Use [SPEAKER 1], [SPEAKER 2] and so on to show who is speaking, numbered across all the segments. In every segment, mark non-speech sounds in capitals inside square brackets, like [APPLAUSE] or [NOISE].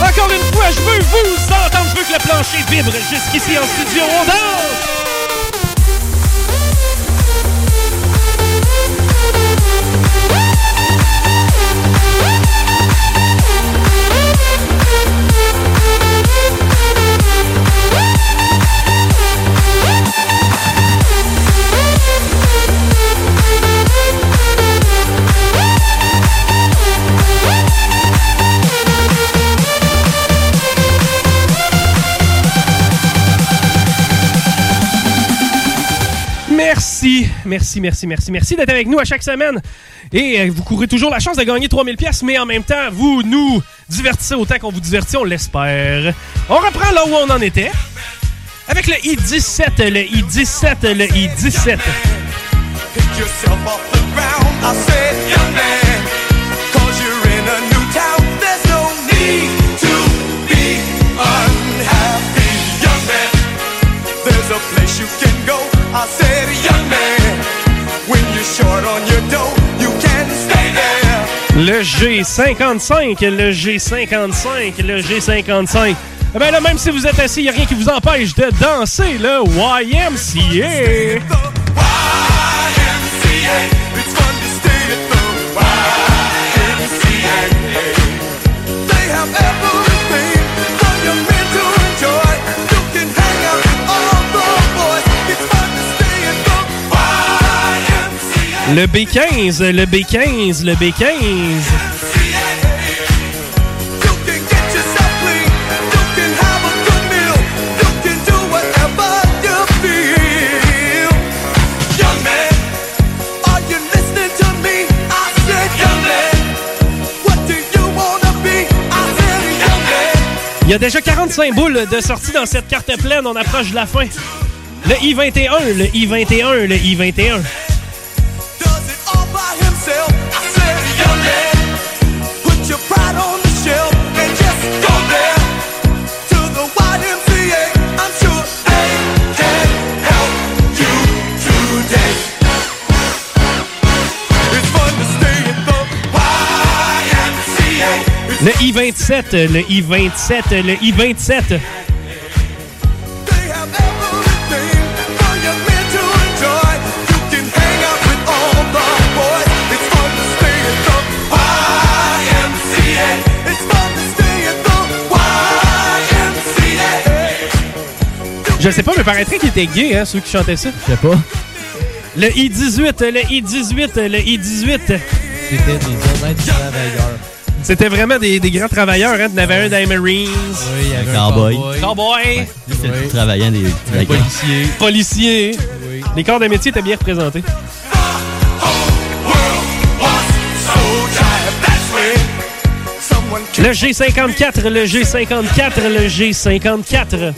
[SPEAKER 1] Encore une fois, je veux vous entendre, je veux que le plancher vibre jusqu'ici en studio. On danse! Merci, merci, merci, merci, merci d'être avec nous à chaque semaine. Et euh, vous courez toujours la chance de gagner 3000 pièces, mais en même temps, vous nous divertissez autant qu'on vous divertit, on l'espère. On reprend là où on en était. Avec le I-17, le I-17, le I-17.
[SPEAKER 2] Pick yourself off the ground. I said,
[SPEAKER 1] Le G55, le G55, le G55. Eh ben là, même si vous êtes assis, il n'y a rien qui vous empêche de danser le YMCA.
[SPEAKER 2] YMCA, wanna be? I said, young man.
[SPEAKER 1] Il y a déjà 45 boules de sortie dans cette carte pleine. On approche de la fin. Le I-21, le I-21, le I-21.
[SPEAKER 2] Fun to stay at the YMCA.
[SPEAKER 1] Je sais pas, mais paraîtrait qu'il était gay, hein, ceux qui chantaient ça.
[SPEAKER 3] Je sais pas.
[SPEAKER 1] Le I-18, le I-18, le I-18.
[SPEAKER 3] C'était des.
[SPEAKER 1] C'était vraiment des, des grands travailleurs, hein. Il y en avait un dans les Marines.
[SPEAKER 3] Oui, il y avait
[SPEAKER 4] Un cowboy.
[SPEAKER 1] Cowboy.
[SPEAKER 3] Ouais.
[SPEAKER 4] C'était
[SPEAKER 3] Oui.
[SPEAKER 4] travaillant des
[SPEAKER 3] Un
[SPEAKER 4] des gars.
[SPEAKER 3] policier.
[SPEAKER 1] Policier.
[SPEAKER 3] Oui.
[SPEAKER 1] Les corps de métier étaient bien représentés. Le G54, le G54, le G54.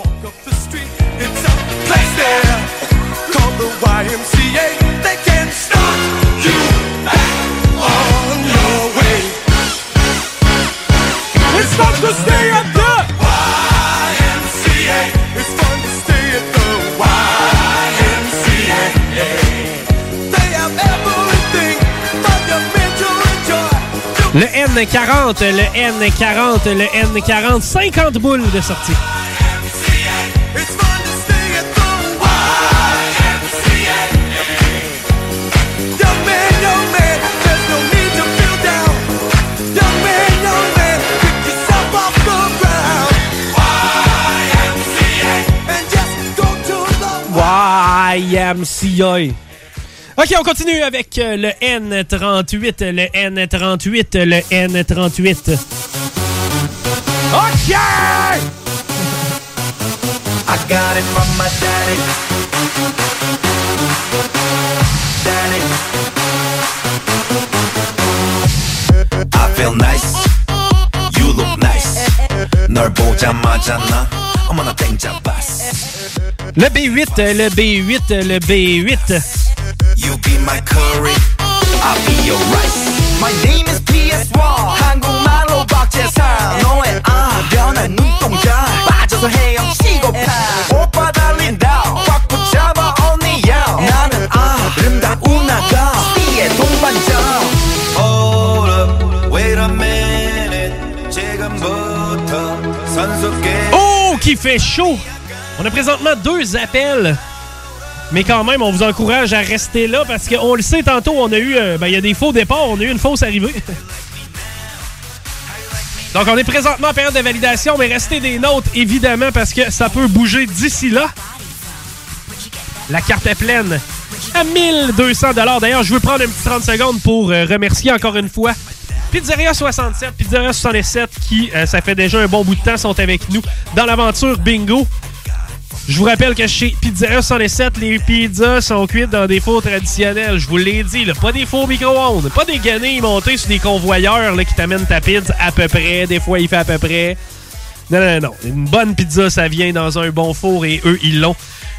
[SPEAKER 1] N40, le N40, le N40, 50 boules de sortie. YMCA. OK, on continue avec euh, le N38, le N38, le N38. OK!
[SPEAKER 5] I got it from my daddy. Daddy. I feel nice. You look nice. 널 보자마자 나 어머나 땡잡았어.
[SPEAKER 1] Le B8, euh, le B8, euh, le B8.
[SPEAKER 5] You be my curry. I'll be your rice. My name is PS1. 한국말로 박재상. 너의 아련한 눈동자. 빠져서 헤엄치고파. 오빠 달린다. 꽉 붙잡아 only you. 나는 아름다운 아가. 띠의 동반자. Hold up. Wait a minute. 지금부터 선수께.
[SPEAKER 1] Oh, qui fait chaud! On a présentement deux appels. Mais quand même, on vous encourage à rester là parce qu'on le sait tantôt, on a eu. euh, ben, il y a des faux départs, on a eu une fausse arrivée. [LAUGHS] Donc, on est présentement en période de validation, mais restez des notes, évidemment, parce que ça peut bouger d'ici là. La carte est pleine à 1200 D'ailleurs, je veux prendre une petite 30 secondes pour euh, remercier encore une fois Pizzeria 67, Pizzeria 67, qui, euh, ça fait déjà un bon bout de temps, sont avec nous dans l'aventure Bingo. Je vous rappelle que chez Pizzeria 67, les pizzas sont cuites dans des fours traditionnels. Je vous l'ai dit, pas des fours micro-ondes, pas des guenilles montées sur des convoyeurs là, qui t'amènent ta pizza à peu près. Des fois, il fait à peu près. Non, non, non. Une bonne pizza, ça vient dans un bon four et eux, ils l'ont.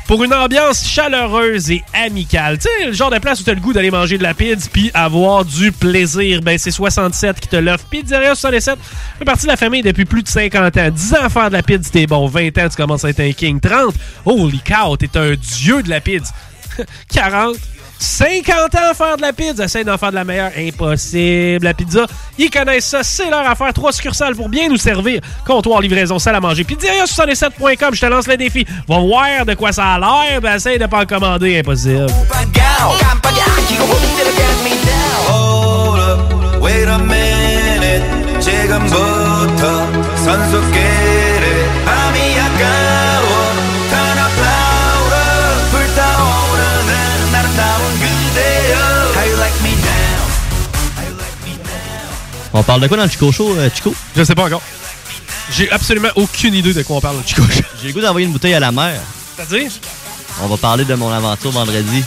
[SPEAKER 1] Pour une ambiance chaleureuse et amicale. Tu sais, le genre de place où tu as le goût d'aller manger de la pizza puis avoir du plaisir. Ben, c'est 67 qui te l'offre. Pizzeria 67 fait partie de la famille depuis plus de 50 ans. 10 ans à faire de la pizza, t'es bon. 20 ans, tu commences à être un king. 30, holy cow, t'es un dieu de la pizza. [LAUGHS] 40, 50 ans à faire de la pizza. Essaye d'en faire de la meilleure. Impossible. La pizza, ils connaissent ça. C'est leur affaire. Trois succursales pour bien nous servir. Comptoir, livraison, salle à manger. Pizzeria67.com. Je te lance le défi. Va voir de quoi ça a l'air. Ben, essaye de pas en commander. Impossible.
[SPEAKER 5] 깜빡이 아끼고 홈대로 get me down. Hold up, wait a minute. 지금부터 선수끼리 밤이 아까
[SPEAKER 4] On parle de quoi dans le Chico Show, euh, Chico?
[SPEAKER 1] Je sais pas encore. J'ai absolument aucune idée de quoi on parle, Chico.
[SPEAKER 4] J'ai le goût d'envoyer une bouteille à la mer.
[SPEAKER 1] C'est-à-dire?
[SPEAKER 4] On va parler de mon aventure vendredi.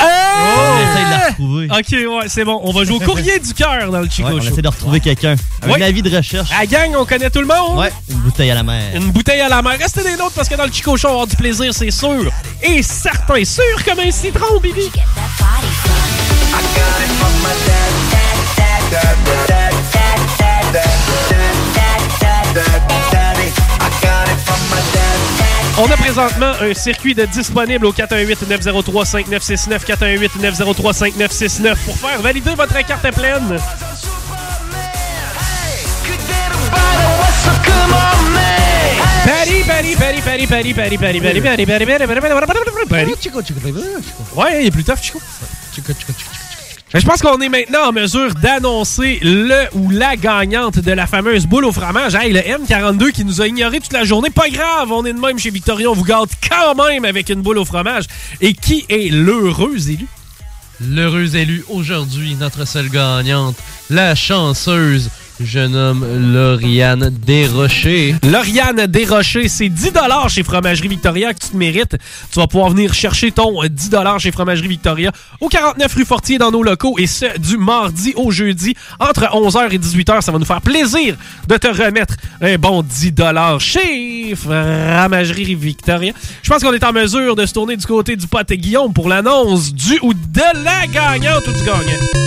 [SPEAKER 1] On
[SPEAKER 4] On essaye de la retrouver.
[SPEAKER 1] Ok, ouais, c'est bon. On va jouer au courrier du cœur dans le Chico
[SPEAKER 4] Ouais, on
[SPEAKER 1] Show.
[SPEAKER 4] essaie de retrouver quelqu'un. Avec
[SPEAKER 1] Ouais.
[SPEAKER 4] ma vie de recherche.
[SPEAKER 1] À la gang, on connaît tout le monde.
[SPEAKER 4] Ouais, une bouteille à la mer.
[SPEAKER 1] Une bouteille à la mer. Restez des nôtres parce que dans le Chico Show, on va avoir du plaisir, c'est sûr. Et certain, sûr comme un citron, Bibi.
[SPEAKER 5] I got it from my dad.
[SPEAKER 1] On a présentement un circuit de disponible au 418-903-5969, 418-903-5969 pour faire valider votre carte pleine. Paris, Paris, Paris, Paris, Paris, Paris, Paris, Paris, Paris, Paris, Paris, Paris, Paris, Paris. Ouais, il est plus tough, Chico.
[SPEAKER 4] Chico, Chico, Chico.
[SPEAKER 1] Mais Je pense qu'on est maintenant en mesure d'annoncer le ou la gagnante de la fameuse boule au fromage. Hey, le M42 qui nous a ignoré toute la journée. Pas grave, on est de même chez Victoria. On vous gâte quand même avec une boule au fromage. Et qui est l'heureux élu?
[SPEAKER 3] L'heureuse élue aujourd'hui, notre seule gagnante, la chanceuse, je nomme Lauriane Desrochers.
[SPEAKER 1] Lauriane Desrochers, c'est 10 chez Fromagerie Victoria que tu te mérites. Tu vas pouvoir venir chercher ton euh, 10 chez Fromagerie Victoria au 49 rue Fortier dans nos locaux et ce, du mardi au jeudi entre 11h et 18h. Ça va nous faire plaisir de te remettre un bon 10 chez Fromagerie Victoria. Je pense qu'on est en mesure de se tourner du côté du pote Guillaume pour l'annonce du ou de la gagnante ou du gagnant.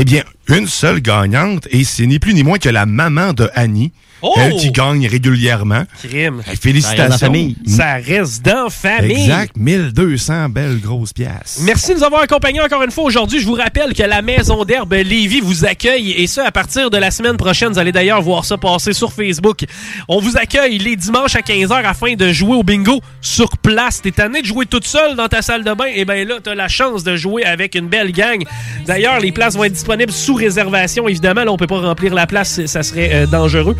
[SPEAKER 6] Eh bien, une seule gagnante, et c'est ni plus ni moins que la maman de Annie,
[SPEAKER 1] Oh!
[SPEAKER 6] elle qui gagne régulièrement.
[SPEAKER 1] Crime.
[SPEAKER 6] Eh, Félicitations.
[SPEAKER 4] Ça reste dans la famille.
[SPEAKER 6] Exact, 1200 belles grosses pièces.
[SPEAKER 1] Merci de nous avoir accompagnés encore une fois aujourd'hui. Je vous rappelle que la Maison d'Herbe Lévis vous accueille et ça à partir de la semaine prochaine. Vous allez d'ailleurs voir ça passer sur Facebook. On vous accueille les dimanches à 15h afin de jouer au bingo sur place. T'es tanné de jouer toute seule dans ta salle de bain? Et bien là, t'as la chance de jouer avec une belle gang. D'ailleurs, les places vont être disponibles sous réservation. Évidemment, là, on peut pas remplir la place, ça serait euh, dangereux.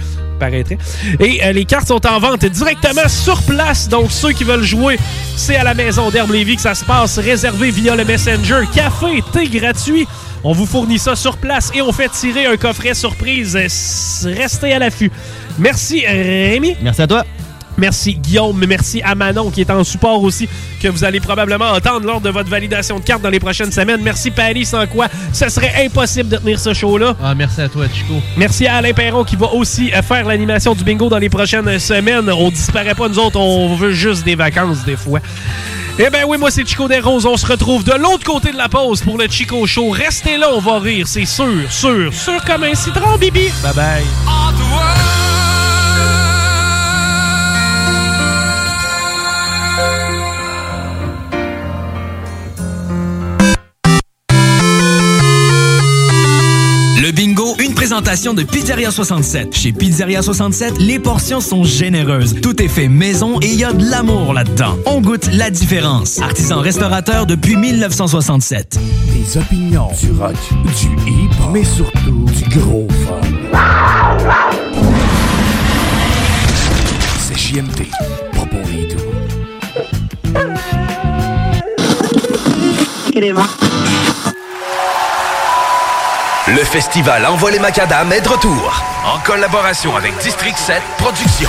[SPEAKER 1] Et euh, les cartes sont en vente directement sur place. Donc, ceux qui veulent jouer, c'est à la maison d'Herbe Lévis que ça se passe. Réservé via le Messenger. Café, thé gratuit. On vous fournit ça sur place et on fait tirer un coffret surprise. Restez à l'affût. Merci Rémi.
[SPEAKER 4] Merci à toi.
[SPEAKER 1] Merci Guillaume, merci à Manon qui est en support aussi, que vous allez probablement entendre lors de votre validation de carte dans les prochaines semaines. Merci Paris, sans quoi ce serait impossible de tenir ce show-là.
[SPEAKER 3] Ah, merci à toi, Chico.
[SPEAKER 1] Merci à Alain Perron qui va aussi euh, faire l'animation du bingo dans les prochaines semaines. On disparaît pas, nous autres, on veut juste des vacances des fois. Eh ben oui, moi c'est Chico Desroses. On se retrouve de l'autre côté de la pause pour le Chico Show. Restez là, on va rire, c'est sûr, sûr, sûr comme un citron, Bibi. Bye bye.
[SPEAKER 7] Présentation de Pizzeria 67. Chez Pizzeria 67, les portions sont généreuses. Tout est fait maison et il y a de l'amour là-dedans. On goûte la différence. Artisan restaurateur depuis 1967.
[SPEAKER 8] Des opinions, du rock, du hip, mais surtout du gros fun. C'est JMD, pas pour les doux.
[SPEAKER 9] Le festival Envol les Macadam est de retour. En collaboration avec District 7 Productions.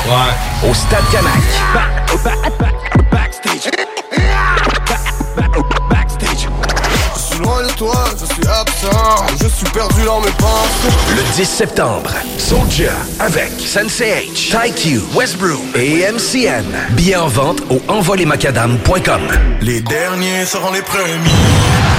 [SPEAKER 9] Au Stade Canac.
[SPEAKER 10] Je suis loin de toi, je suis absent, je suis perdu dans mes pensées.
[SPEAKER 9] Le 10 septembre, Soulja avec Sensei H, TyQ, Westbrook et MCN. Billets en vente au envolemacadam.com.
[SPEAKER 10] Les derniers seront les premiers.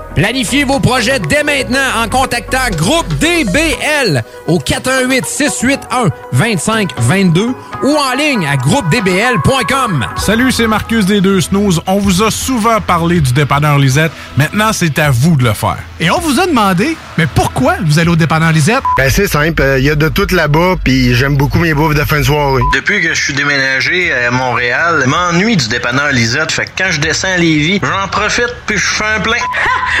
[SPEAKER 11] Planifiez vos projets dès maintenant en contactant Groupe DBL au 418 681 2522 ou en ligne à groupedbl.com.
[SPEAKER 12] Salut, c'est Marcus des Deux Snooze. On vous a souvent parlé du dépanneur Lisette. Maintenant, c'est à vous de le faire.
[SPEAKER 13] Et on vous a demandé, mais pourquoi vous allez au dépanneur Lisette?
[SPEAKER 14] Ben c'est simple, il y a de tout là-bas, puis j'aime beaucoup mes bouffes de fin de soirée.
[SPEAKER 15] Depuis que je suis déménagé à Montréal, je m'ennuie du dépanneur Lisette. Fait que quand je descends à Lévis, j'en profite puis je fais un plein. [LAUGHS]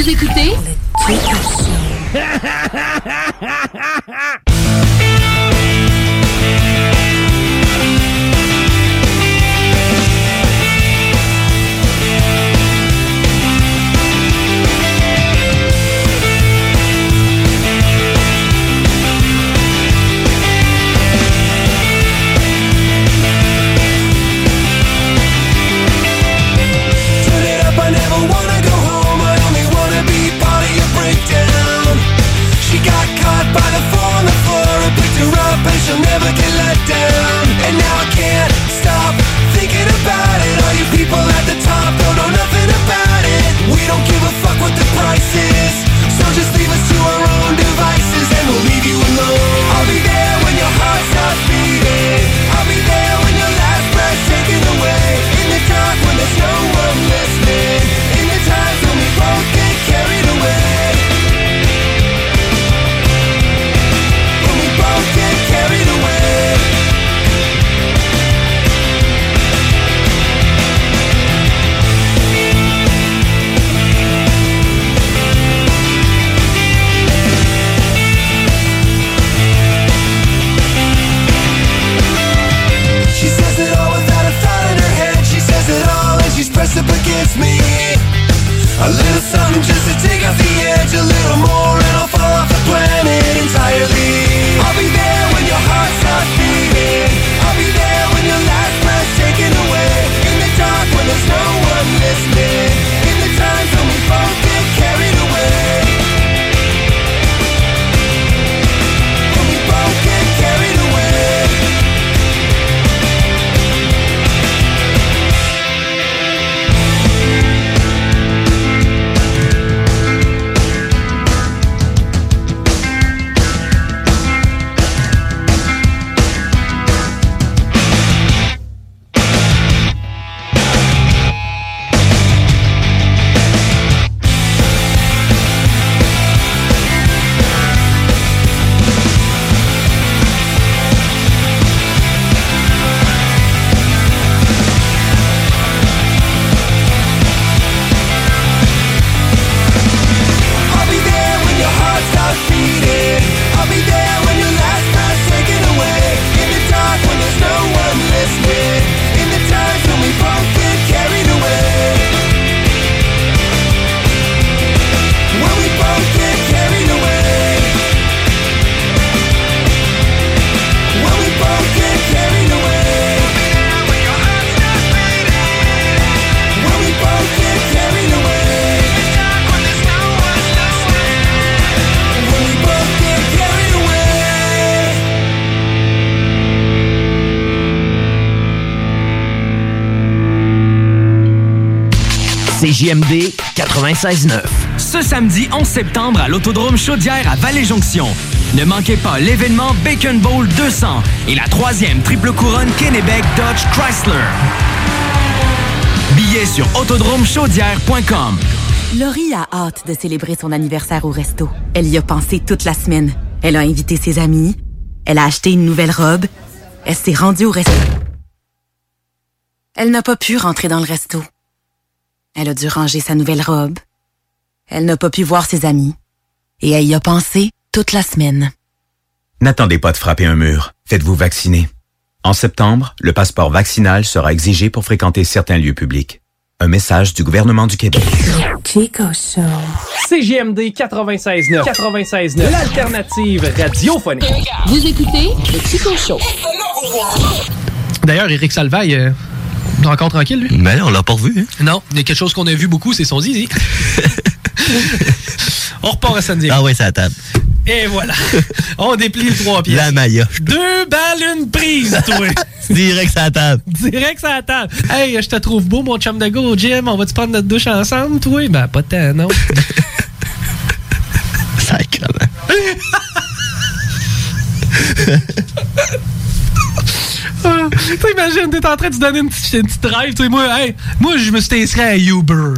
[SPEAKER 16] Vous écoutez
[SPEAKER 9] CJMD 96.9.
[SPEAKER 7] Ce samedi 11 septembre à l'Autodrome Chaudière à Vallée-Jonction. Ne manquez pas l'événement Bacon Bowl 200 et la troisième triple couronne Kennebec Dodge Chrysler. Billets sur autodromechaudière.com.
[SPEAKER 17] Laurie a hâte de célébrer son anniversaire au resto. Elle y a pensé toute la semaine. Elle a invité ses amis. Elle a acheté une nouvelle robe. Elle s'est rendue au resto. Elle n'a pas pu rentrer dans le resto. Elle a dû ranger sa nouvelle robe. Elle n'a pas pu voir ses amis. Et elle y a pensé toute la semaine.
[SPEAKER 2] N'attendez pas de frapper un mur. Faites-vous vacciner. En septembre, le passeport vaccinal sera exigé pour fréquenter certains lieux publics. Un message du gouvernement du Québec.
[SPEAKER 16] Chico Show.
[SPEAKER 1] CGMD 96.9. 96.9. L'alternative radiophonique.
[SPEAKER 16] Vous écoutez le Chico Show.
[SPEAKER 1] D'ailleurs, Eric Salvaille, euh, encore tranquille, lui?
[SPEAKER 4] Mais on l'a pas revu. Hein?
[SPEAKER 1] Non, il y a quelque chose qu'on a vu beaucoup, c'est son zizi. [LAUGHS] On repart à samedi.
[SPEAKER 4] Ah ouais, c'est à la table.
[SPEAKER 1] Et voilà. [LAUGHS] On déplie le trois pieds.
[SPEAKER 4] La Maya.
[SPEAKER 1] Deux balles, une prise, toi. [LAUGHS]
[SPEAKER 4] Direct à la table.
[SPEAKER 1] Direct à la table. Hey, je te trouve beau, mon chum de go gym. On va-tu prendre notre douche ensemble, toi? Ben, pas tant, non.
[SPEAKER 4] Sacrement.
[SPEAKER 1] Ah, T'imagines, t'es en train de te donner une petite, une petite drive. tu sais, moi, hey, moi, je me suis inscrit à Uber.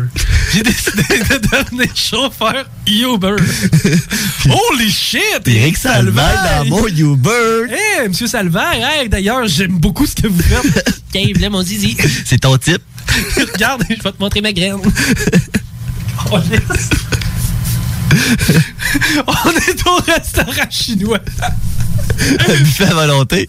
[SPEAKER 1] J'ai décidé [LAUGHS] de devenir chauffeur Uber. [LAUGHS] Holy shit!
[SPEAKER 4] Eric Salvaire dans mon Uber.
[SPEAKER 1] Hey, monsieur Salvaire, hey, d'ailleurs, j'aime beaucoup ce que vous faites. [LAUGHS] Là, mon zizi.
[SPEAKER 4] C'est ton type.
[SPEAKER 1] Regarde, je vais te montrer ma graine. Oh. On est au restaurant chinois.
[SPEAKER 4] Un buffet à volonté.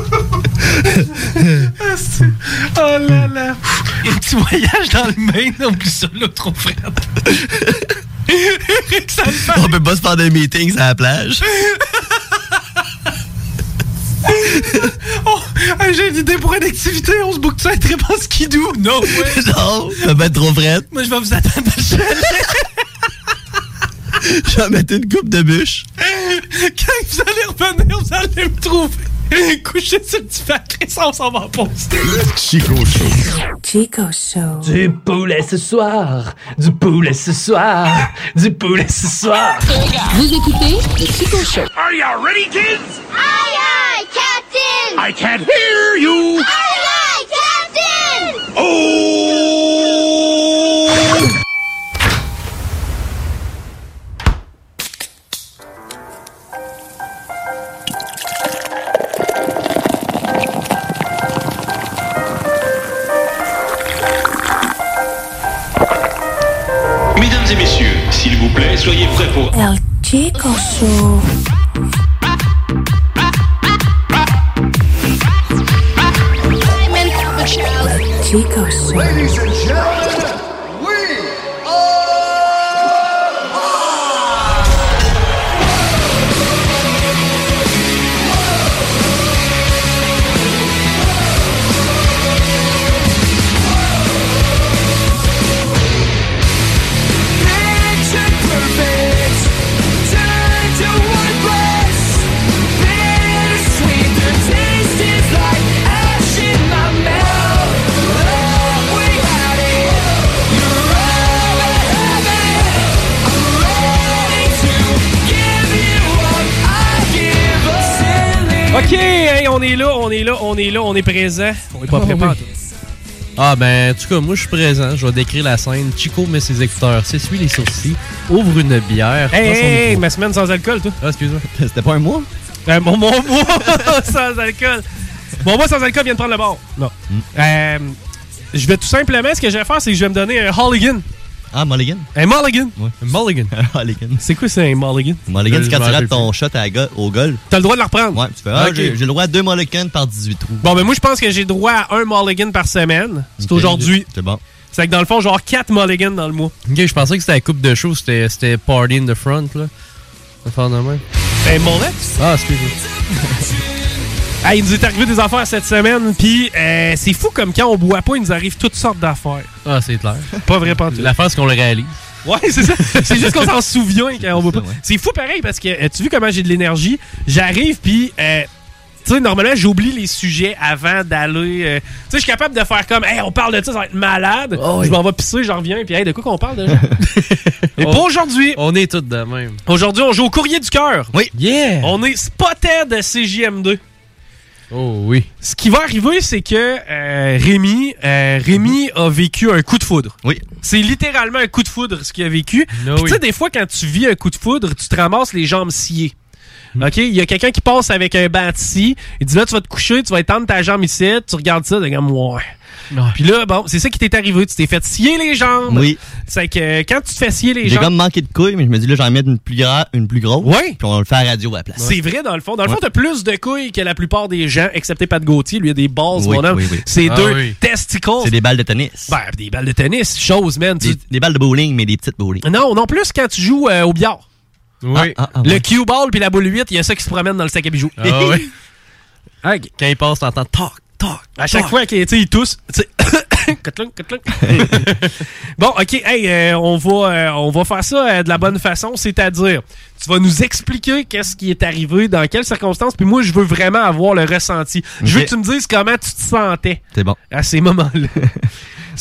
[SPEAKER 1] Oh là là. [LAUGHS] Un petit voyage dans le Maine, on oublie ça là, trop frère. [LAUGHS]
[SPEAKER 4] On peut pas se faire des meetings à la plage. [LAUGHS]
[SPEAKER 1] Oh, j'ai une idée pour une activité. On se boucle ça très bon skidoo. Non, ouais.
[SPEAKER 4] non, ça va être trop frette.
[SPEAKER 1] Moi, je vais vous attendre à le chalet.
[SPEAKER 4] Je vais mettre une coupe de bûche.
[SPEAKER 1] Quand vous allez revenir, vous allez me trouver. [LAUGHS] Couché sur le ça, on s'en va en pause.
[SPEAKER 4] Chico Show.
[SPEAKER 16] Chico Show.
[SPEAKER 18] Du poulet ce soir, du poulet ce soir, du poulet ce soir.
[SPEAKER 16] Vous écoutez le Chico Show.
[SPEAKER 19] Are you ready, kids?
[SPEAKER 20] Aye, aye, Captain!
[SPEAKER 19] I can't hear you!
[SPEAKER 20] Aye, aye, Captain!
[SPEAKER 19] Oh!
[SPEAKER 21] Plaît, soyez prêts pour...
[SPEAKER 16] El Chico Show. Chico Show.
[SPEAKER 19] Ladies and gentlemen,
[SPEAKER 1] on est là, on est là, on est là, on est présent. On est pas prêt
[SPEAKER 3] oui.
[SPEAKER 1] pas.
[SPEAKER 3] Ah ben, en tout cas, moi je suis présent. Je vais décrire la scène. Chico met ses écouteurs, s'essuie les sourcils, ouvre une bière.
[SPEAKER 1] Hey, ma semaine sans alcool, toi.
[SPEAKER 3] Ah, excuse-moi. [LAUGHS]
[SPEAKER 4] C'était pas un mois?
[SPEAKER 1] Euh, mon, mon mois [LAUGHS] sans alcool. Mon mois sans alcool vient de prendre le bord. Non. Euh, je vais tout simplement, ce que je vais faire, c'est que je vais me donner un Holligan.
[SPEAKER 4] Ah, Mulligan?
[SPEAKER 1] Un Mulligan.
[SPEAKER 4] Ouais.
[SPEAKER 1] Un Mulligan.
[SPEAKER 4] Un Mulligan.
[SPEAKER 1] C'est quoi, c'est un Mulligan?
[SPEAKER 4] Mulligan, c'est quand tu rates ton shot à go- au golf.
[SPEAKER 1] T'as le droit de la reprendre.
[SPEAKER 4] Ouais, tu fais, ah,
[SPEAKER 1] Ok.
[SPEAKER 4] j'ai le droit à deux Mulligans par 18 trous.
[SPEAKER 1] Bon, ben moi, je pense que j'ai droit à un Mulligan par semaine. C'est aujourd'hui.
[SPEAKER 4] C'est bon.
[SPEAKER 1] C'est que dans le fond, genre 4 Mulligans dans le mois.
[SPEAKER 3] Ok, je pensais que c'était la coupe de show, c'était c'était Party in the Front, là. Ça fait de même.
[SPEAKER 1] Ben, ex.
[SPEAKER 3] Ah, excuse-moi. [LAUGHS]
[SPEAKER 1] Ah, il nous est arrivé des affaires cette semaine, puis euh, c'est fou comme quand on boit pas, il nous arrive toutes sortes d'affaires.
[SPEAKER 3] Ah, c'est clair.
[SPEAKER 1] Pas vrai, pas tout.
[SPEAKER 3] L'affaire, c'est qu'on le réalise.
[SPEAKER 1] Ouais, c'est ça. C'est juste qu'on s'en souvient quand on boit pas. C'est fou pareil parce que euh, tu vois comment j'ai de l'énergie? J'arrive, puis. euh, tu sais, normalement, j'oublie les sujets avant d'aller. euh, tu sais, je suis capable de faire comme, hey, on parle de ça, ça va être malade. Je m'en vais pisser, j'en reviens, puis hey, de quoi qu'on parle déjà? [LAUGHS] Mais pas aujourd'hui.
[SPEAKER 3] On est tous de même.
[SPEAKER 1] Aujourd'hui, on joue au courrier du cœur.
[SPEAKER 4] Oui.
[SPEAKER 3] Yeah!
[SPEAKER 1] On est spotted CJM2.
[SPEAKER 3] Oh oui.
[SPEAKER 1] Ce qui va arriver, c'est que euh, Rémi, euh, Rémi a vécu un coup de foudre.
[SPEAKER 4] Oui.
[SPEAKER 1] C'est littéralement un coup de foudre ce qu'il a vécu.
[SPEAKER 3] No,
[SPEAKER 1] Puis tu sais, des fois, quand tu vis un coup de foudre, tu te ramasses les jambes sciées.
[SPEAKER 3] Hmm.
[SPEAKER 1] OK? Il y a quelqu'un qui passe avec un scie. Il dit là, tu vas te coucher, tu vas étendre ta jambe ici. Tu regardes ça, t'es comme, ouais. Puis là, bon, c'est ça qui t'est arrivé. Tu t'es fait scier les jambes.
[SPEAKER 4] Oui.
[SPEAKER 1] C'est que euh, quand tu te fais scier les
[SPEAKER 4] J'ai
[SPEAKER 1] jambes.
[SPEAKER 4] comme manqué de couilles, mais je me dis là, j'en mets une plus, gra- une plus grosse.
[SPEAKER 1] Ouais.
[SPEAKER 4] Puis on va le faire à radio à la place.
[SPEAKER 1] C'est vrai, dans le fond. Dans le fond,
[SPEAKER 4] Ouais.
[SPEAKER 1] t'as plus de couilles que la plupart des gens, excepté Pat Gauthier. Lui, il a des
[SPEAKER 4] Oui,
[SPEAKER 1] mon homme.
[SPEAKER 4] oui, oui.
[SPEAKER 1] C'est
[SPEAKER 4] Ah
[SPEAKER 1] deux
[SPEAKER 4] oui.
[SPEAKER 1] testicles.
[SPEAKER 4] C'est des balles de tennis.
[SPEAKER 1] Ben, des balles de tennis. Chose, man. Tu-
[SPEAKER 4] Des, balles de bowling, mais des petites bowling.
[SPEAKER 1] Non, non plus quand tu joues euh, au billard.
[SPEAKER 3] Oui.
[SPEAKER 4] Ah, ah,
[SPEAKER 1] Le
[SPEAKER 4] ouais.
[SPEAKER 1] cue ball puis la boule 8, il y a ça qui se promène dans le sac à bijoux.
[SPEAKER 3] Ah oui. [LAUGHS]
[SPEAKER 1] Hey,
[SPEAKER 3] Quand il passe, t'entends toc, toc.
[SPEAKER 1] À chaque
[SPEAKER 3] toc.
[SPEAKER 1] fois qu'il tu sais, il tousse, tu sais, [COUGHS] Cotlung, cotlung. [LAUGHS] bon, ok, hey, euh, on va, euh, on va faire ça euh, de la bonne façon, c'est-à-dire, tu vas nous expliquer qu'est-ce qui est arrivé, dans quelles circonstances, puis moi, je veux vraiment avoir le ressenti. Je veux que tu me dises comment tu te sentais
[SPEAKER 4] C'est bon.
[SPEAKER 1] à ces moments-là. [LAUGHS]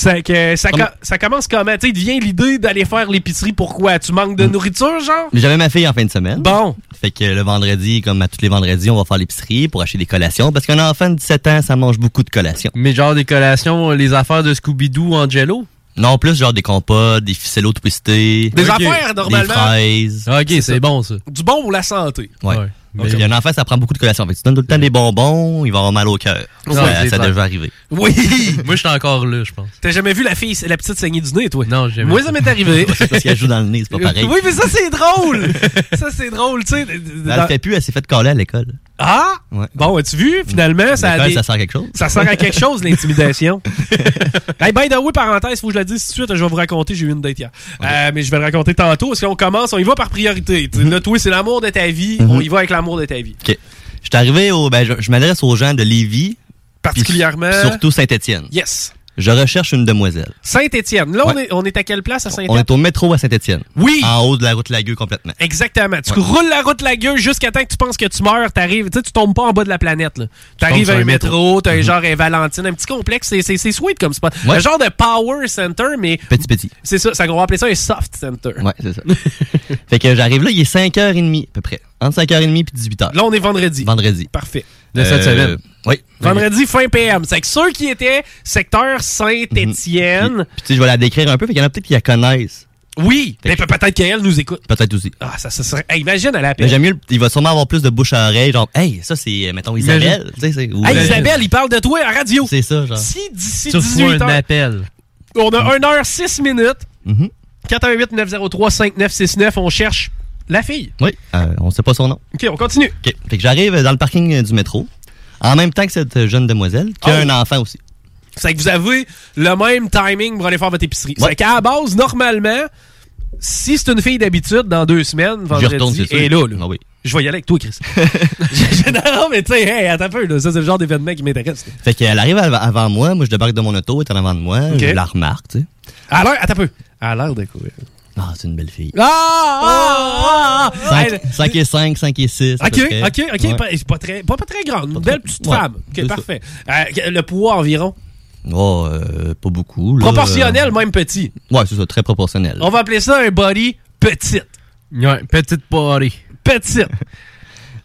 [SPEAKER 1] C'est que ça, co- ça commence comment? Tu sais, il te vient l'idée d'aller faire l'épicerie. Pourquoi? Tu manques de nourriture, genre?
[SPEAKER 4] Mais J'avais ma fille en fin de semaine.
[SPEAKER 1] Bon.
[SPEAKER 4] Fait que le vendredi, comme à tous les vendredis, on va faire l'épicerie pour acheter des collations. Parce qu'un enfant de 17 ans, ça mange beaucoup de collations.
[SPEAKER 3] Mais genre des collations, les affaires de Scooby-Doo en jello?
[SPEAKER 4] Non, plus genre des compotes, des ficellos twistés.
[SPEAKER 1] Des affaires, normalement.
[SPEAKER 4] Des fraises.
[SPEAKER 3] Ah, ok, c'est bon ça.
[SPEAKER 1] Du bon pour la santé.
[SPEAKER 4] Ouais.
[SPEAKER 3] Ouais.
[SPEAKER 4] Mais il y a un enfant, ça prend beaucoup de collations. Fait que tu donnes tout le temps des bonbons, il va avoir mal au cœur.
[SPEAKER 3] Ouais,
[SPEAKER 4] ça ça devait arriver.
[SPEAKER 1] Oui! [LAUGHS]
[SPEAKER 3] Moi, je suis encore là, je pense.
[SPEAKER 1] T'as jamais vu la fille, la petite saignée du nez, toi?
[SPEAKER 3] Non, j'ai
[SPEAKER 1] Moi, ça m'est arrivé. [LAUGHS]
[SPEAKER 4] C'est parce qu'elle joue dans le nez, c'est pas [LAUGHS] pareil.
[SPEAKER 1] Oui, mais ça, c'est drôle! ça, c'est drôle, tu sais.
[SPEAKER 4] Elle le fait plus, elle s'est fait coller à l'école.
[SPEAKER 1] Ah!
[SPEAKER 4] Ouais.
[SPEAKER 1] Bon, as-tu vu? Finalement, ça a des-
[SPEAKER 4] ça sert à quelque chose.
[SPEAKER 1] Ça sert à quelque chose, [LAUGHS] l'intimidation. [LAUGHS] hey, by the way, parenthèse, faut que je le dise tout de suite, je vais vous raconter, j'ai eu une date hier. Euh, mais je vais le raconter tantôt, parce qu'on commence, on y va par priorité. Tu sais, Là, toi, c'est l'amour de ta vie,
[SPEAKER 4] Mhm.
[SPEAKER 1] on y va avec l'amour de ta vie.
[SPEAKER 4] OK. Je suis arrivé au. Ben, je, je m'adresse aux gens de Lévis.
[SPEAKER 1] Particulièrement.
[SPEAKER 4] surtout Saint-Étienne.
[SPEAKER 1] Yes.
[SPEAKER 4] Je recherche une demoiselle.
[SPEAKER 1] Saint-Étienne. Là, on, est, on est à quelle place à
[SPEAKER 4] On
[SPEAKER 1] Saint-Étienne?
[SPEAKER 4] est au métro à Saint-Étienne.
[SPEAKER 1] Oui.
[SPEAKER 4] En haut de la route Lagueux complètement.
[SPEAKER 1] Exactement. Tu
[SPEAKER 4] Ouais.
[SPEAKER 1] roules la route la gueule jusqu'à temps que tu penses que tu meurs, t'arrives, tu sais, tu tombes pas en bas de la planète, là. T'arrives
[SPEAKER 4] sur
[SPEAKER 1] à un métro, t'as un
[SPEAKER 4] Mhm.
[SPEAKER 1] genre un Valentine, un petit complexe, c'est, sweet comme spot.
[SPEAKER 4] Ouais.
[SPEAKER 1] Un genre de power center, mais.
[SPEAKER 4] Petit, petit.
[SPEAKER 1] C'est ça, ça, on va appeler ça un soft center.
[SPEAKER 4] Ouais, c'est ça. [LAUGHS] fait que j'arrive là, il est 5h30 à peu près. Entre 5h30 et 18h.
[SPEAKER 1] Là, on est vendredi.
[SPEAKER 4] Vendredi.
[SPEAKER 1] Parfait.
[SPEAKER 3] De cette semaine.
[SPEAKER 4] Oui.
[SPEAKER 1] Vendredi fin PM. C'est que ceux qui étaient secteur Saint-Étienne.
[SPEAKER 4] Puis tu sais, je vais la décrire un peu, fait qu'il y en a peut-être qui la connaissent.
[SPEAKER 1] Oui, mais pe- peut-être qu'elle nous écoute.
[SPEAKER 4] Peut-être aussi.
[SPEAKER 1] Ah, ça, ça serait. Hey, imagine à la
[SPEAKER 4] Mais j'aime mieux, il va sûrement avoir plus de bouche à oreille, genre, hey, ça c'est, euh, mettons, Isabelle. Tu sais, ou-
[SPEAKER 1] Hey, Isabelle, il parle de toi à radio.
[SPEAKER 4] C'est ça, genre.
[SPEAKER 1] Si d'ici
[SPEAKER 3] Tu reçois
[SPEAKER 1] 18
[SPEAKER 3] un
[SPEAKER 1] heures.
[SPEAKER 3] appel.
[SPEAKER 1] On a 1 heure 6 minutes.
[SPEAKER 4] Mhm.
[SPEAKER 1] 418-903-5969. On cherche la fille.
[SPEAKER 4] Oui, euh, on sait pas son nom.
[SPEAKER 1] OK, on continue.
[SPEAKER 4] OK. Fait que j'arrive dans le parking euh, du métro, en même temps que cette jeune demoiselle, qui a
[SPEAKER 1] Oh.
[SPEAKER 4] un enfant aussi.
[SPEAKER 1] C'est que vous avez le même timing pour aller faire votre épicerie.
[SPEAKER 4] Ouais.
[SPEAKER 1] C'est qu'à la base, normalement, si c'est une fille d'habitude, dans deux semaines,
[SPEAKER 4] retourne,
[SPEAKER 1] vendredi,
[SPEAKER 4] sûr.
[SPEAKER 1] et là, là.
[SPEAKER 4] Ah oui.
[SPEAKER 1] Je vais y aller avec toi, Chris. [LAUGHS] [LAUGHS] Je- non, mais tu sais, hey, attends un peu, là, ça, c'est le genre d'événement qui m'intéresse.
[SPEAKER 4] Fait qu'elle arrive av- avant moi, moi je débarque de mon auto, elle est en avant de moi, je la remarque, tu sais.
[SPEAKER 1] À l'air, attends un peu. À l'air de quoi?
[SPEAKER 4] Ah, c'est une belle fille.
[SPEAKER 1] Ah! ah, ah, ah.
[SPEAKER 4] 5, et 5, 5 et 6. à
[SPEAKER 1] OK. OK, OK.
[SPEAKER 4] Ouais.
[SPEAKER 1] Pas, pas très, pas, pas très grande. Une belle petite
[SPEAKER 4] ouais,
[SPEAKER 1] femme. OK, parfait. Euh, le poids environ?
[SPEAKER 4] Oh, euh, pas beaucoup. là.
[SPEAKER 1] Proportionnel, même petit.
[SPEAKER 4] Ouais, c'est ça, très proportionnel.
[SPEAKER 1] On va appeler ça un body petite.
[SPEAKER 3] Ouais, petite party.
[SPEAKER 1] Petite. [LAUGHS]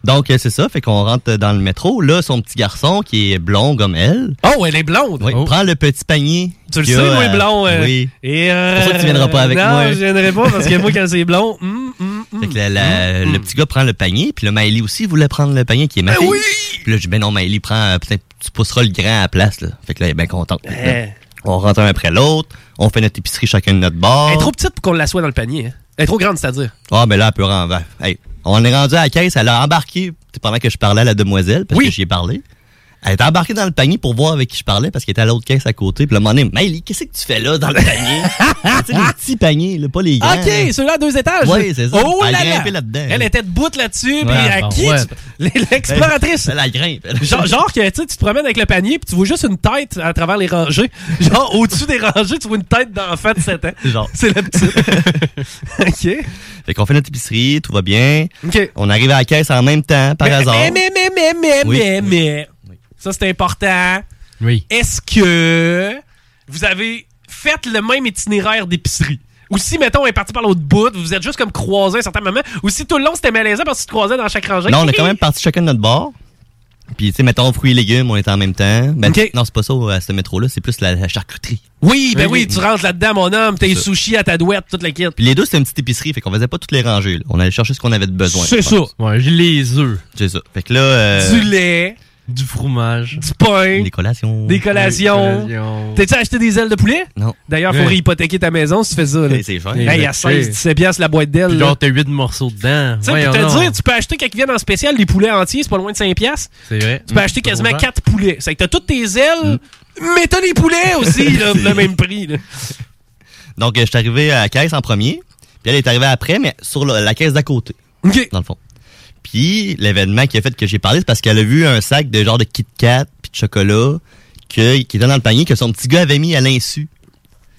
[SPEAKER 4] Donc, euh, c'est ça, fait qu'on rentre dans le métro. Là, son petit garçon, qui est blond comme elle,
[SPEAKER 1] Oh, elle est blonde.
[SPEAKER 4] oui, prend le petit panier.
[SPEAKER 1] Tu le sais,
[SPEAKER 4] a,
[SPEAKER 1] moi,
[SPEAKER 4] euh,
[SPEAKER 1] blond. euh,
[SPEAKER 4] Oui.
[SPEAKER 1] Et euh,
[SPEAKER 4] pour ça que tu viendras pas avec
[SPEAKER 1] non,
[SPEAKER 4] moi.
[SPEAKER 1] je viendrai pas parce que moi, quand c'est blond, hum, hum, hum.
[SPEAKER 4] Fait que la- la- le petit gars prend le panier, puis le Maëlie aussi voulait prendre le panier qui est ma
[SPEAKER 1] Ben
[SPEAKER 4] fille.
[SPEAKER 1] oui!
[SPEAKER 4] Puis là, je dis, ben non, Maëlie, prends, euh, peut-être tu pousseras le grand à la place, là. Fait que là, elle est bien contente.
[SPEAKER 1] Eh.
[SPEAKER 4] On rentre un après l'autre, on fait notre épicerie chacun de notre bord.
[SPEAKER 1] Elle est trop petite pour qu'on la soit dans le panier. hein. Elle est trop grande, c'est-à-dire.
[SPEAKER 4] Ah, ben là, elle peut rendre. Hey, on est rendu à la caisse, elle a embarqué pendant que je parlais à la demoiselle, parce
[SPEAKER 1] Oui.
[SPEAKER 4] que j'y ai parlé. Elle était embarquée dans le panier pour voir avec qui je parlais parce qu'elle était à l'autre caisse à côté. Puis le moment donné, Maëlie, qu'est-ce que tu fais là dans le panier? [LAUGHS] tu sais, les petits paniers, là, pas les grands.
[SPEAKER 1] OK, celui-là à deux étages.
[SPEAKER 4] Oui, c'est ça.
[SPEAKER 1] Oh
[SPEAKER 4] Elle
[SPEAKER 1] là là.
[SPEAKER 4] là-dedans.
[SPEAKER 1] Elle était debout là-dessus, puis à
[SPEAKER 4] bon,
[SPEAKER 1] qui?
[SPEAKER 4] ouais.
[SPEAKER 1] tu- L'exploratrice.
[SPEAKER 4] Elle, elle grimpe. elle.
[SPEAKER 1] Genre, genre que tu te promènes avec le panier puis tu vois juste une tête à travers les rangées. Genre, au-dessus des rangées, tu vois une tête d'enfant de 7 ans.
[SPEAKER 4] Genre.
[SPEAKER 1] C'est la petite. [LAUGHS] OK.
[SPEAKER 4] Fait qu'on fait notre épicerie, tout va bien.
[SPEAKER 1] OK.
[SPEAKER 4] On arrive à la caisse en même temps, par
[SPEAKER 1] mais,
[SPEAKER 4] hasard.
[SPEAKER 1] mais, mais, mais, mais, mais,
[SPEAKER 4] Oui,
[SPEAKER 1] mais,
[SPEAKER 4] oui,
[SPEAKER 1] mais. Ça, c'est important.
[SPEAKER 3] Oui.
[SPEAKER 1] Est-ce que vous avez fait le même itinéraire d'épicerie? Ou si, mettons, on est parti par l'autre bout, vous êtes juste comme croisés à un certain moment. Ou si tout le long, c'était malaisant parce que tu te croisais dans chaque rangée.
[SPEAKER 4] Non, on est quand même parti chacun de notre bord. Puis, tu sais, mettons, fruits et légumes, on était en même temps. Ben. Non, c'est pas ça, à ce métro-là, c'est plus la, la charcuterie.
[SPEAKER 1] Oui, ben oui,
[SPEAKER 4] Oui.
[SPEAKER 1] tu rentres là-dedans, mon homme, tes
[SPEAKER 4] ça.
[SPEAKER 1] sushis à ta douette, toute la kit.
[SPEAKER 4] Puis les deux, c'était une petite épicerie, fait qu'on faisait pas toutes les rangées. là. On allait chercher ce qu'on avait de besoin.
[SPEAKER 1] C'est ça.
[SPEAKER 3] Ouais, j'ai les œufs.
[SPEAKER 4] C'est ça. Fait que là... euh,
[SPEAKER 1] Du lait,
[SPEAKER 3] Du fromage.
[SPEAKER 1] du pain,
[SPEAKER 4] Des collations.
[SPEAKER 1] des collations.
[SPEAKER 3] collations.
[SPEAKER 1] T'as-tu acheté des ailes de poulet?
[SPEAKER 4] Non.
[SPEAKER 1] D'ailleurs, faut
[SPEAKER 3] Ouais.
[SPEAKER 1] réhypothéquer ta maison si tu fais ça. Là.
[SPEAKER 4] Hey, c'est cher.
[SPEAKER 1] Hey, à 16, 17 piastres la boîte d'ailes.
[SPEAKER 3] Genre, t'as 8 morceaux dedans.
[SPEAKER 1] Tu sais, pour te dire, tu peux acheter quand ils viennent en spécial, les poulets entiers, c'est pas loin de 5 piastres.
[SPEAKER 3] C'est vrai.
[SPEAKER 1] Tu peux acheter quasiment
[SPEAKER 3] trop
[SPEAKER 1] 4 poulets. C'est que t'as toutes tes ailes, mais t'as les poulets aussi, [LAUGHS] là, pour le même prix. là.
[SPEAKER 4] Donc, euh, je suis arrivé à la caisse en premier. Puis elle est arrivée après, mais sur la, la caisse d'à côté.
[SPEAKER 1] OK.
[SPEAKER 4] Dans le fond. Puis l'événement qui a fait que j'ai parlé, c'est parce qu'elle a vu un sac de genre de Kit Kat puis de chocolat que, qui était dans le panier que son petit gars avait mis à l'insu.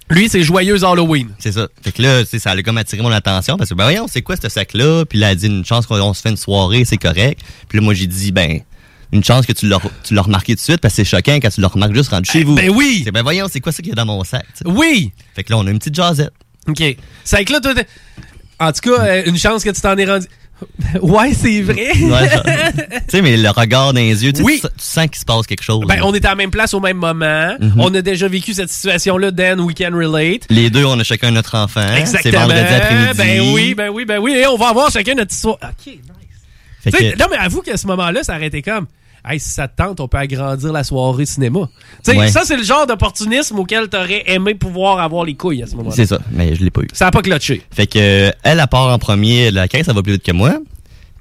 [SPEAKER 1] Lui, c'est joyeuse Halloween.
[SPEAKER 4] C'est ça. Fait que là, ça a comme attiré mon attention parce que, ben voyons, c'est quoi ce sac-là? Puis là, elle a dit, une chance qu'on se fait une soirée, c'est correct. Puis là, moi, j'ai dit, ben, une chance que tu l'as tu l'as remarqué tout de suite parce que c'est choquant quand tu le remarques juste rendu chez vous.
[SPEAKER 1] Ben oui!
[SPEAKER 4] C'est, ben voyons, c'est quoi ça qu'il y a dans mon sac?
[SPEAKER 1] Oui!
[SPEAKER 4] Fait que là, on a une petite jasette.
[SPEAKER 1] OK. C'est que là, toi, en tout cas, euh, une chance que tu t'en es rendu. [LAUGHS] Ouais, c'est vrai.
[SPEAKER 4] Ouais, tu sais, mais le regard dans les yeux,
[SPEAKER 1] Oui.
[SPEAKER 4] tu, tu sens qu'il se passe quelque chose.
[SPEAKER 1] Ben,
[SPEAKER 4] là.
[SPEAKER 1] on est à la même place au même moment.
[SPEAKER 4] Mhm.
[SPEAKER 1] On a déjà vécu cette situation-là, Dan, we can relate.
[SPEAKER 4] Les deux, on a chacun notre enfant. C'est
[SPEAKER 1] Exactement.
[SPEAKER 4] vendredi après-midi.
[SPEAKER 1] Ben oui, ben oui, ben oui. Et on va avoir chacun notre histoire. OK, nice.
[SPEAKER 4] Que-
[SPEAKER 1] Non, mais avoue qu'à ce moment-là, ça aurait été comme. Hey, si ça te tente, on peut agrandir la soirée cinéma. Tu
[SPEAKER 4] Ouais.
[SPEAKER 1] ça, c'est le genre d'opportunisme auquel t'aurais aimé pouvoir avoir les couilles à ce moment-là.
[SPEAKER 4] C'est ça, mais je l'ai pas eu.
[SPEAKER 1] Ça a pas clutché.
[SPEAKER 4] Fait que elle, elle part en premier la caisse, elle va plus vite que moi.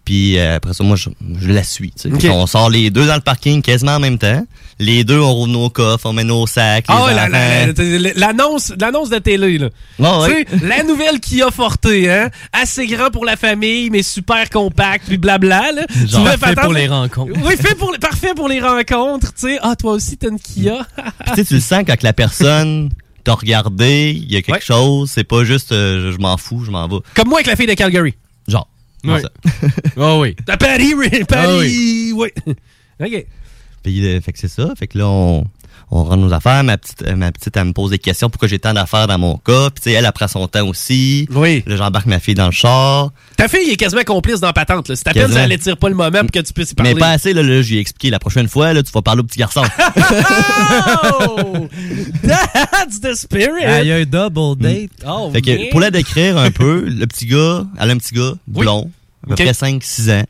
[SPEAKER 4] Puis euh, après ça, moi, je, je la suis. qu'on sort les deux dans le parking quasiment en même temps. Les deux, on roule nos coffres, on met nos sacs.
[SPEAKER 1] Ah ouais, la-
[SPEAKER 4] enfants.
[SPEAKER 1] la- la- l'annonce, l'annonce de télé, là.
[SPEAKER 4] Ouais, ouais.
[SPEAKER 1] Tu sais, la nouvelle Kia Forte, hein? Assez grand pour la famille, mais super compact, puis blabla, là.
[SPEAKER 3] Genre,
[SPEAKER 1] Tu
[SPEAKER 3] parfait pour les rencontres.
[SPEAKER 1] Oui, fait pour, les- parfait pour les rencontres, tu sais. Ah, toi aussi, t'as une Kia.
[SPEAKER 4] Puis tu sais, tu le sens quand que la personne t'a regardé, il y a quelque chose, c'est pas juste euh, je, je m'en fous, je m'en vais.
[SPEAKER 1] Comme moi avec la fille de Calgary.
[SPEAKER 4] Ça? [LAUGHS]
[SPEAKER 3] Oh oui.
[SPEAKER 1] À Paris, oui, Paris,
[SPEAKER 4] Ah
[SPEAKER 1] oui. [LAUGHS] OK.
[SPEAKER 4] Puis, euh, fait que c'est ça. Fait que là, on, on rentre nos affaires. Ma petite, euh, ma petite, elle me pose des questions pourquoi j'ai tant d'affaires dans mon cas? Puis, tu sais, elle, elle prend son temps aussi.
[SPEAKER 1] Oui.
[SPEAKER 4] Là, j'embarque ma fille dans le char.
[SPEAKER 1] Ta fille est quasiment complice dans la patente, là. Peine
[SPEAKER 4] Quasiment.
[SPEAKER 1] ça l'étire pas le moment pour que tu puisses y parler.
[SPEAKER 4] Mais pas assez, là, là j'ai expliqué la prochaine fois, là, tu vas parler au petit garçon.
[SPEAKER 1] Oh! [LAUGHS] That's the spirit!
[SPEAKER 3] Ah, il y a un double date.
[SPEAKER 1] Oh,
[SPEAKER 4] fait que,
[SPEAKER 1] man.
[SPEAKER 4] pour la décrire un peu, le petit gars, elle a un petit gars, blond, à peu
[SPEAKER 1] Ok.
[SPEAKER 4] près 5-6 ans.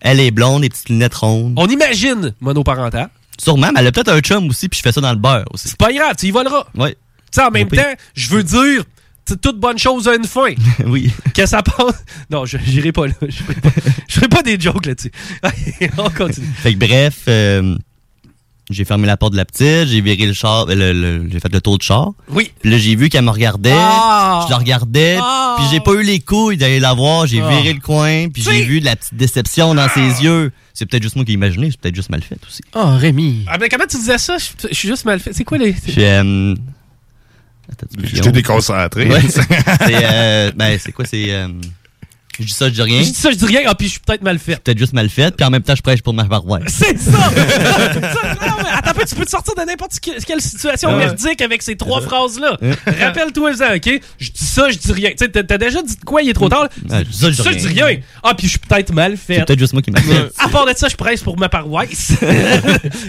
[SPEAKER 4] Elle est blonde, des petites lunettes rondes.
[SPEAKER 1] On imagine monoparental.
[SPEAKER 4] Sûrement, mais elle a peut-être un chum aussi, puis je fais ça dans le beurre aussi.
[SPEAKER 1] C'est pas grave, tu y voleras.
[SPEAKER 4] Ouais.
[SPEAKER 1] Tu sais, en même temps, je veux dire, c'est toute bonne chose a une fin. [LAUGHS]
[SPEAKER 4] oui.
[SPEAKER 1] Que ça passe. Non, je j'irai pas là. Je ferai pas, pas des jokes là-dessus. [LAUGHS] On continue.
[SPEAKER 4] Fait que bref, euh, j'ai fermé la porte de la petite, j'ai viré le char, le, le- j'ai fait le tour de char.
[SPEAKER 1] Oui.
[SPEAKER 4] Puis là, j'ai vu qu'elle me regardait.
[SPEAKER 1] Ah!
[SPEAKER 4] Je la regardais.
[SPEAKER 1] Ah!
[SPEAKER 4] Puis j'ai pas eu les couilles d'aller la voir. J'ai
[SPEAKER 1] Ah.
[SPEAKER 4] viré le coin. Puis j'ai vu de la petite déception dans ses yeux. C'est peut-être juste moi qui ai imaginé. C'est peut-être juste mal fait aussi.
[SPEAKER 3] Oh, Rémi.
[SPEAKER 1] Ah, mais comment tu disais ça? Je, je suis juste mal fait. C'est quoi les.
[SPEAKER 4] J'ai, euh, attends, tu-
[SPEAKER 22] J'étais déconcentré.
[SPEAKER 4] Ouais. [LAUGHS] c'est, euh, ben, c'est quoi? C'est, euh, je dis ça, je dis rien.
[SPEAKER 1] Je dis ça, je dis rien. Ah, puis je suis peut-être mal fait.
[SPEAKER 4] Peut-être juste mal fait. Puis en même temps, je prêche pour ma paroisse.
[SPEAKER 1] C'est ça! [LAUGHS] Ça, non, mais attends tu peux te sortir de n'importe que- quelle situation merdique avec ces trois phrases-là. Rappelle-toi-en, OK? Je dis ça, je dis rien. Tu sais, t'as déjà dit de quoi, il est trop tard?
[SPEAKER 4] Ouais, je dis ça, je dis
[SPEAKER 1] Ça, je dis rien. Ah, puis je suis peut-être mal fait.
[SPEAKER 4] C'est peut-être juste moi qui m'a fait.
[SPEAKER 1] À part de ça, je presse pour ma paroisse. [LAUGHS]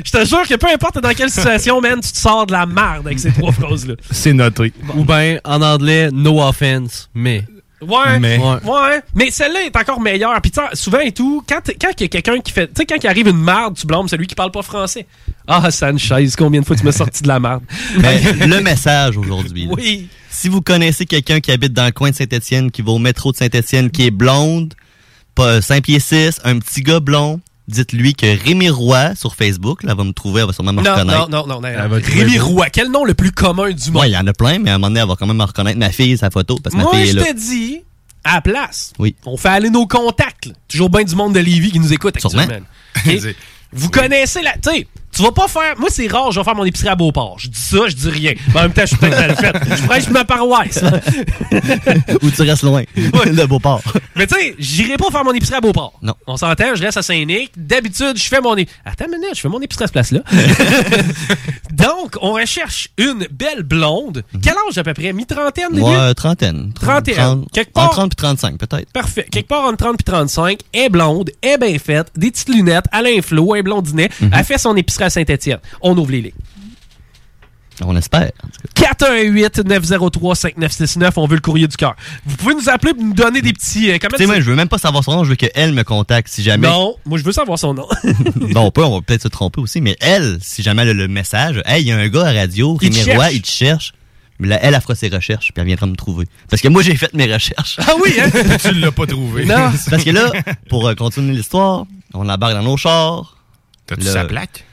[SPEAKER 1] je te jure que peu importe dans quelle situation, man, tu te sors de la merde avec ces trois phrases-là.
[SPEAKER 22] C'est noté.
[SPEAKER 3] Ou ben, en anglais, no offense, mais.
[SPEAKER 1] Ouais,
[SPEAKER 22] Mais-
[SPEAKER 1] ouais. Mais celle-là est encore meilleure. Puis tu sais, souvent et tout, quand quand il y a quelqu'un qui fait, tu sais, quand il arrive une merde, tu blâmes celui qui parle pas français. Ah, Sanchez, combien de fois tu m'as sorti de la merde? [LAUGHS]
[SPEAKER 4] Mais le message aujourd'hui.
[SPEAKER 1] Oui.
[SPEAKER 4] Si vous connaissez quelqu'un qui habite dans le coin de Saint-Étienne, qui va au métro de Saint-Étienne, qui est blonde, pas 5 pieds 6, un petit gars blond, dites-lui que Rémi Roy sur Facebook, là, elle va me trouver, elle va sûrement me
[SPEAKER 1] Non,
[SPEAKER 4] reconnaître.
[SPEAKER 1] non, non, non, non. Rémi. Roy, quel nom le plus commun du monde?
[SPEAKER 4] Ouais, il y en a plein, mais à un moment donné, elle va quand même me reconnaître ma fille, sa photo, parce que ma
[SPEAKER 1] Moi,
[SPEAKER 4] fille est
[SPEAKER 1] je
[SPEAKER 4] là.
[SPEAKER 1] te dis, à la place,
[SPEAKER 4] Oui.
[SPEAKER 1] on fait aller nos contacts. là. Toujours bien du monde de Lévis qui nous écoute
[SPEAKER 4] Sûrement.
[SPEAKER 1] actuellement. [LAUGHS] OK? Vous connaissez la. Tu sais, tu vas pas faire. Moi, c'est rare, je vais faire mon épicerie à Beauport. Je dis ça, je dis rien. Mais en même temps, je suis peut-être mal fait. Je prêche ma paroisse. [LAUGHS]
[SPEAKER 4] Ou tu restes loin de Beauport.
[SPEAKER 1] Mais tu sais, j'irai pas faire mon épicerie à Beauport.
[SPEAKER 4] Non.
[SPEAKER 1] On s'entend, je reste à Saint-Nic. D'habitude, je fais mon. é- Attends une minute, je fais mon épicerie à ce place-là. [LAUGHS] Donc, on recherche une belle blonde. Quel âge à peu près? Mi-trentaine, début?
[SPEAKER 4] Moi, trentaine.
[SPEAKER 1] Trentaine.
[SPEAKER 4] 30,
[SPEAKER 1] Quelque part-
[SPEAKER 4] Entre 30 et 35, peut-être.
[SPEAKER 1] Parfait. Quelque part entre 30 et 35, est blonde, est bien faite, des petites lunettes, Alain Flo, est blondinet,
[SPEAKER 4] Mhm.
[SPEAKER 1] elle fait son épicerie à Saint-Étienne. On ouvre les lignes.
[SPEAKER 4] On espère.
[SPEAKER 1] 418-903-5969, on veut le courrier du cœur. Vous pouvez nous appeler pour nous donner des petits... euh, comment
[SPEAKER 4] Tu sais, moi, je veux même pas savoir son nom, je veux qu'elle me contacte si jamais.
[SPEAKER 1] Non, moi je veux savoir son nom. [LAUGHS]
[SPEAKER 4] bon, on peut, on va peut-être se tromper aussi, mais elle, si jamais elle a le message, hey, il y a un gars à radio, Rémi Roy,
[SPEAKER 1] cherche.
[SPEAKER 4] il te cherche. Mais là, elle, elle fera ses recherches, puis elle viendra me trouver. Parce que moi, j'ai fait mes recherches.
[SPEAKER 1] Ah oui, hein? [LAUGHS]
[SPEAKER 22] tu l'as pas trouvé.
[SPEAKER 4] Non, c'est [LAUGHS] parce que là, pour euh, continuer l'histoire, on embarque dans nos chars.
[SPEAKER 22] T'as-tu
[SPEAKER 4] Là-
[SPEAKER 22] sa plaque?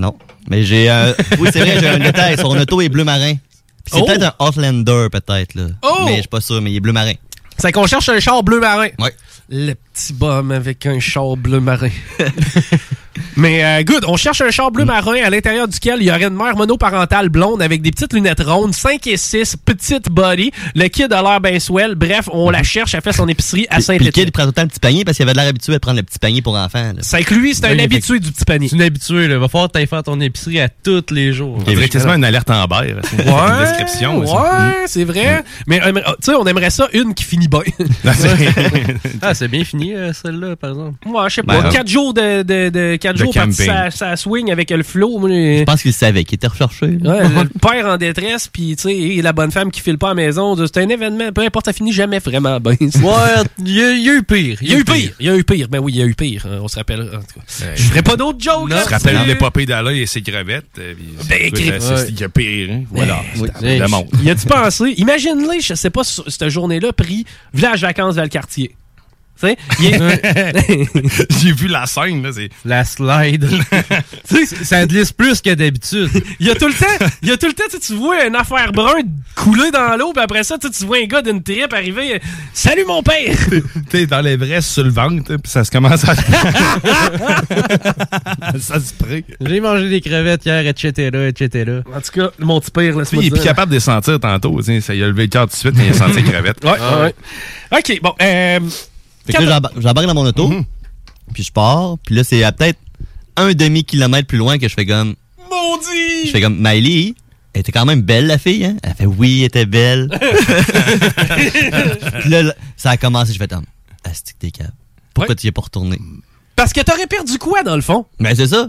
[SPEAKER 4] Non. Mais j'ai un. [LAUGHS] Oui, c'est vrai, j'ai un détail. Son auto est bleu marin. Puis C'est
[SPEAKER 1] Oh!
[SPEAKER 4] peut-être un Outlander, peut-être, là.
[SPEAKER 1] Oh!
[SPEAKER 4] Mais je suis pas sûr, mais il est bleu marin.
[SPEAKER 1] C'est qu'on cherche un char bleu marin.
[SPEAKER 4] Ouais.
[SPEAKER 1] Le petit bum avec un char bleu marin. [LAUGHS] Mais euh, good, on cherche un char bleu marin à l'intérieur duquel il y aurait une mère monoparentale blonde avec des petites lunettes rondes, 5 et 6, petite body. Le kid a l'air bien swell. Bref, on la cherche, elle fait son épicerie à
[SPEAKER 4] Puis le kid, il prend tout le temps le petit panier parce qu'il avait de l'air habitué à prendre le petit panier pour enfants.
[SPEAKER 1] C'est que lui, c'est un
[SPEAKER 3] Oui,
[SPEAKER 1] habitué du petit panier.
[SPEAKER 3] C'est un habitué, là. Va falloir que t'ailles faire ton épicerie à tous les jours.
[SPEAKER 22] On dirait quasiment une alerte en berre. C'est une
[SPEAKER 1] Ouais,
[SPEAKER 22] description. aussi.
[SPEAKER 1] ouais, c'est vrai. Mais euh, tu sais, on aimerait ça une qui finit bien. [LAUGHS]
[SPEAKER 3] ah, c'est bien fini, euh, celle-là, par exemple.
[SPEAKER 1] Moi, je sais
[SPEAKER 4] Ben,
[SPEAKER 1] pas.
[SPEAKER 4] euh,
[SPEAKER 1] 4 jours de, de, de, quatre
[SPEAKER 4] de
[SPEAKER 1] jours parti
[SPEAKER 4] camping.
[SPEAKER 1] ça, ça swing avec le flow.
[SPEAKER 4] Je pense qu'il savait qu'il était recherché.
[SPEAKER 1] Ouais, le [LAUGHS] père en détresse, puis tu sais, et la bonne femme qui file pas à la maison, c'est un événement, peu importe, ça finit jamais vraiment bien.
[SPEAKER 3] Ouais, il y, a- il y a eu pire.
[SPEAKER 1] Il y a eu pire, il y a eu pire. Ben oui, il y a eu pire. hein, On se rappelle. En tout cas. Je ferai pas d'autres jokes.
[SPEAKER 22] Te rappelles
[SPEAKER 1] c'est-
[SPEAKER 22] l'épopée d'Alain et ses crevettes? euh,
[SPEAKER 1] Ben,
[SPEAKER 22] Il y a pire. hein? Voilà.
[SPEAKER 1] Oui.
[SPEAKER 22] C'est le monde.
[SPEAKER 1] Y a-tu [LAUGHS] pensé? Imagine-les, je sais pas, cette journée-là, pris Village Vacances Valcartier. Tu sais, il est- [LAUGHS]
[SPEAKER 22] J'ai vu la scène, là. C'est...
[SPEAKER 3] La slide. [LAUGHS] Tu sais, ça glisse plus que d'habitude.
[SPEAKER 1] Il y a tout le temps, il y a tout le temps, tu sais, tu vois une affaire brun couler dans l'eau, puis après ça, tu sais, tu vois un gars d'une trip arriver. Salut mon père!
[SPEAKER 22] T'es dans l'Everest sur le ventre, hein, puis ça se commence à. [LAUGHS] ça se prend.
[SPEAKER 3] J'ai mangé des crevettes hier, etc., etc.
[SPEAKER 1] En tout cas, mon petit père,
[SPEAKER 22] sais, il est plus capable de les sentir tantôt. tu sais, Ça y a levé le cœur tout de suite, mais il a senti les crevettes.
[SPEAKER 1] Ouais, ouais. OK, bon. Euh,
[SPEAKER 4] Fait que là, j'embar- j'embarque dans mon auto,
[SPEAKER 1] Mhm.
[SPEAKER 4] puis je pars, puis là, c'est à peut-être un demi-kilomètre plus loin que je fais comme.
[SPEAKER 1] Maudit!
[SPEAKER 4] Je fais comme, Miley, elle était quand même belle, la fille, hein? Elle fait, oui, elle était belle. [LAUGHS] puis là, là, ça a commencé, je fais comme, Asti que t'es cave. Pourquoi tu y es pas retourné?
[SPEAKER 1] Parce que t'aurais perdu quoi, dans le fond?
[SPEAKER 4] Ben, c'est ça.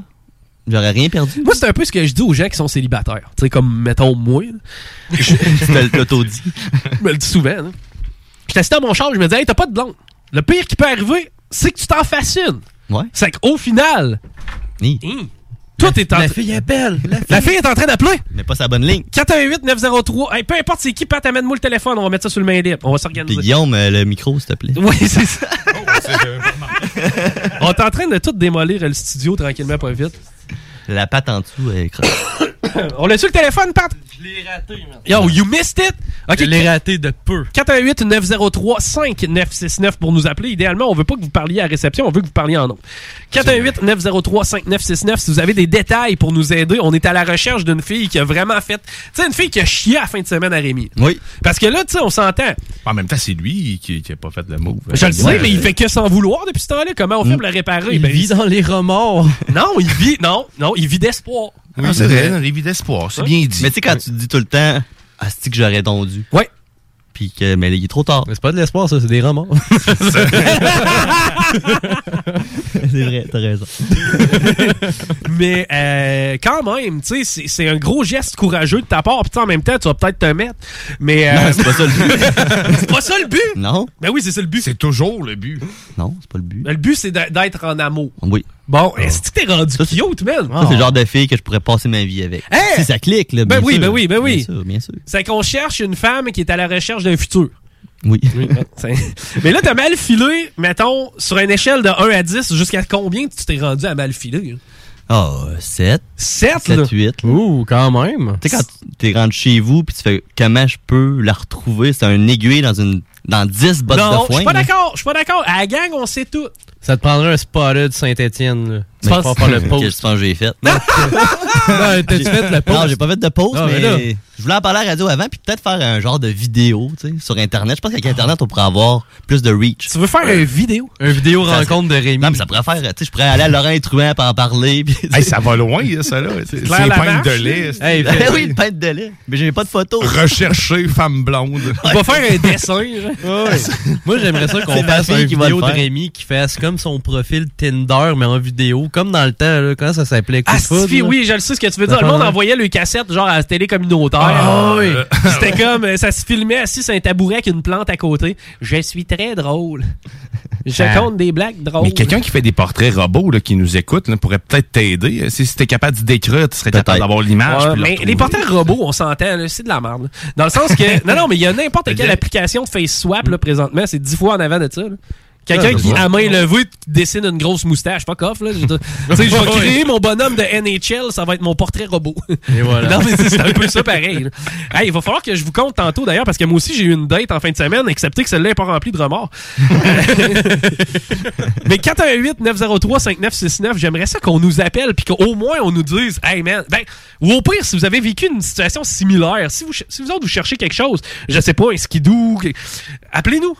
[SPEAKER 4] J'aurais rien perdu.
[SPEAKER 1] Moi, c'est un peu ce que je dis aux gens qui sont célibataires. Tu sais, comme, mettons, moi. [LAUGHS] là.
[SPEAKER 4] Tu te l'auto-dit. [LAUGHS]
[SPEAKER 1] Je me le dis souvent. hein. Je t'assistais à mon char, je me disais, hey, t'as pas de blonde. Le pire qui peut arriver, c'est que tu t'en fasses une.
[SPEAKER 4] Ouais.
[SPEAKER 1] C'est qu'au final,
[SPEAKER 4] Oui.
[SPEAKER 1] Toi, t'es en
[SPEAKER 3] La fille est belle. La fille,
[SPEAKER 1] La fille est en train d'appeler.
[SPEAKER 4] Mais pas sa bonne ligne.
[SPEAKER 1] 418-903. Hey, peu importe c'est qui, Pat, amène-moi le téléphone. On va mettre ça sur le main libre. On va
[SPEAKER 4] Puis
[SPEAKER 1] s'organiser.
[SPEAKER 4] Guillaume, euh, le micro, s'il te plaît.
[SPEAKER 1] Oui, c'est ça. On est en train de tout démolir le studio tranquillement, pas vite.
[SPEAKER 4] La patte en dessous, elle est croche. [COUGHS]
[SPEAKER 1] On l'a su le téléphone, Pat?
[SPEAKER 3] Je l'ai raté, man.
[SPEAKER 1] Yo, you missed it? Ok,
[SPEAKER 3] Je l'ai raté de peu.
[SPEAKER 1] 418-903-5969 pour nous appeler. Idéalement, on veut pas que vous parliez à la réception, on veut que vous parliez en nom. 418-903-5969. Si vous avez des détails pour nous aider, on est à la recherche d'une fille qui a vraiment fait... Tu sais, une fille qui a chié à la fin de semaine à Rémi.
[SPEAKER 4] Oui.
[SPEAKER 1] Parce que là, tu sais, on s'entend.
[SPEAKER 22] En même temps, c'est lui qui, qui a pas fait le move.
[SPEAKER 1] Je le sais,
[SPEAKER 22] Ouais.
[SPEAKER 1] mais il fait que s'en vouloir depuis ce temps-là. Comment on fait pour le réparer?
[SPEAKER 3] Il
[SPEAKER 1] Ben,
[SPEAKER 3] vit dans les remords.
[SPEAKER 1] Non, il vit... Non, non, il vit d'espoir.
[SPEAKER 22] Oui, c'est vrai, dans les vies d'espoir, c'est bien dit.
[SPEAKER 4] Mais tu sais, quand tu dis tout le temps, Asti que j'aurais dû.
[SPEAKER 1] Ouais.
[SPEAKER 4] Puis que, mais il est trop tard.
[SPEAKER 3] Mais c'est pas de l'espoir, ça, c'est des remords. [LAUGHS]
[SPEAKER 4] c'est vrai, t'as raison. [LAUGHS]
[SPEAKER 1] Mais euh, quand même, tu sais, c'est- un gros geste courageux de ta part. Puis tu sais, en même temps, tu vas peut-être te mettre. Mais euh,
[SPEAKER 4] Non, c'est pas ça le but. [LAUGHS]
[SPEAKER 1] c'est pas ça le but?
[SPEAKER 4] Non,
[SPEAKER 1] Ben oui, c'est ça le but.
[SPEAKER 22] C'est toujours le but.
[SPEAKER 4] non, c'est pas le but.
[SPEAKER 1] Ben, le but, c'est d'être en amour.
[SPEAKER 4] Oui.
[SPEAKER 1] Bon, est-ce que t'es rendu cute, man?
[SPEAKER 4] Ça, c'est le genre de fille que je pourrais passer ma vie avec.
[SPEAKER 1] Hein?
[SPEAKER 4] Si ça clique, là,
[SPEAKER 1] Ben
[SPEAKER 4] bien
[SPEAKER 1] oui,
[SPEAKER 4] sûr.
[SPEAKER 1] ben oui, ben oui.
[SPEAKER 4] Bien sûr, bien sûr.
[SPEAKER 1] C'est qu'on cherche une femme qui est à la recherche d'un futur.
[SPEAKER 4] Oui.
[SPEAKER 1] C'est- Mais là, t'as mal filé, mettons, sur une échelle de 1 à 10, jusqu'à combien tu t'es rendu à mal filer?
[SPEAKER 4] Ah, 7.
[SPEAKER 1] 7,
[SPEAKER 4] 7,
[SPEAKER 1] là?
[SPEAKER 4] 8.
[SPEAKER 3] Ouh, quand même.
[SPEAKER 4] Tu sais, quand t'es rendu chez vous, puis tu fais comment je peux la retrouver, c'est un aiguille dans une dans 10 bottes
[SPEAKER 1] Non,
[SPEAKER 4] de
[SPEAKER 1] je
[SPEAKER 4] foin.
[SPEAKER 1] suis pas d'accord, je suis pas d'accord. À la gang, on sait tout.
[SPEAKER 3] Ça te prendrait un spotted Saint-Étienne, là. Tu
[SPEAKER 4] Mais-
[SPEAKER 3] vas faire le [LAUGHS]
[SPEAKER 4] Qu'est-ce
[SPEAKER 3] post.
[SPEAKER 4] que tu penses que j'ai fait?
[SPEAKER 3] non, t'as-tu [LAUGHS] fait le post?
[SPEAKER 4] Non, j'ai pas fait de pause,
[SPEAKER 3] Non,
[SPEAKER 4] mais,
[SPEAKER 3] mais là-
[SPEAKER 4] je voulais en parler à la radio avant, puis peut-être faire un genre de vidéo, tu sais, sur Internet. Je pense qu'avec Internet, on pourrait avoir plus de reach.
[SPEAKER 1] Tu veux faire une vidéo?
[SPEAKER 3] Un vidéo
[SPEAKER 4] Ça-
[SPEAKER 3] rencontre de Rémi.
[SPEAKER 4] Non, mais ça pourrait faire, tu sais, je pourrais aller à Laurent Truand pour en parler. Puis, [LAUGHS]
[SPEAKER 22] Hey, ça va loin, là, ça, là. C'est peinte de lait.
[SPEAKER 3] Hey,
[SPEAKER 4] Ben oui, une pinte de lait. Mais j'ai pas de photos.
[SPEAKER 22] Rechercher femme blonde.
[SPEAKER 1] On va faire un dessin. genre. [LAUGHS]
[SPEAKER 3] Moi, j'aimerais ça qu'on fasse une vidéo de. Rémi qui fasse comme son profil Tinder, mais en vidéo, comme dans le temps, là, quand ça s'appelait? Coup
[SPEAKER 1] Ah,
[SPEAKER 3] de là?
[SPEAKER 1] oui, je le sais ce que tu veux dire. Le monde envoyait le cassette genre à la télé communautaire.
[SPEAKER 3] Ah, oui. [LAUGHS]
[SPEAKER 1] C'était comme, euh, ça se filmait assis sur un tabouret avec une plante à côté. Je suis très drôle. Je
[SPEAKER 22] Ah.
[SPEAKER 1] compte des blagues drôles.
[SPEAKER 22] Mais quelqu'un qui fait des portraits robots là, qui nous écoute là, pourrait peut-être t'aider. Si tu es capable d'y décrire, tu serais capable d'avoir l'image.
[SPEAKER 1] Ouais, mais les portails robots, on s'entend, c'est de la merde. là. Dans le sens que. [LAUGHS] non, non, mais il y a n'importe quelle application de face swap là, présentement, c'est dix fois en avant de ça. Quelqu'un
[SPEAKER 3] Ah,
[SPEAKER 1] qui, à main levée, dessine une grosse moustache. Fuck off, là. Je, [LAUGHS] tu sais, je vais créer mon bonhomme de NHL, ça va être mon portrait robot.
[SPEAKER 3] Et voilà. [LAUGHS]
[SPEAKER 1] non, mais c'est un peu ça pareil. Hey, il va falloir que je vous compte tantôt d'ailleurs, parce que moi aussi, j'ai eu une date en fin de semaine, excepté que celle-là n'est pas remplie de remords. [LAUGHS] mais 418-903-5969, j'aimerais ça qu'on nous appelle, puis qu'au moins on nous dise, hey man, ben, ou au pire, si vous avez vécu une situation similaire, si vous, si vous autres vous cherchez quelque chose, je sais pas, un skidoo, appelez-nous.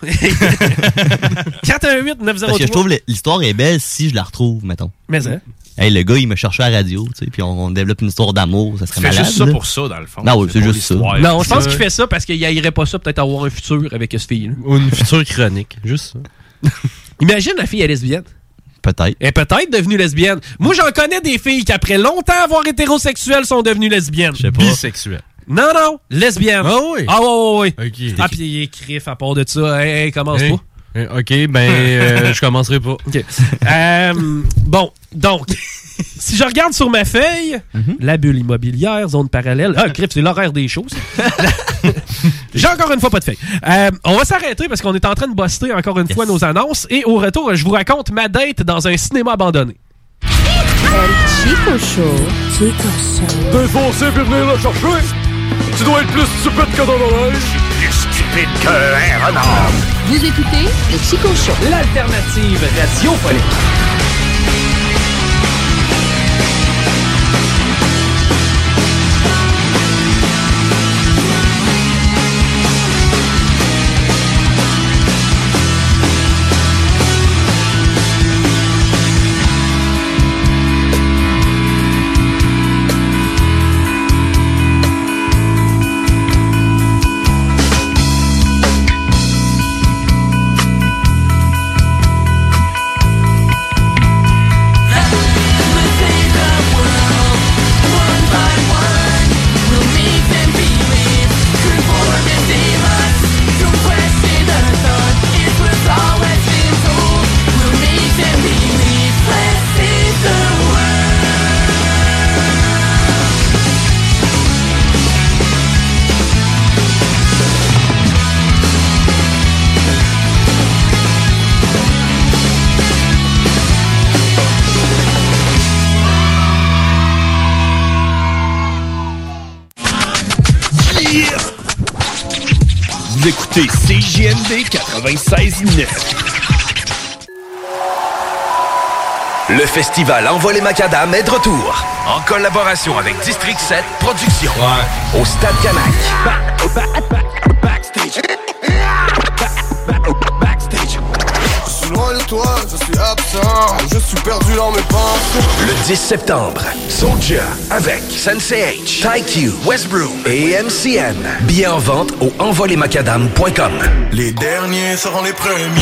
[SPEAKER 1] 418-903.
[SPEAKER 4] Parce que je trouve que l'histoire est belle si je la retrouve, mettons.
[SPEAKER 1] Mais hein?
[SPEAKER 4] Hey, le gars, il me cherchait à la radio, tu sais, puis on, on développe une histoire d'amour, ça serait malade.
[SPEAKER 22] juste ça
[SPEAKER 4] là.
[SPEAKER 22] pour ça, dans le fond.
[SPEAKER 4] Non, oui,
[SPEAKER 22] C'est
[SPEAKER 4] c'est juste ça.
[SPEAKER 1] Non, je pense qu'il fait ça parce qu'il haïrait pas ça, peut-être avoir un futur avec ce fille.
[SPEAKER 3] Ou une future chronique, juste ça. [LAUGHS]
[SPEAKER 1] Imagine la fille est lesbienne.
[SPEAKER 4] Peut-être.
[SPEAKER 1] Elle est peut-être devenue lesbienne. Moi, j'en connais des filles qui, après longtemps avoir hétérosexuelles, sont devenues lesbiennes.
[SPEAKER 4] Je sais pas.
[SPEAKER 3] Bisexuel.
[SPEAKER 1] Non, non, lesbienne.
[SPEAKER 3] Ah oui?
[SPEAKER 1] Ah ouais, ouais.
[SPEAKER 3] Ok.
[SPEAKER 1] Ah, puis il est crif à part de ça. Hey, hey, commence pas.
[SPEAKER 3] Euh, Ok, ben, euh, [LAUGHS] je commencerai pas.
[SPEAKER 1] OK. Euh, bon, donc, [LAUGHS] si je regarde sur ma feuille,
[SPEAKER 3] Mhm.
[SPEAKER 1] la bulle immobilière, zone parallèle. Ah, crif, c'est l'horaire des choses. [LAUGHS] J'ai encore une fois pas de feuille. Euh, on va s'arrêter parce qu'on est en train de buster encore une fois nos annonces. Et au retour, je vous raconte ma date dans un cinéma abandonné.
[SPEAKER 16] Chico Show. Chico Show.
[SPEAKER 5] Défoncé puis venir le chercher. Tu dois être plus stupide que dans la neige. Plus stupide qu'un renard.
[SPEAKER 16] Vous écoutez le Chico Show.
[SPEAKER 1] L'alternative radiophonique.
[SPEAKER 5] CJMD 96.9.
[SPEAKER 9] Le festival Envol les Macadam est de retour. En collaboration avec District 7 Productions. Au Stade Canac.
[SPEAKER 5] Je suis absent. Je suis perdu dans mes pensées.
[SPEAKER 9] Le 10 septembre, Soulja avec Sensei H, TyQ, Westbrook et MCN. Billets en vente au envolemacadam.com.
[SPEAKER 5] Les derniers seront les premiers.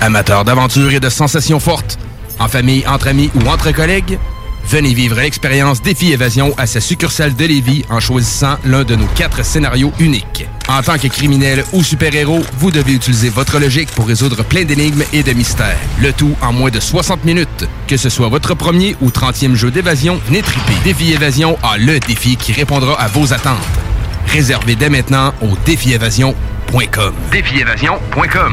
[SPEAKER 11] Amateurs d'aventure et de sensations fortes, en famille, entre amis ou entre collègues, venez vivre l'expérience Défi Évasion à sa succursale de Lévis en choisissant l'un de nos quatre scénarios uniques. En tant que criminel ou super-héros, vous devez utiliser votre logique pour résoudre plein d'énigmes et de mystères. Le tout en moins de 60 minutes. Que ce soit votre premier ou 30e jeu d'évasion, venez triper. Défi Évasion a le défi qui répondra à vos attentes.
[SPEAKER 23] Réservez dès maintenant au défievasion.com.
[SPEAKER 9] Défievasion.com.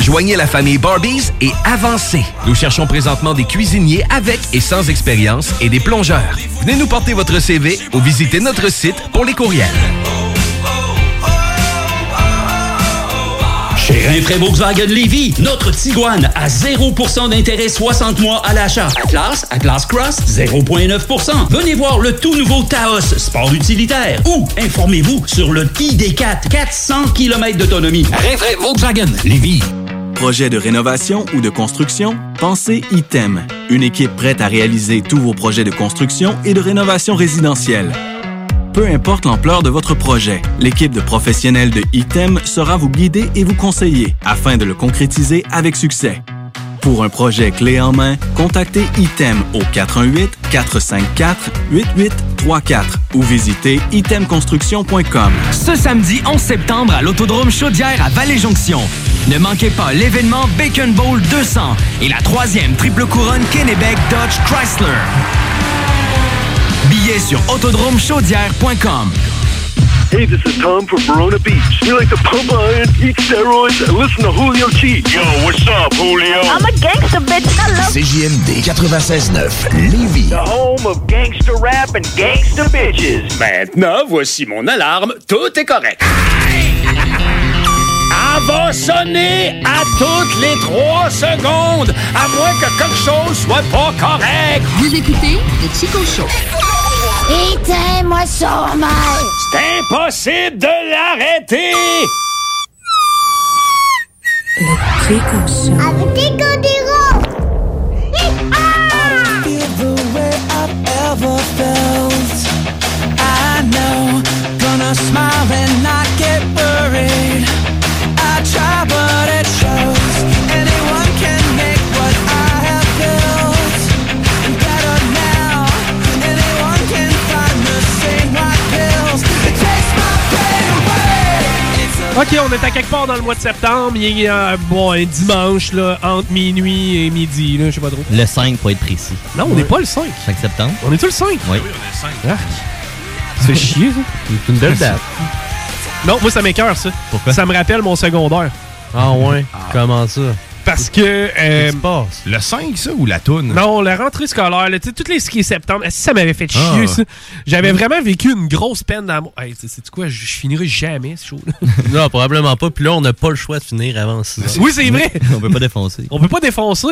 [SPEAKER 9] Joignez la famille Barbies et avancez. Nous cherchons présentement des cuisiniers avec et sans expérience et des plongeurs. Venez nous porter votre CV ou visitez notre site pour les courriels.
[SPEAKER 24] Chez Rinfraie Volkswagen Lévy, notre Tiguan à 0% d'intérêt 60 mois à l'achat. Atlas, Atlas Cross, 0,9%. Venez voir le tout nouveau Taos, sport utilitaire. Ou informez-vous sur le ID4, 400 km d'autonomie. Rinfraie Volkswagen Lévy.
[SPEAKER 25] Projet de rénovation ou de construction? Pensez ITEM. Une équipe prête à réaliser tous vos projets de construction et de rénovation résidentielle. Peu importe l'ampleur de votre projet, l'équipe de professionnels de ITEM sera vous guider et vous conseiller afin de le concrétiser avec succès. Pour un projet clé en main, contactez ITEM au 418-454-8834 ou visitez itemconstruction.com.
[SPEAKER 7] Ce samedi 11 septembre à l'Autodrome Chaudière à Vallée-Jonction. Ne manquez pas l'événement Bacon Bowl 200 et la troisième triple couronne Kennebec Dodge Chrysler. Billets sur autodromechaudière.com.
[SPEAKER 26] Hey, this is Tom from Verona Beach. We like to pump iron, eat steroids, and listen to Julio Cheat. Yo, what's up, Julio?
[SPEAKER 20] I'm a gangster bitch. Hello.
[SPEAKER 9] CJMD 96.9 Lévis.
[SPEAKER 26] The home of gangster rap and gangster bitches. Maintenant, voici mon alarme. Tout est correct. Elle va sonner à toutes les trois secondes, à moins que quelque chose soit pas correct.
[SPEAKER 16] Vous écoutez le Chico Show.
[SPEAKER 20] Éteins-moi ça, mal.
[SPEAKER 26] C'est impossible de l'arrêter.
[SPEAKER 20] Chico Show. Avec Chico Diro.
[SPEAKER 5] ever felt. I know, gonna smile and not get worried.
[SPEAKER 1] Ok, on est à quelque part dans le mois de septembre. Il est euh, bon, un dimanche, là, entre minuit et midi, là, je sais pas trop.
[SPEAKER 4] Le 5 pour être précis.
[SPEAKER 1] Non, on n'est pas le 5.
[SPEAKER 4] 5 septembre.
[SPEAKER 1] On est tout le 5?
[SPEAKER 4] Oui.
[SPEAKER 1] Ah. Ça fait chier, ça.
[SPEAKER 3] C'est une belle date.
[SPEAKER 1] Non, moi, ça m'écœure, ça.
[SPEAKER 4] Pourquoi?
[SPEAKER 1] Ça me rappelle mon secondaire.
[SPEAKER 3] Ah ouais? Comment ça?
[SPEAKER 1] Parce que. euh,
[SPEAKER 8] Le 5, ça, ou la toune?
[SPEAKER 1] non, la rentrée scolaire, là, tu sais, toutes les skis septembre, ça m'avait fait chier,
[SPEAKER 8] Ah.
[SPEAKER 1] ça? J'avais vraiment vécu une grosse peine d'amour. Hey, c'est c'est quoi? Je finirai jamais, ce show [LAUGHS]
[SPEAKER 3] non, probablement pas. Puis là, on n'a pas le choix de finir avant 6 heures.
[SPEAKER 1] Oui, c'est vrai. [LAUGHS]
[SPEAKER 4] On peut pas défoncer.
[SPEAKER 1] On peut pas défoncer.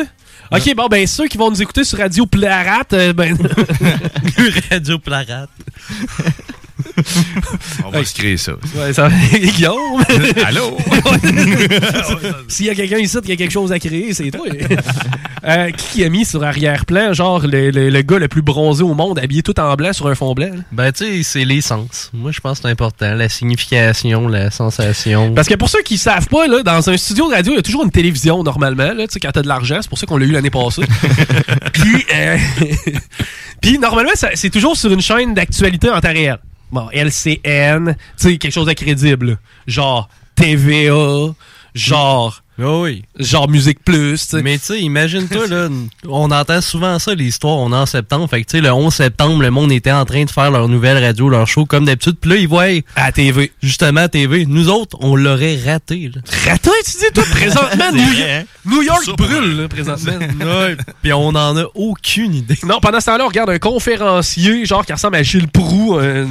[SPEAKER 1] Ok, bon, ben, ceux qui vont nous écouter sur Radio Plarat, euh, ben. [LAUGHS]
[SPEAKER 3] Radio Plarat.
[SPEAKER 8] On va se créer ça.
[SPEAKER 1] Ouais, ça Guillaume! [LAUGHS]
[SPEAKER 8] Allô? [LAUGHS]
[SPEAKER 1] S'il y a quelqu'un ici qui a quelque chose à créer, c'est toi. Euh, qui a mis sur arrière-plan, genre, le, le- le gars le plus bronzé au monde, habillé tout en blanc sur un fond blanc? là?
[SPEAKER 3] Ben, tu sais, c'est les sens. Moi, je pense que c'est important. La signification, la sensation.
[SPEAKER 1] Parce que pour ceux qui savent pas, là, dans un studio de radio, il y a toujours une télévision normalement, là, tu sais, quand t'as de l'argent. C'est pour ça qu'on l'a eu l'année passée. [LAUGHS] Puis, euh, Puis normalement, c'est toujours sur une chaîne d'actualité en temps réel. Bon, LCN, tu sais, quelque chose de crédible. là. Genre TVA, genre.
[SPEAKER 3] Oui.
[SPEAKER 1] Genre Musique Plus, tu sais.
[SPEAKER 3] Mais tu sais, imagine-toi, là, [LAUGHS] on entend souvent ça, l'histoire, on est en septembre. Fait que tu sais, le 11 septembre, le monde était en train de faire leur nouvelle radio, leur show, comme d'habitude. Puis là, ils voient.
[SPEAKER 1] À TV.
[SPEAKER 3] Justement, à TV. Nous autres, on l'aurait raté, là.
[SPEAKER 1] Raté, tu dis, toi, présentement, [LAUGHS] New,
[SPEAKER 3] vrai, hein?
[SPEAKER 1] New York brûle, là, présentement. [LAUGHS]
[SPEAKER 3] Ouais. Puis on en a aucune idée.
[SPEAKER 1] Non, pendant ce temps-là, on regarde un conférencier, genre, qui ressemble à Gilles Proux. euh,